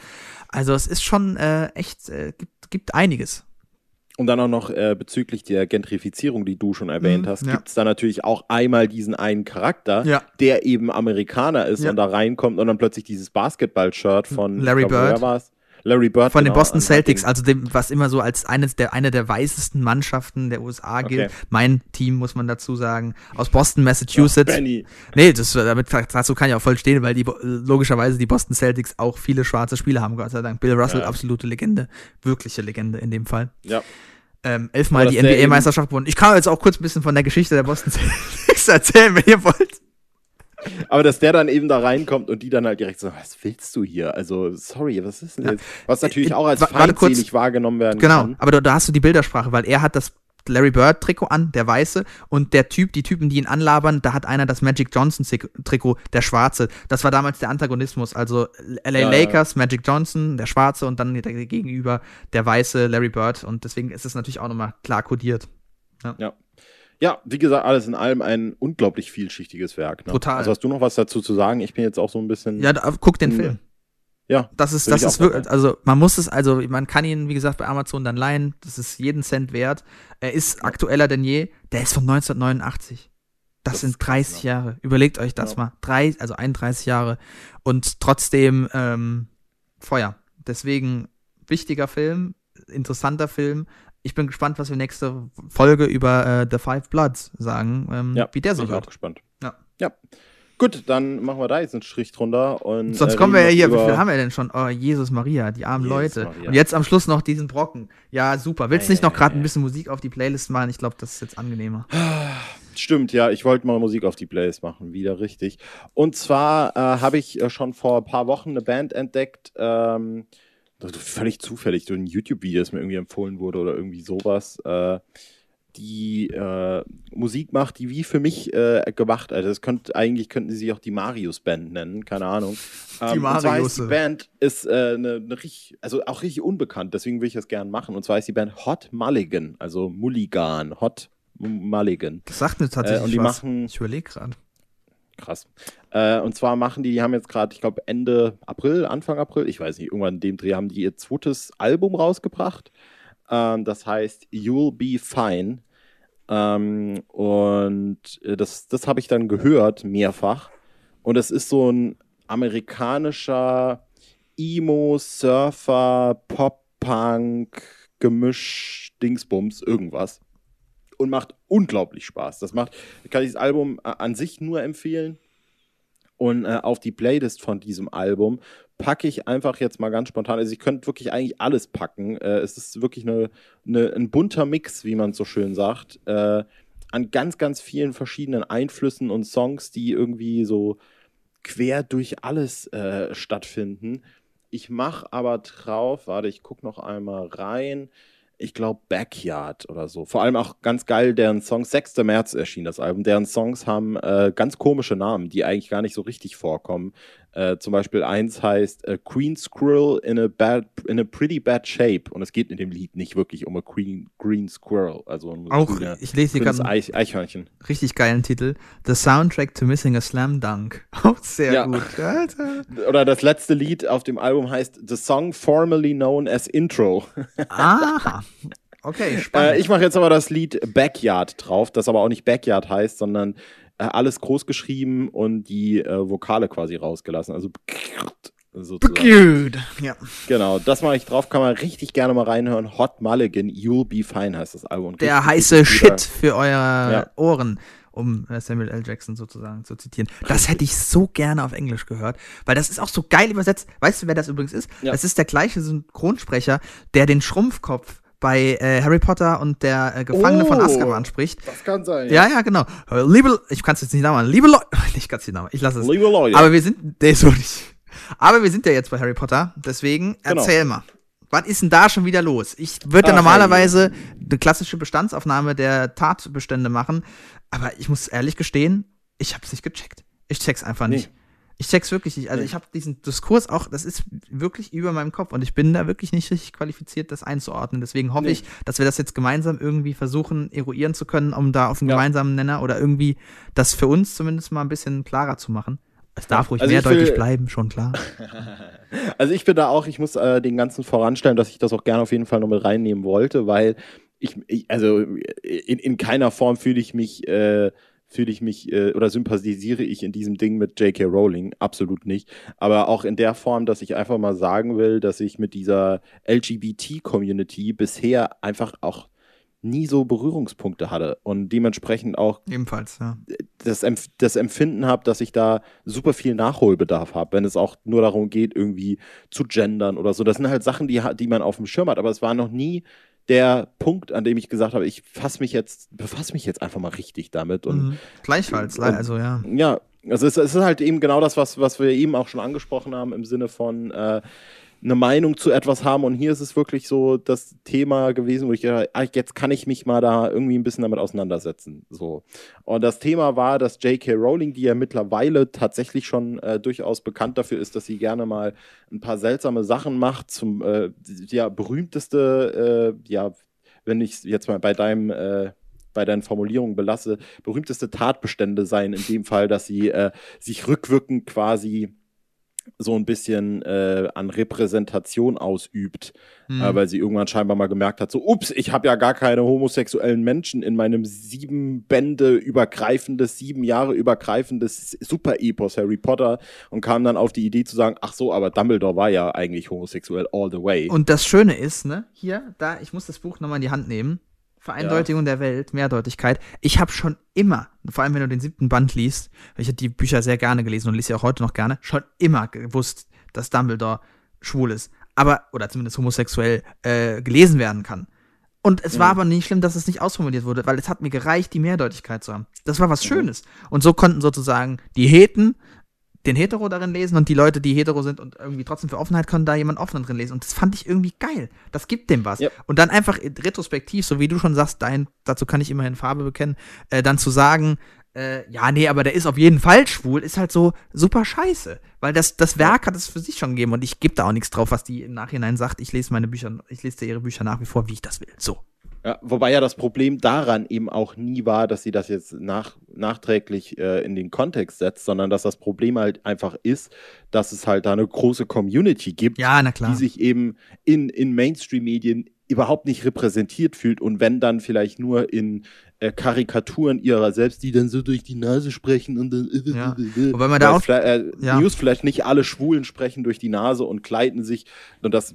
Also es ist schon äh, echt, äh, gibt, gibt einiges. Und dann auch noch äh, bezüglich der Gentrifizierung, die du schon erwähnt Mhm, hast, ja. gibt es da natürlich auch einmal diesen einen Charakter, Ja. der eben Amerikaner ist Ja. und da reinkommt und dann plötzlich dieses Basketball-Shirt von Larry glaub, Bird. Larry Bird. Von den genau, Boston an- Celtics, also dem, was immer so als eines der, eine der weißesten Mannschaften der USA gilt. Okay. Mein Team, muss man dazu sagen, aus Boston, Massachusetts. Benny. Nee, das, damit, dazu kann ich auch voll stehen, weil die logischerweise die Boston Celtics auch viele schwarze Spieler haben, Gott sei Dank. Bill Russell, Ja. absolute Legende. Wirkliche Legende in dem Fall. Ja. Ähm, elfmal die NBA-Meisterschaft gewonnen. Ich kann jetzt auch kurz ein bisschen von der Geschichte der Boston <laughs> Celtics erzählen, wenn ihr wollt. Aber dass der dann eben da reinkommt und die dann halt direkt so, was willst du hier? Also, sorry, was ist denn Ja. jetzt? Was natürlich Äh, auch als kurz. feindselig wahrgenommen werden Genau, kann. aber da, da hast du die Bildersprache, weil er hat das Larry Bird Trikot an, der weiße, und der Typ, die Typen, die ihn anlabern, da hat einer das Magic Johnson Trikot, der schwarze. Das war damals der Antagonismus, also LA Ja, ja. Lakers, Magic Johnson, der schwarze und dann gegenüber der weiße Larry Bird und deswegen ist es natürlich auch nochmal klar kodiert. Ja. Ja, wie gesagt, alles in allem ein unglaublich vielschichtiges Werk. Ne? Total. Also hast du noch was dazu zu sagen? Ich bin jetzt auch so ein bisschen. Ja, da, guck den. Film. Ja, Das ist, das ist wirklich, also man muss es, also man kann ihn, wie gesagt, bei Amazon dann leihen. Das ist jeden Cent wert. Er ist aktueller denn je. Der ist von 1989. Das, Das sind ist krass, 30 ne? Jahre. Überlegt euch das Ja. mal. Drei, also 31 Jahre. Und trotzdem ähm, Feuer. Deswegen wichtiger Film, interessanter Film. Ich bin gespannt, was wir nächste Folge über äh, The Five Bloods sagen, ähm, ja wie der so bin ich auch wird. gespannt. Ja. Ja. Gut, dann machen wir da jetzt einen Strich drunter. Und, Sonst äh, kommen wir ja hier, wie viel haben wir denn schon? Oh, Jesus Maria, die armen Jesus Leute. Maria. Und jetzt am Schluss noch diesen Brocken. Ja, super. Willst du nicht noch gerade Ei, ei, ein ei. bisschen Musik auf die Playlist machen? Ich glaube, das ist jetzt angenehmer. Stimmt, ja, ich wollte mal Musik auf die Playlist machen, wieder richtig. Und zwar äh, habe ich äh, schon vor ein paar Wochen eine Band entdeckt, ähm, völlig zufällig, durch ein YouTube-Video, das mir irgendwie empfohlen wurde oder irgendwie sowas, äh, die äh, Musik macht, die wie für mich äh, gemacht, also das könnte, eigentlich könnten sie sich auch die Marius-Band nennen, keine Ahnung. Ähm, die Band ist äh, eine, eine richtig, also auch richtig unbekannt, deswegen will ich das gerne machen. Und zwar ist die Band Hot Mulligan, also Mulligan, Hot Mulligan. Das sagt mir tatsächlich Äh, und die was. machen- ich überlege gerade. Krass. Äh, und zwar machen die, die haben jetzt gerade, ich glaube, Ende April, Anfang April, ich weiß nicht, irgendwann in dem Dreh haben die ihr zweites Album rausgebracht. Ähm, das heißt You'll Be Fine. Ähm, und äh, das, das habe ich dann gehört, mehrfach. Und es ist so ein amerikanischer Emo, Surfer, Pop-Punk, Gemisch, Dingsbums, irgendwas. Und macht unglaublich Spaß. Das macht, kann ich das Album äh, an sich nur empfehlen. Und äh, auf die Playlist von diesem Album packe ich einfach jetzt mal ganz spontan. Also ich könnte wirklich eigentlich alles packen. Äh, es ist wirklich eine, eine, ein bunter Mix, wie man so schön sagt, äh, an ganz, ganz vielen verschiedenen Einflüssen und Songs, die irgendwie so quer durch alles äh, stattfinden. Ich mache aber drauf, warte, ich gucke noch einmal rein. Ich glaube Backyard oder so. Vor allem auch ganz geil, deren Song 6. März erschien das Album. Deren Songs haben äh, ganz komische Namen, die eigentlich gar nicht so richtig vorkommen. Äh, zum Beispiel eins heißt äh, Queen Squirrel in a, bad, in a Pretty Bad Shape. Und es geht in dem Lied nicht wirklich um a Queen, Green Squirrel. Also ein Auch, grüner- ich lese hier gerade Eich, Eichhörnchen. richtig geilen Titel. The Soundtrack to Missing a Slam Dunk. <laughs> Auch sehr Ja. gut. Alter. Oder das letzte Lied auf dem Album heißt The Song Formerly Known as Intro. Aha. Okay, <laughs> spannend. Äh, ich mache jetzt aber das Lied Backyard drauf, das aber auch nicht Backyard heißt, sondern äh, alles groß geschrieben und die äh, Vokale quasi rausgelassen. Also sozusagen. Ja. Genau, das mache ich drauf, kann man richtig gerne mal reinhören. Hot Mulligan, You'll Be Fine heißt das Album. Der Richtig, heiße richtig Shit für eure Ja. Ohren, um äh, Samuel L. Jackson sozusagen zu zitieren. Das hätte ich so gerne auf Englisch gehört, weil das ist auch so geil übersetzt. Weißt du, wer das übrigens ist? Ja. Das ist der gleiche Synchronsprecher, der den Schrumpfkopf bei äh, Harry Potter und der äh, Gefangene von Oh. Azkaban spricht. Das kann sein. Ja, ja, genau. Äh, Liebe, ich kann es jetzt nicht nachmachen. Liebe Leute, <laughs> ich kann es nicht nachmachen. Ich lasse es. Liebe Leute. Aber wir sind, nee, so nicht. Aber wir sind ja jetzt bei Harry Potter, deswegen Genau. erzähl mal. Was ist denn da schon wieder los? Ich würde ja Ach, normalerweise eine klassische Bestandsaufnahme der Tatbestände machen, aber ich muss ehrlich gestehen, ich habe es nicht gecheckt. Ich check's einfach Nee. Ich check's wirklich nicht. Also ich habe diesen Diskurs auch, das ist wirklich über meinem Kopf und ich bin da wirklich nicht richtig qualifiziert, das einzuordnen. Deswegen hoffe Nee. ich, dass wir das jetzt gemeinsam irgendwie versuchen, eruieren zu können, um da auf einen Ja. gemeinsamen Nenner oder irgendwie das für uns zumindest mal ein bisschen klarer zu machen. Es darf ruhig Also mehrdeutig will- bleiben, schon klar. <laughs> Also ich bin da auch, ich muss äh, den ganzen voranstellen, dass ich das auch gerne auf jeden Fall noch mit reinnehmen wollte, weil ich, ich also in, in keiner Form fühle ich mich, äh, fühle ich mich äh, oder sympathisiere ich in diesem Ding mit J.K. Rowling, absolut nicht. Aber auch in der Form, dass ich einfach mal sagen will, dass ich mit dieser LGBT-Community bisher einfach auch nie so Berührungspunkte hatte und dementsprechend auch Ebenfalls, ja. das, Empf das Empfinden habe, dass ich da super viel Nachholbedarf habe, wenn es auch nur darum geht, irgendwie zu gendern oder so. Das sind halt Sachen, die, die man auf dem Schirm hat, aber es war noch nie der Punkt, an dem ich gesagt habe, ich fass mich jetzt, befasse mich jetzt einfach mal richtig damit. Und Mhm. Gleichfalls, und- also ja. ja, also es, es ist halt eben genau das, was, was wir eben auch schon angesprochen haben, im Sinne von äh, eine Meinung zu etwas haben. Und hier ist es wirklich so das Thema gewesen, wo ich gedacht habe, ah, jetzt kann ich mich mal da irgendwie ein bisschen damit auseinandersetzen. So. Und das Thema war, dass J.K. Rowling, die ja mittlerweile tatsächlich schon äh, durchaus bekannt dafür ist, dass sie gerne mal ein paar seltsame Sachen macht, zum äh, ja, berühmteste, äh, ja, wenn ich jetzt mal bei deinem äh, bei deinen Formulierungen belasse, berühmteste Tatbestände sein, in dem Fall, dass sie äh, sich rückwirkend quasi so ein bisschen äh, an Repräsentation ausübt, Mhm. äh, weil sie irgendwann scheinbar mal gemerkt hat, so, ups, ich habe ja gar keine homosexuellen Menschen in meinem sieben Bände übergreifendes, sieben Jahre übergreifendes Super-Epos Harry Potter und kam dann auf die Idee zu sagen, ach so, aber Dumbledore war ja eigentlich homosexuell all the way. Und das Schöne ist, ne, hier, da, ich muss das Buch nochmal in die Hand nehmen. Vereindeutigung der Welt, Mehrdeutigkeit. Ich habe schon immer, vor allem wenn du den siebten Band liest, ich habe die Bücher sehr gerne gelesen und lese sie auch heute noch gerne, schon immer gewusst, dass Dumbledore schwul ist. Aber, oder zumindest homosexuell äh, gelesen werden kann. Und es war aber nicht schlimm, dass es nicht ausformuliert wurde, weil es hat mir gereicht, die Mehrdeutigkeit zu haben. Das war was Schönes. Und so konnten sozusagen die Heten den Hetero darin lesen und die Leute, die hetero sind und irgendwie trotzdem für Offenheit können, da jemand offenen drin lesen. Und das fand ich irgendwie geil. Das gibt dem was. Ja. Und dann einfach retrospektiv, so wie du schon sagst, dein, dazu kann ich immerhin Farbe bekennen, äh, dann zu sagen, äh, ja, nee, aber der ist auf jeden Fall schwul, ist halt so super scheiße. Weil das, das Werk hat es für sich schon gegeben und ich gebe da auch nichts drauf, was die im Nachhinein sagt. Ich lese meine Bücher, ich lese ihre Bücher nach wie vor, wie ich das will. So. Ja, wobei ja das Problem daran eben auch nie war, dass sie das jetzt nach, nachträglich äh, in den Kontext setzt, sondern dass das Problem halt einfach ist, dass es halt da eine große Community gibt, Ja, die sich eben in, in Mainstream-Medien überhaupt nicht repräsentiert fühlt und wenn dann vielleicht nur in Karikaturen ihrer selbst, die dann so durch die Nase sprechen und dann äh, Ja. äh, Wobei man da auch- äh, ja. Newsflash nicht alle Schwulen sprechen durch die Nase und kleiden sich und das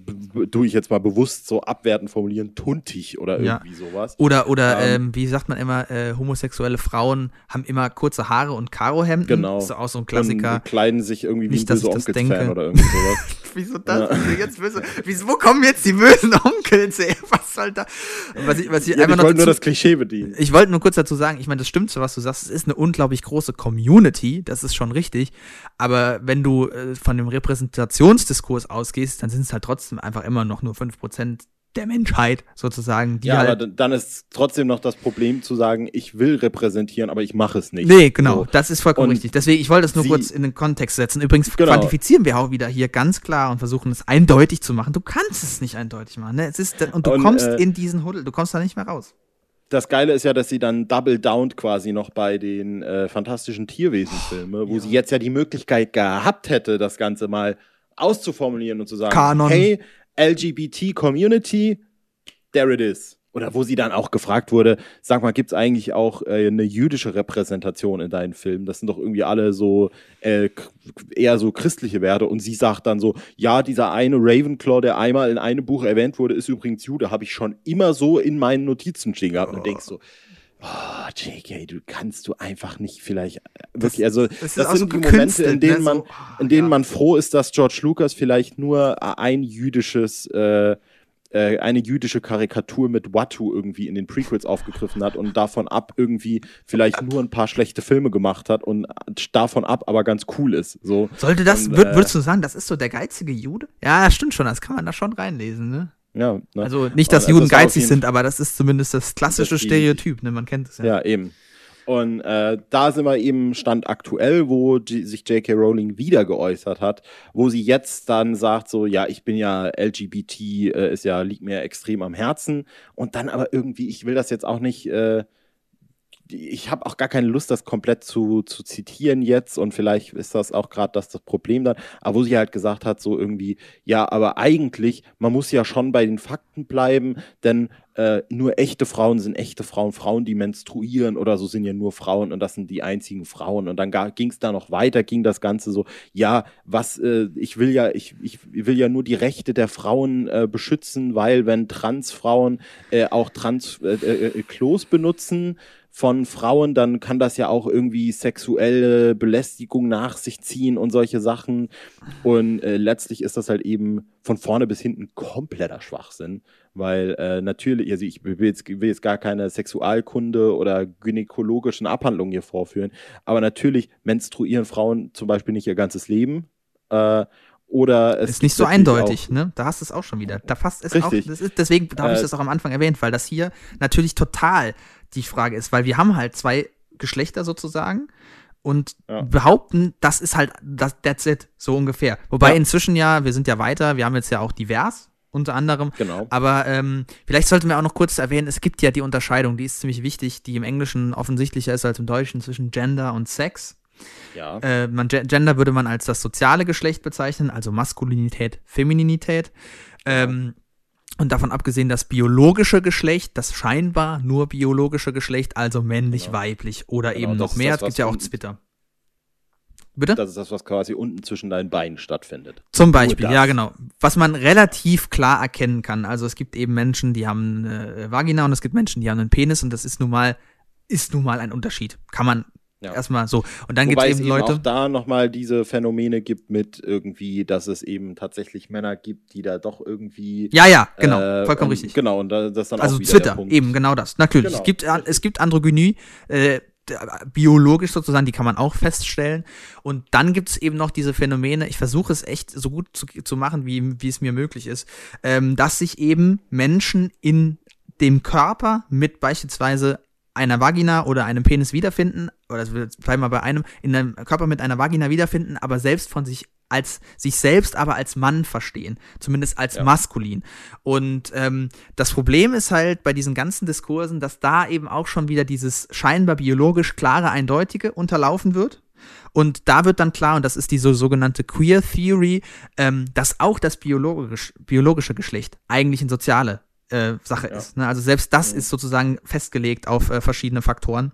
tue ich jetzt mal bewusst so abwertend formulieren, tuntig oder Ja. irgendwie sowas. Oder, oder Ähm, ähm, wie sagt man immer, äh, homosexuelle Frauen haben immer kurze Haare und Karohemden. Genau. Das ist auch so ein Klassiker. Und kleiden sich irgendwie wie Nicht, ein dass böse Onkels-Fan denke. oder irgendwie sowas. <laughs> Wieso das? Ja. Jetzt böse, wieso, wo kommen jetzt die bösen Onkels her? <laughs> Was soll da? Was ich, was ich ja, einfach ich wollte nur das Klischee bedienen. Ich wollte nur kurz dazu sagen, ich meine, das stimmt so, was du sagst. Es ist eine unglaublich große Community, das ist schon richtig. Aber wenn du äh, von dem Repräsentationsdiskurs ausgehst, dann sind es halt trotzdem einfach immer noch nur 5% der Menschheit sozusagen. Die ja, halt aber dann ist trotzdem noch das Problem zu sagen, ich will repräsentieren, aber ich mache es nicht. Nee, genau, so. das ist vollkommen und richtig. Deswegen, ich wollte es nur sie, kurz in den Kontext setzen. Übrigens genau. quantifizieren wir auch wieder hier ganz klar und versuchen es eindeutig zu machen. Du kannst es nicht eindeutig machen. Ne? Es ist, und du und, kommst äh, in diesen Huddel, du kommst da nicht mehr raus. Das Geile ist ja, dass sie dann double down quasi noch bei den äh, fantastischen Tierwesen-Filmen, wo ja. sie jetzt ja die Möglichkeit gehabt hätte, das Ganze mal auszuformulieren und zu sagen, Kanon. hey, LGBT-Community, there it is. Oder wo sie dann auch gefragt wurde, sag mal, gibt es eigentlich auch äh, eine jüdische Repräsentation in deinen Filmen? Das sind doch irgendwie alle so äh, eher so christliche Werte. Und sie sagt dann so, ja, dieser eine Ravenclaw, der einmal in einem Buch erwähnt wurde, ist übrigens Jude, habe ich schon immer so in meinen Notizen stehen gehabt. Und denkst so, Oh, JK, du kannst du einfach nicht vielleicht äh, wirklich, also das, das sind so die Momente, in denen ne? man, in denen ja. man froh ist, dass George Lucas vielleicht nur ein jüdisches, äh, äh, eine jüdische Karikatur mit Watu irgendwie in den Prequels aufgegriffen hat und davon ab irgendwie vielleicht nur ein paar schlechte Filme gemacht hat und davon ab aber ganz cool ist. So. Sollte das, und, würd, äh, würdest du sagen, das ist so der geizige Jude? Ja, stimmt schon, das kann man da schon reinlesen, ne? Ja, ne? Also nicht, dass Juden geizig sind, aber das ist zumindest das klassische das Stereotyp, ne? Man kennt es ja. Ja, eben. Und äh, da sind wir eben Stand aktuell, wo G sich J.K. Rowling wieder geäußert hat, wo sie jetzt dann sagt so, ja, ich bin ja LGBT, äh, ist ja liegt mir extrem am Herzen. Und dann aber irgendwie, ich will das jetzt auch nicht äh, ich habe auch gar keine Lust, das komplett zu, zu zitieren jetzt und vielleicht ist das auch gerade das, das Problem dann, aber wo sie halt gesagt hat, so irgendwie, ja, aber eigentlich, man muss ja schon bei den Fakten bleiben, denn äh, nur echte Frauen sind echte Frauen, Frauen, die menstruieren oder so sind ja nur Frauen und das sind die einzigen Frauen. Und dann ging es da noch weiter, ging das Ganze so, ja, was, äh, ich will ja, ich, ich will ja nur die Rechte der Frauen äh, beschützen, weil wenn Transfrauen äh, auch Trans-Klos äh, äh, benutzen, von Frauen, dann kann das ja auch irgendwie sexuelle Belästigung nach sich ziehen und solche Sachen. Und äh, letztlich ist das halt eben von vorne bis hinten kompletter Schwachsinn, weil äh, natürlich, also ich will jetzt, will jetzt gar keine Sexualkunde oder gynäkologischen Abhandlungen hier vorführen, aber natürlich menstruieren Frauen zum Beispiel nicht ihr ganzes Leben. Äh, oder es ist nicht so eindeutig, ne? Da hast du es auch schon wieder. Da fasst es Richtig. auch. Ist, deswegen habe ich äh, das auch am Anfang erwähnt, weil das hier natürlich total die Frage ist, weil wir haben halt zwei Geschlechter sozusagen und ja. behaupten, das ist halt das that's it, so ungefähr. Wobei ja. inzwischen ja, wir sind ja weiter, wir haben jetzt ja auch divers unter anderem. Genau. Aber ähm, vielleicht sollten wir auch noch kurz erwähnen, es gibt ja die Unterscheidung, die ist ziemlich wichtig, die im Englischen offensichtlicher ist als im Deutschen zwischen Gender und Sex. Ja. Äh, man, Gender würde man als das soziale Geschlecht bezeichnen, also Maskulinität, Femininität. Ähm, und davon abgesehen, das biologische Geschlecht, das scheinbar nur biologische Geschlecht, also männlich, genau. weiblich oder genau, eben noch mehr. es gibt ja auch Twitter. Bitte? Das ist das, was quasi unten zwischen deinen Beinen stattfindet. Zum Beispiel, ja, genau. Was man relativ klar erkennen kann. Also es gibt eben Menschen, die haben eine Vagina und es gibt Menschen, die haben einen Penis und das ist nun mal, ist nun mal ein Unterschied. Kann man ja. Erstmal so. Und dann gibt es eben Leute. auch da nochmal diese Phänomene gibt mit irgendwie, dass es eben tatsächlich Männer gibt, die da doch irgendwie. Ja, ja, genau. Äh, vollkommen richtig. Genau, und das dann also auch wieder Twitter, eben genau das. Natürlich. Genau. Es, gibt, es gibt Androgynie, äh, biologisch sozusagen, die kann man auch feststellen. Und dann gibt es eben noch diese Phänomene, ich versuche es echt so gut zu, zu machen, wie, wie es mir möglich ist, ähm, dass sich eben Menschen in dem Körper mit beispielsweise einer Vagina oder einem Penis wiederfinden, oder bleiben wir bei einem, in einem Körper mit einer Vagina wiederfinden, aber selbst von sich als sich selbst aber als Mann verstehen, zumindest als ja. maskulin. Und ähm, das Problem ist halt bei diesen ganzen Diskursen, dass da eben auch schon wieder dieses scheinbar biologisch klare, eindeutige unterlaufen wird. Und da wird dann klar, und das ist diese sogenannte Queer Theory, ähm, dass auch das biologisch, biologische Geschlecht eigentlich ein soziale äh, Sache ja. ist. Ne? Also selbst das ja. ist sozusagen festgelegt auf äh, verschiedene Faktoren.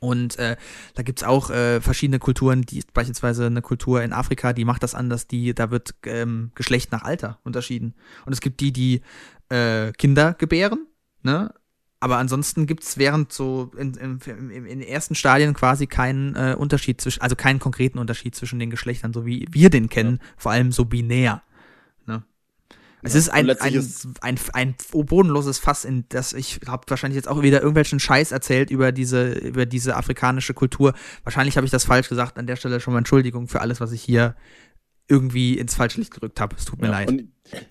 Und äh, da gibt's auch äh, verschiedene Kulturen, die beispielsweise eine Kultur in Afrika, die macht das anders, die, da wird ähm, Geschlecht nach Alter unterschieden. Und es gibt die, die äh, Kinder gebären, ne? Aber ansonsten gibt's während so in, in, in, in den ersten Stadien quasi keinen äh, Unterschied zwischen, also keinen konkreten Unterschied zwischen den Geschlechtern, so wie wir den kennen, ja. vor allem so binär. Es ist ein, ein, ist- ein, ein, bodenloses Fass, in das ich habe wahrscheinlich jetzt auch wieder irgendwelchen Scheiß erzählt über diese, über diese afrikanische Kultur. Wahrscheinlich habe ich das falsch gesagt. An der Stelle schon mal Entschuldigung für alles, was ich hier irgendwie ins falsche Licht gerückt habe. Es tut mir Ja, leid.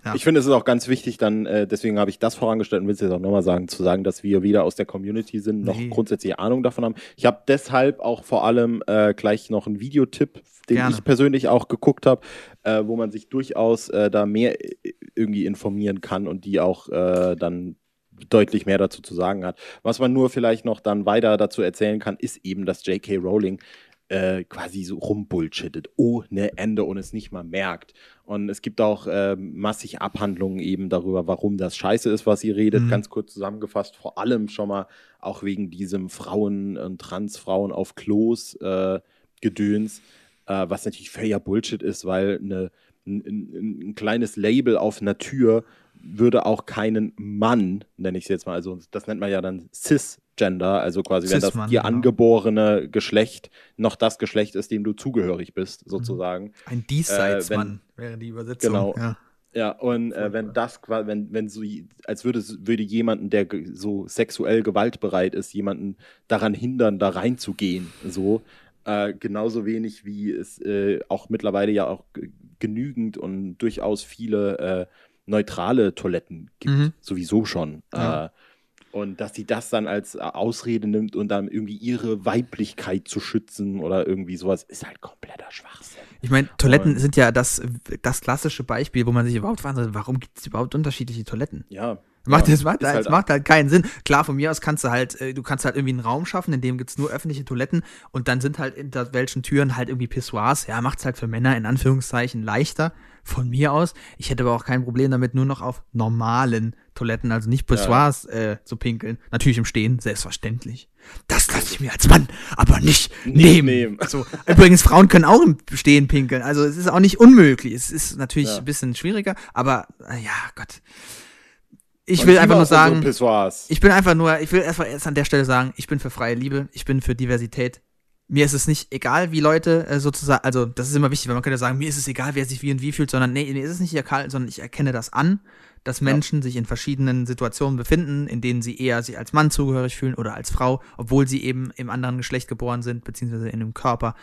Ja. ich finde, es ist auch ganz wichtig, dann, äh, deswegen habe ich das vorangestellt und will es jetzt auch nochmal sagen, zu sagen, dass wir weder aus der Community sind, noch Nee. grundsätzlich Ahnung davon haben. Ich habe deshalb auch vor allem äh, gleich noch einen Videotipp, den Gerne. ich persönlich auch geguckt habe, äh, wo man sich durchaus äh, da mehr äh, irgendwie informieren kann und die auch äh, dann deutlich mehr dazu zu sagen hat. Was man nur vielleicht noch dann weiter dazu erzählen kann, ist eben, dass J.K. Rowling äh, quasi so rumbullshittet ohne Ende und es nicht mal merkt. Und es gibt auch äh, massig Abhandlungen eben darüber, warum das scheiße ist, was sie redet. Mhm. Ganz kurz zusammengefasst, vor allem schon mal auch wegen diesem Frauen- und Transfrauen auf Klos äh, Gedöns, äh, was natürlich völliger Bullshit ist, weil eine, ein, ein, ein kleines Label auf einer Tür würde auch keinen Mann, nenne ich es jetzt mal, also das nennt man ja dann Cisgender, also quasi, wenn das dir genau. angeborene Geschlecht noch das Geschlecht ist, dem du zugehörig bist, Mhm. sozusagen. Ein Diesseitsmann wäre die Übersetzung. Genau. Ja. Ja, und äh, wenn das quasi, wenn, wenn so, als würde, würde jemanden, der so sexuell gewaltbereit ist, jemanden daran hindern, da reinzugehen, so, äh, genauso wenig wie es äh, auch mittlerweile ja auch ge- genügend und durchaus viele äh, neutrale Toiletten gibt, Mhm. sowieso schon. Ja. Äh, und dass sie das dann als äh, Ausrede nimmt und dann irgendwie ihre Weiblichkeit zu schützen oder irgendwie sowas, ist halt kompletter Schwachsinn. Ich meine, Toiletten Und- sind ja das, das klassische Beispiel, wo man sich überhaupt fragt, warum gibt es überhaupt unterschiedliche Toiletten? Ja. Macht, ja, das, macht, ist das halt- macht halt keinen Sinn. Klar, von mir aus kannst du halt, äh, du kannst halt irgendwie einen Raum schaffen, in dem gibt's nur öffentliche Toiletten und dann sind halt hinter welchen Türen halt irgendwie Pissoirs. Ja, macht's halt für Männer in Anführungszeichen leichter. Von mir aus. Ich hätte aber auch kein Problem damit, nur noch auf normalen Toiletten, also nicht Pissoirs, äh, zu pinkeln. Natürlich im Stehen, selbstverständlich. Das lasse ich mir als Mann aber nicht nehmen. nehmen. <laughs> So. Übrigens, Frauen können auch im Stehen pinkeln. Also es ist auch nicht unmöglich. Es ist natürlich Ja. ein bisschen schwieriger, aber äh, ja, Gott. Ich will einfach nur sagen, ich bin einfach nur, ich will erstmal erst an der Stelle sagen, ich bin für freie Liebe, ich bin für Diversität. Mir ist es nicht egal, wie Leute äh, sozusagen, also das ist immer wichtig, weil man könnte sagen, mir ist es egal, wer sich wie und wie fühlt, sondern nee, mir ist es nicht egal, sondern ich erkenne das an, dass Menschen sich in verschiedenen Situationen befinden, in denen sie eher sich als Mann zugehörig fühlen oder als Frau, obwohl sie eben im anderen Geschlecht geboren sind, beziehungsweise in einem Körper.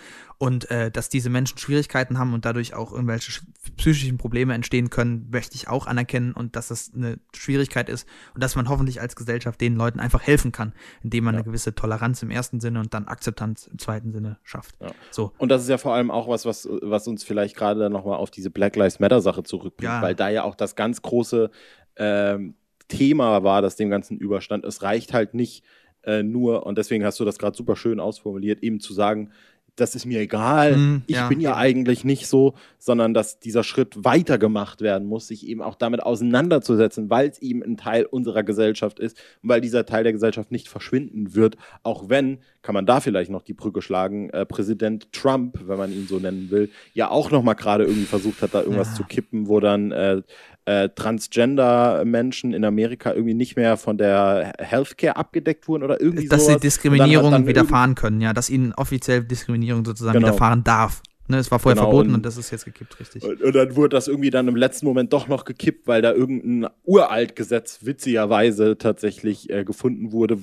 Und äh, dass diese Menschen Schwierigkeiten haben und dadurch auch irgendwelche sch- psychischen Probleme entstehen können, möchte ich auch anerkennen und dass das eine Schwierigkeit ist und dass man hoffentlich als Gesellschaft den Leuten einfach helfen kann, indem man Ja. eine gewisse Toleranz im ersten Sinne und dann Akzeptanz im zweiten Sinne schafft. Ja. So. Und das ist ja vor allem auch was, was, was uns vielleicht gerade dann nochmal auf diese Black Lives Matter Sache zurückbringt, Ja. weil da ja auch das ganz große ähm, Thema war, das dem Ganzen überstand. Es reicht halt nicht äh, nur, und deswegen hast du das gerade super schön ausformuliert, eben zu sagen, das ist mir egal, Mm, ich ja, bin ja eigentlich nicht so, sondern dass dieser Schritt weitergemacht werden muss, sich eben auch damit auseinanderzusetzen, weil es eben ein Teil unserer Gesellschaft ist und weil dieser Teil der Gesellschaft nicht verschwinden wird, auch wenn, kann man da vielleicht noch die Brücke schlagen, äh, Präsident Trump, wenn man ihn so nennen will, ja auch noch mal gerade irgendwie versucht hat, da irgendwas Ja. zu kippen, wo dann äh, äh, Transgender-Menschen in Amerika irgendwie nicht mehr von der Healthcare abgedeckt wurden oder irgendwie dass sowas. sie Und dann Diskriminierung dann widerfahren können, ja, dass ihnen offiziell Diskriminierung sozusagen Genau. widerfahren darf. Ne, es war vorher Genau, verboten und- und, das ist jetzt gekippt, richtig. Und, und dann wurde das irgendwie dann im letzten Moment doch noch gekippt, weil da irgendein uralt Gesetz witzigerweise tatsächlich äh, gefunden wurde,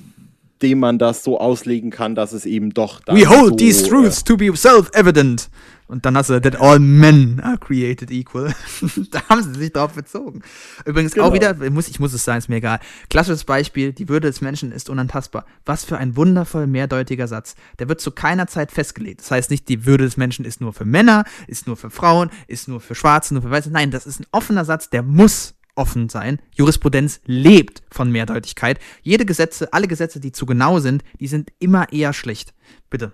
dem man das so auslegen kann, dass es eben doch We hold so, these truths to be self-evident. Und dann hast du that all men are created equal. <laughs> da haben sie sich drauf bezogen. Übrigens auch Genau. wieder, muss, ich muss es sagen, ist mir egal. Klassisches Beispiel, die Würde des Menschen ist unantastbar. Was für ein wundervoll mehrdeutiger Satz. Der wird zu keiner Zeit festgelegt. Das heißt nicht, die Würde des Menschen ist nur für Männer, ist nur für Frauen, ist nur für Schwarze, nur für Weiße. Nein, das ist ein offener Satz, der muss offen sein. Jurisprudenz lebt von Mehrdeutigkeit. Jede Gesetze, alle Gesetze, die zu genau sind, die sind immer eher schlecht. Bitte.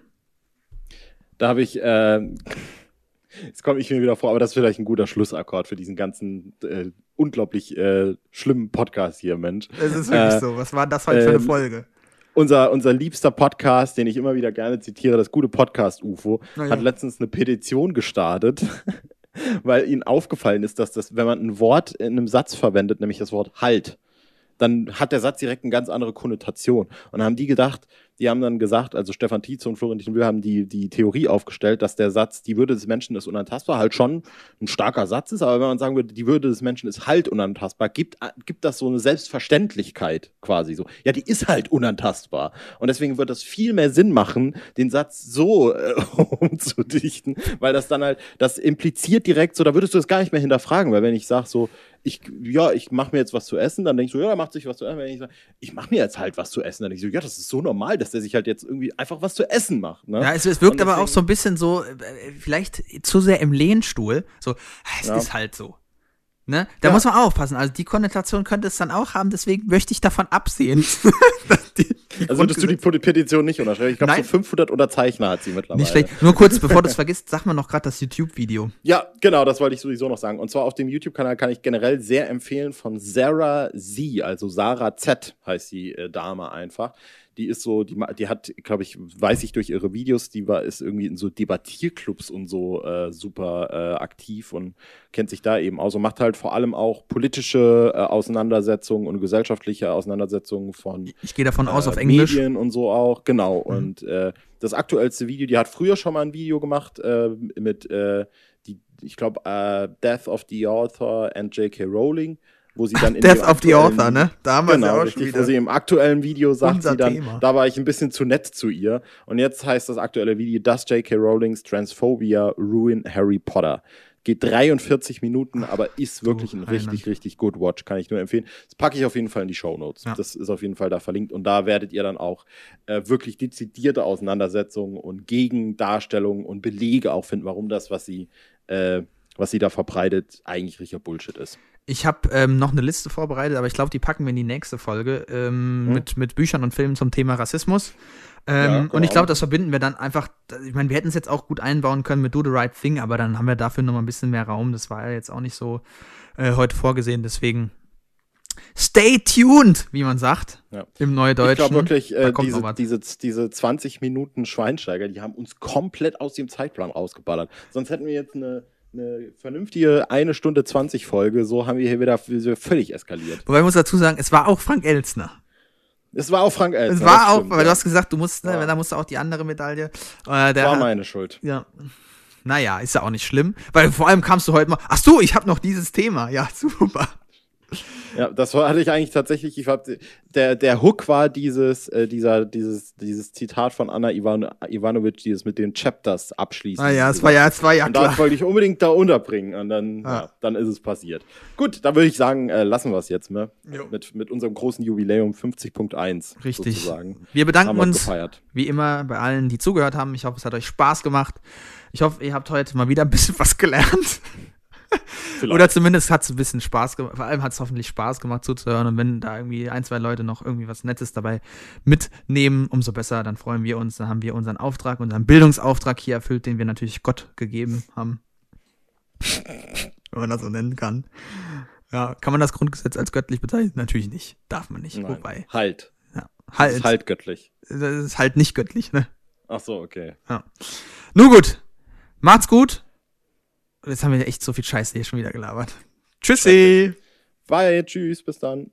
Da habe ich, äh, jetzt komme ich mir wieder vor, aber das ist vielleicht ein guter Schlussakkord für diesen ganzen äh, unglaublich äh, schlimmen Podcast hier, Mensch. Es ist wirklich Äh, so. Was war das heute für eine ähm, Folge? Unser, unser liebster Podcast, den ich immer wieder gerne zitiere, das gute Podcast-UFO, Na ja. hat letztens eine Petition gestartet, <laughs> weil ihnen aufgefallen ist, dass das, wenn man ein Wort in einem Satz verwendet, nämlich das Wort halt, dann hat der Satz direkt eine ganz andere Konnotation. Und dann haben die gedacht, die haben dann gesagt, also Stefan Tietze und Florentin Will haben die, die Theorie aufgestellt, dass der Satz, die Würde des Menschen ist unantastbar, halt schon ein starker Satz ist, aber wenn man sagen würde, die Würde des Menschen ist halt unantastbar, gibt, gibt das so eine Selbstverständlichkeit quasi so. Ja, die ist halt unantastbar. Und deswegen wird das viel mehr Sinn machen, den Satz so äh, <laughs> umzudichten, weil das dann halt, das impliziert direkt so, da würdest du das gar nicht mehr hinterfragen, weil wenn ich sage so, ich, ja, ich mache mir jetzt was zu essen, dann denke ich so, ja, er macht sich was zu essen. Wenn ich sage, ich mache mir jetzt halt was zu essen, dann denke ich so, ja, das ist so normal, dass der sich halt jetzt irgendwie einfach was zu essen macht. Ne? Ja, es, es wirkt aber auch so ein bisschen so, äh, vielleicht zu sehr im Lehnstuhl. So, es ja. ist halt so. Ne? Da ja. muss man aufpassen. Also die Konnotation könnte es dann auch haben, deswegen möchte ich davon absehen. <laughs> die, die also würdest du die Petition nicht unterschreiben? Ich glaube, so 500 Unterzeichner hat sie mittlerweile. Nicht schlecht. Nur kurz, bevor du es vergisst, sag mal noch gerade das YouTube-Video. Ja, genau, das wollte ich sowieso noch sagen. Und zwar auf dem YouTube-Kanal kann ich generell sehr empfehlen von Sarah Z, also Sarah Z heißt die äh, Dame einfach die ist so, die, die hat, glaube ich, weiß ich durch ihre Videos, die war, ist irgendwie in so Debattierclubs und so äh, super äh, aktiv und kennt sich da eben aus und macht halt vor allem auch politische äh, Auseinandersetzungen und gesellschaftliche Auseinandersetzungen von Ich gehe davon aus auf äh, Englisch. Medien und so auch, genau. Mhm. Und äh, das aktuellste Video, die hat früher schon mal ein Video gemacht äh, mit die, ich glaube, Death of the Author and J.K. Rowling wo sie dann in Death of the Author, ne? Da haben wir genau, ja auch richtig, schon wieder. Wo sie im aktuellen Video sagt sie dann, Thema. da war ich ein bisschen zu nett zu ihr. Und jetzt heißt das aktuelle Video, Does J.K. Rowling's Transphobia Ruin Harry Potter? Geht 43 Minuten, aber ist wirklich ein richtig, richtig good watch, kann ich nur empfehlen. Das packe ich auf jeden Fall in die Show Notes. Ja. Das ist auf jeden Fall da verlinkt und da werdet ihr dann auch äh, wirklich dezidierte Auseinandersetzungen und Gegendarstellungen und Belege auch finden, warum das, was sie, äh, was sie da verbreitet, eigentlich richtiger Bullshit ist. Ich habe ähm, noch eine Liste vorbereitet, aber ich glaube, die packen wir in die nächste Folge ähm, hm. mit, mit Büchern und Filmen zum Thema Rassismus. Ähm, ja, und ich glaube, das verbinden wir dann einfach. Ich meine, wir hätten es jetzt auch gut einbauen können mit Do the Right Thing, aber dann haben wir dafür noch mal ein bisschen mehr Raum. Das war ja jetzt auch nicht so äh, heute vorgesehen. Deswegen stay tuned, wie man sagt ja. im Neudeutschen. Ich glaube wirklich, äh, diese, diese, diese 20 Minuten Schweinsteiger, die haben uns komplett aus dem Zeitplan rausgeballert. Sonst hätten wir jetzt eine eine vernünftige eine Stunde 20 Folge, so haben wir hier wieder völlig eskaliert. Wobei ich muss dazu sagen, es war auch Frank Elzner. Es war auch Frank Elzner. Es war auch, stimmt, weil ja. du hast gesagt, du musst, ne, ja. da musst du auch die andere Medaille. Äh, der, war meine Schuld. Ja. Naja, ist ja auch nicht schlimm, weil vor allem kamst du heute mal, ach so, ich habe noch dieses Thema. Ja, <laughs> super. Ja, das hatte ich eigentlich tatsächlich. Ich hab, der, der Hook war dieses, äh, dieser, dieses, dieses Zitat von Anna Ivan, Ivanovic, dieses mit den Chapters abschließen. Ah ja, es war ja, es war ja und klar. Das wollte ich unbedingt da unterbringen und dann, ah. ja, dann ist es passiert. Gut, dann würde ich sagen, äh, lassen wir es jetzt, ne? Mit, mit unserem großen Jubiläum 50.1. Richtig. Sozusagen. Wir bedanken wir uns gefeiert. wie immer bei allen, die zugehört haben. Ich hoffe, es hat euch Spaß gemacht. Ich hoffe, ihr habt heute mal wieder ein bisschen was gelernt. Oder zumindest hat es ein bisschen Spaß gemacht. Vor allem hat es hoffentlich Spaß gemacht zuzuhören. Und wenn da irgendwie ein, zwei Leute noch irgendwie was Nettes dabei mitnehmen, umso besser. Dann freuen wir uns. Dann haben wir unseren Auftrag, unseren Bildungsauftrag hier erfüllt, den wir natürlich Gott gegeben haben. wenn man das so nennen kann. Ja, kann man das Grundgesetz als göttlich bezeichnen? Natürlich nicht. Darf man nicht. Nein. Wobei. Halt. Ja, halt. Das ist halt göttlich. Das ist halt nicht göttlich, ne? Ach so, okay. Ja. Nun gut. Macht's gut. Jetzt haben wir echt so viel Scheiße hier schon wieder gelabert. Tschüssi. Bye, tschüss, bis dann.